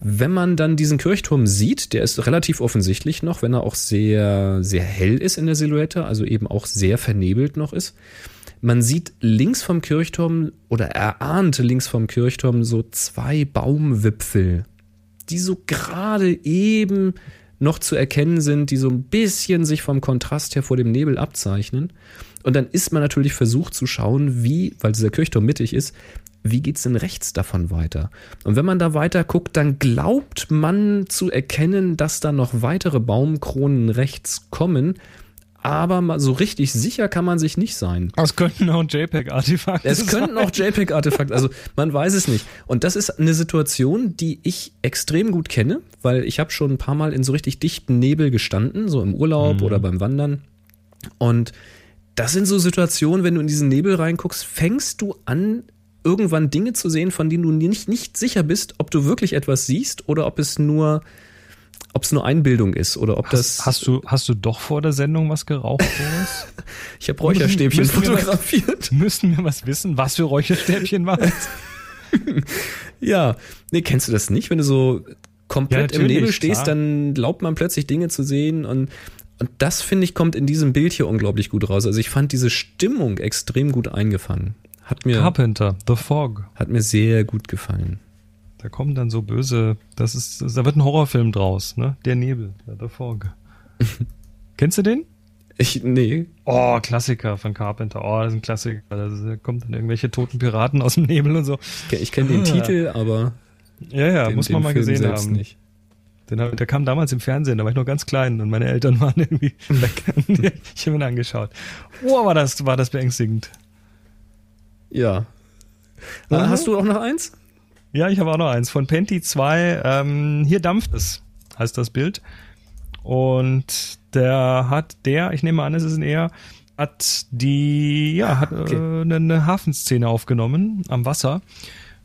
wenn man dann diesen Kirchturm sieht, der ist relativ offensichtlich noch, wenn er auch sehr, sehr hell ist in der Silhouette, also eben auch sehr vernebelt noch ist. Man sieht links vom Kirchturm oder erahnte links vom Kirchturm so zwei Baumwipfel, die so gerade eben noch zu erkennen sind, die so ein bisschen sich vom Kontrast her vor dem Nebel abzeichnen. Und dann ist man natürlich versucht zu schauen, wie, weil dieser Kirchturm mittig ist, wie geht's denn rechts davon weiter? Und wenn man da weiter guckt, dann glaubt man zu erkennen, dass da noch weitere Baumkronen rechts kommen. Aber so richtig sicher kann man sich nicht sein. Es könnten auch JPEG-Artefakte Es könnten auch JPEG-Artefakte, also man weiß es nicht. Und das ist eine Situation, die ich extrem gut kenne, weil ich habe schon ein paar Mal in so richtig dichten Nebel gestanden, so im Urlaub mhm. oder beim Wandern. Und das sind so Situationen, wenn du in diesen Nebel reinguckst, fängst du an, irgendwann Dinge zu sehen, von denen du nicht, nicht sicher bist, ob du wirklich etwas siehst oder ob es nur, ob es nur Einbildung ist oder ob hast, das. Hast du, hast du doch vor der Sendung was geraucht, Boris? ich habe Räucherstäbchen müssen, fotografiert. Wir, müssen wir was wissen, was für Räucherstäbchen war ja, nee, kennst du das nicht, wenn du so komplett ja, im Nebel stehst, klar. dann glaubt man plötzlich Dinge zu sehen und und das finde ich kommt in diesem Bild hier unglaublich gut raus. Also ich fand diese Stimmung extrem gut eingefangen. Hat mir, Carpenter, The Fog. Hat mir sehr gut gefallen. Da kommen dann so böse, das ist, da wird ein Horrorfilm draus, ne? Der Nebel, The Fog. Kennst du den? Ich, nee. Oh, Klassiker von Carpenter. Oh, das ist ein Klassiker. Da kommt dann irgendwelche toten Piraten aus dem Nebel und so. Ich kenne den Titel, aber. Ja, ja, den, muss man mal Film gesehen haben. Nicht. Den, der kam damals im Fernsehen, da war ich noch ganz klein und meine Eltern waren irgendwie weg. ich habe ihn angeschaut. Oh, war das, war das beängstigend. Ja. Mhm. Hast du auch noch eins? Ja, ich habe auch noch eins. Von Penti 2. Ähm, hier dampft es, heißt das Bild. Und der hat, der, ich nehme an, es ist ein eher, hat die, ja, hat okay. äh, eine, eine Hafenszene aufgenommen am Wasser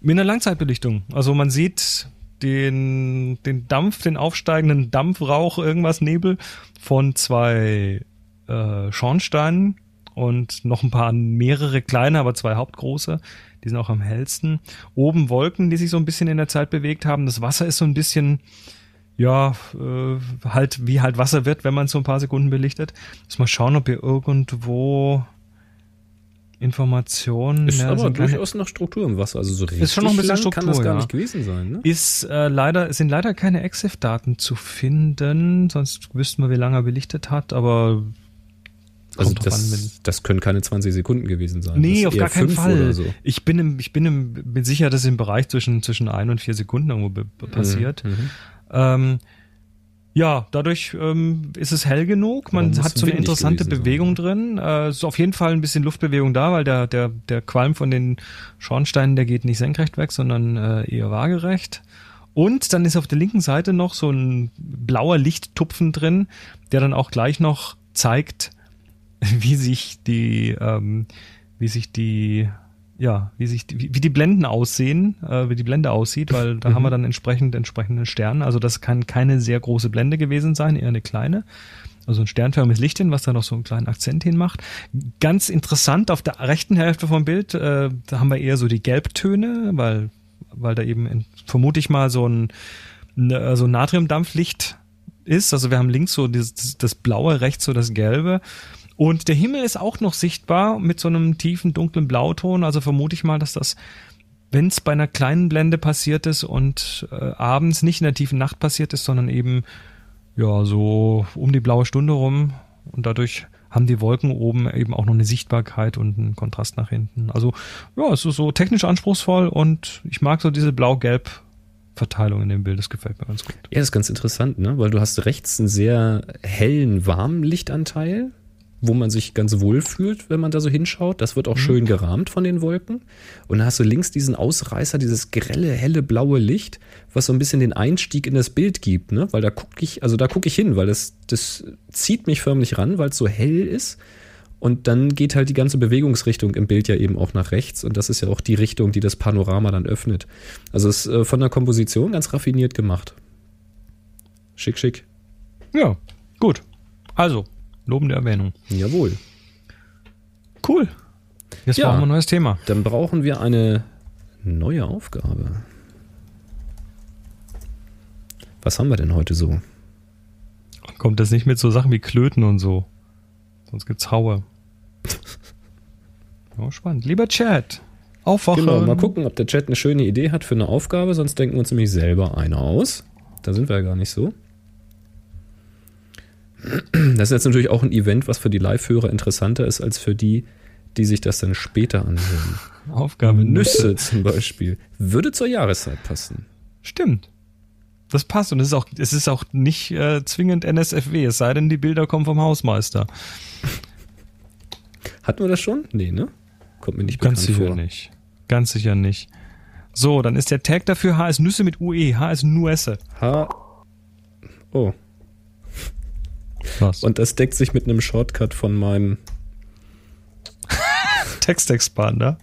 mit einer Langzeitbelichtung. Also man sieht den, den Dampf, den aufsteigenden Dampfrauch, irgendwas Nebel von zwei äh, Schornsteinen und noch ein paar mehrere kleine, aber zwei hauptgroße. Die sind auch am hellsten. Oben Wolken, die sich so ein bisschen in der Zeit bewegt haben. Das Wasser ist so ein bisschen, ja, äh, halt wie halt Wasser wird, wenn man es so ein paar Sekunden belichtet. Muss mal schauen, ob ihr irgendwo Informationen. Ist ja, aber durchaus keine, noch Struktur im Wasser, also so richtig ist schon noch ein bisschen Struktur, kann das gar ja. nicht gewesen sein. Ne? Ist äh, leider sind leider keine EXIF-Daten zu finden, sonst wüssten wir, wie lange er belichtet hat, aber also das, an, das können keine 20 Sekunden gewesen sein. Nee, auf gar keinen Fall. So. Ich bin, im, ich bin, im, bin sicher, dass im Bereich zwischen, zwischen ein und vier Sekunden irgendwo passiert. Mhm, mhm. Ähm, ja, dadurch ähm, ist es hell genug. Man hat so eine interessante Bewegung sein. drin. Äh, ist auf jeden Fall ein bisschen Luftbewegung da, weil der, der, der Qualm von den Schornsteinen, der geht nicht senkrecht weg, sondern äh, eher waagerecht. Und dann ist auf der linken Seite noch so ein blauer Lichttupfen drin, der dann auch gleich noch zeigt, wie sich die, ähm, wie sich die, ja, wie sich die, wie die Blenden aussehen, äh, wie die Blende aussieht, weil da mhm. haben wir dann entsprechend entsprechende Sterne. Also das kann keine sehr große Blende gewesen sein, eher eine kleine. Also ein sternförmiges Licht hin, was da noch so einen kleinen Akzent hinmacht. Ganz interessant, auf der rechten Hälfte vom Bild, äh, da haben wir eher so die Gelbtöne, weil, weil da eben in, vermute ich mal so ein, ne, so ein Natriumdampflicht ist. Also wir haben links so dieses, das Blaue, rechts so das Gelbe. Und der Himmel ist auch noch sichtbar mit so einem tiefen, dunklen Blauton. Also vermute ich mal, dass das, wenn es bei einer kleinen Blende passiert ist und äh, abends nicht in der tiefen Nacht passiert ist, sondern eben ja so um die blaue Stunde rum und dadurch haben die Wolken oben eben auch noch eine Sichtbarkeit und einen Kontrast nach hinten. Also ja, es ist so technisch anspruchsvoll und ich mag so diese blau-gelb Verteilung in dem Bild, das gefällt mir ganz gut. Ja, das ist ganz interessant, ne? Weil du hast rechts einen sehr hellen, warmen Lichtanteil, wo man sich ganz wohl fühlt, wenn man da so hinschaut. Das wird auch mhm. schön gerahmt von den Wolken. Und dann hast du links diesen Ausreißer, dieses grelle, helle, blaue Licht, was so ein bisschen den Einstieg in das Bild gibt, ne? Weil da gucke ich, also da gucke ich hin, weil das, das zieht mich förmlich ran, weil es so hell ist. Und dann geht halt die ganze Bewegungsrichtung im Bild ja eben auch nach rechts. Und das ist ja auch die Richtung, die das Panorama dann öffnet. Also es ist äh, von der Komposition ganz raffiniert gemacht. Schick, schick. Ja, gut. Also, lobende Erwähnung. Jawohl. Cool. Jetzt Ja. brauchen wir ein neues Thema. Dann brauchen wir eine neue Aufgabe. Was haben wir denn heute so? Kommt das nicht mit so Sachen wie Klöten und so? Sonst gibt's Haue. Oh, spannend. Lieber Chat, aufwachen. Genau, mal gucken, ob der Chat eine schöne Idee hat für eine Aufgabe, sonst denken wir uns nämlich selber eine aus. Da sind wir ja gar nicht so. Das ist jetzt natürlich auch ein Event, was für die Live-Hörer interessanter ist als für die, die sich das dann später anhören. Aufgabe Nüsse zum Beispiel. Würde zur Jahreszeit passen. Stimmt. Das passt und es ist auch, es ist auch nicht äh, zwingend NSFW, es sei denn, die Bilder kommen vom Hausmeister. Hatten wir das schon? Nee, ne? Kommt mir nicht Ganz bekannt sicher vor. nicht. Ganz sicher nicht. So, dann ist der Tag dafür HS Nüsse mit UE, HS Nuesse. Ha. Oh. Was? Und das deckt sich mit einem Shortcut von meinem. Textexpander.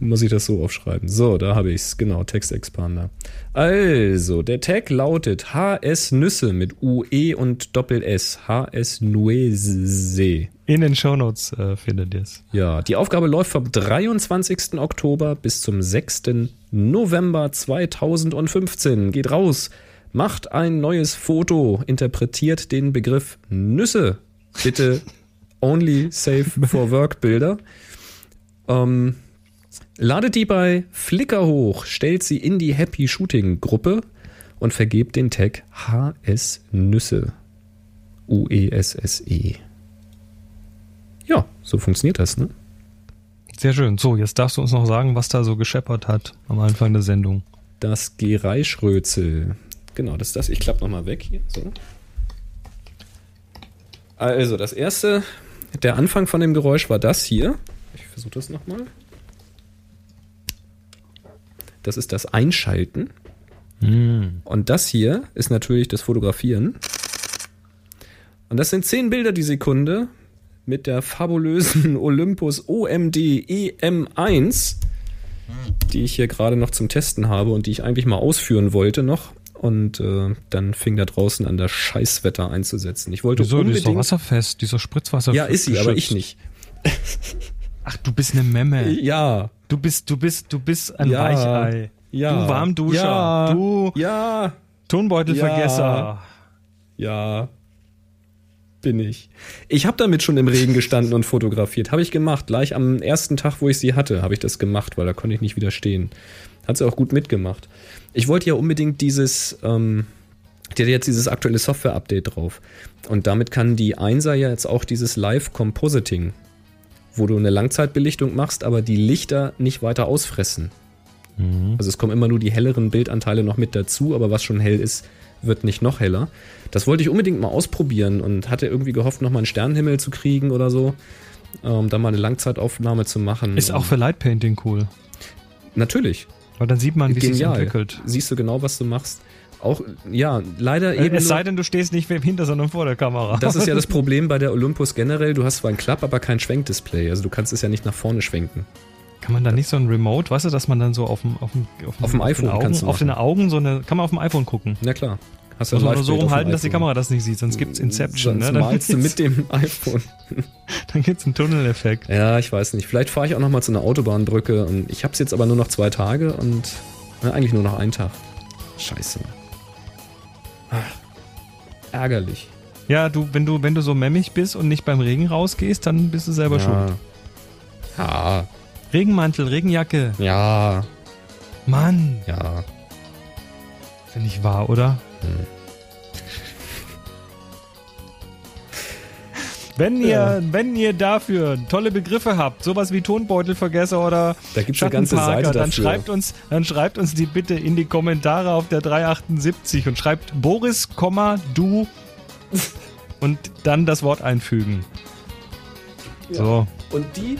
Muss ich das so aufschreiben? So, da habe ich es. Genau, Textexpander. Also, der Tag lautet HS Nüsse mit UE und Doppel S. HS Nuese. In den Shownotes äh, findet ihr es. Ja, die Aufgabe läuft vom 23. Oktober bis zum 6. November 2015. Geht raus, macht ein neues Foto, interpretiert den Begriff Nüsse. Bitte only safe for work Bilder. Ähm, ladet die bei Flickr hoch, stellt sie in die Happy Shooting Gruppe und vergebt den Tag HS Nüsse. U-E-S-S-E. Ja, so funktioniert das, ne? Sehr schön. So, jetzt darfst du uns noch sagen, was da so gescheppert hat am Anfang der Sendung. Das Gereischrözel. Genau, das ist das. Ich klappe nochmal weg hier. So. Also, das erste, der Anfang von dem Geräusch war das hier. Ich versuche das nochmal. Das ist das Einschalten. Und das hier ist natürlich das Fotografieren. Und das sind 10 Bilder die Sekunde mit der fabulösen Olympus OMD EM1 die ich hier gerade noch zum Testen habe und die ich eigentlich mal ausführen wollte noch. Und äh, dann fing da draußen an, das Scheißwetter einzusetzen. Ich wollte Wieso, die ist doch unbedingt. wasserfest, die ist doch Spritzwasser. ja, ist sie, aber ich geschützt. nicht. Ach, du bist eine Memme. Ja, Du bist, du bist, du bist ein Ja. Weichei. ja. Du Warmduscher. Ja, Du ja, Tonbeutelvergesser. ja. Bin ich. Ich habe damit schon im Regen gestanden und fotografiert. Habe ich gemacht. Gleich am ersten Tag, wo ich sie hatte, habe ich das gemacht, weil da konnte ich nicht widerstehen. Hat sie auch gut mitgemacht. Ich wollte ja unbedingt dieses, ähm, die hat jetzt dieses aktuelle Software-Update drauf. Und damit kann die 1er ja jetzt auch dieses Live-Compositing, wo du eine Langzeitbelichtung machst, aber die Lichter nicht weiter ausfressen. Also es kommen immer nur die helleren Bildanteile noch mit dazu, aber was schon hell ist, wird nicht noch heller. Das wollte ich unbedingt mal ausprobieren und hatte irgendwie gehofft, noch mal einen Sternenhimmel zu kriegen oder so. Ähm, da mal eine Langzeitaufnahme zu machen. Ist auch für Lightpainting cool. Natürlich. Weil dann sieht man, wie sich entwickelt. Siehst du genau, was du machst. Auch, ja, leider Äh, eben. Es sei denn, du stehst nicht hinter, sondern vor der Kamera. das ist ja das Problem bei der Olympus generell. Du hast zwar ein Klapp, aber kein Schwenkdisplay. Also du kannst es ja nicht nach vorne schwenken. Kann man da nicht so ein Remote, weißt du, dass man dann so auf dem, auf dem, Auf dem den iPhone Augen, kannst du auf den. Augen so eine, kann man auf dem iPhone gucken. Na klar. Hast Muss man nur so rumhalten, dass die. Kamera das nicht sieht, sonst gibt's Inception, Sonst ne? Dann malst du mit dem iPhone. dann gibt's einen Tunneleffekt. Ja, ich weiß nicht. Vielleicht fahre ich auch noch mal zu einer Autobahnbrücke und ich habe es jetzt aber nur noch zwei Tage und na, eigentlich nur noch einen Tag. Scheiße. Ach, ärgerlich. Ja, du, wenn du, wenn du so memmig bist und nicht beim Regen rausgehst, dann bist du selber schuld. Ja, Regenmantel, Regenjacke. ja, Mann, ja. ist ja nicht wahr, oder? Hm. Wenn ihr, Ja. wenn ihr dafür tolle Begriffe habt, sowas wie Tonbeutelvergesser oder Da gibt's eine ganze Schattenparker, Seite dann dafür. schreibt uns, dann schreibt uns die bitte in die Kommentare auf der 378 und schreibt Boris, du und dann das Wort einfügen. So. Und die,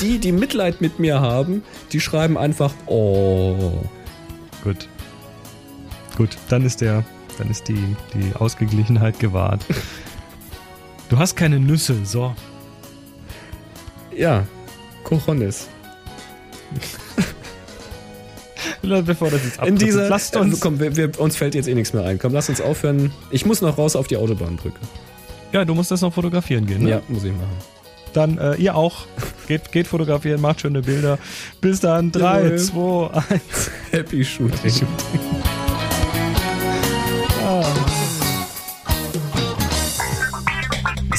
die, die Mitleid mit mir haben, die schreiben einfach, oh. Gut. Gut, dann ist der, dann ist die, die Ausgeglichenheit gewahrt. Du hast keine Nüsse, so. Ja, Cojones. Bevor das jetzt In dieser, lasst äh, uns, komm, wir, wir, uns fällt jetzt eh nichts mehr ein. Komm, lass uns aufhören. Ich muss noch raus auf die Autobahnbrücke. ja, du musst das noch fotografieren gehen. Ne? Ja, muss ich machen. Dann äh, ihr auch. Geht, geht fotografieren, macht schöne Bilder. Bis dann. 3, Jawohl. 2, 1. Happy Shooting.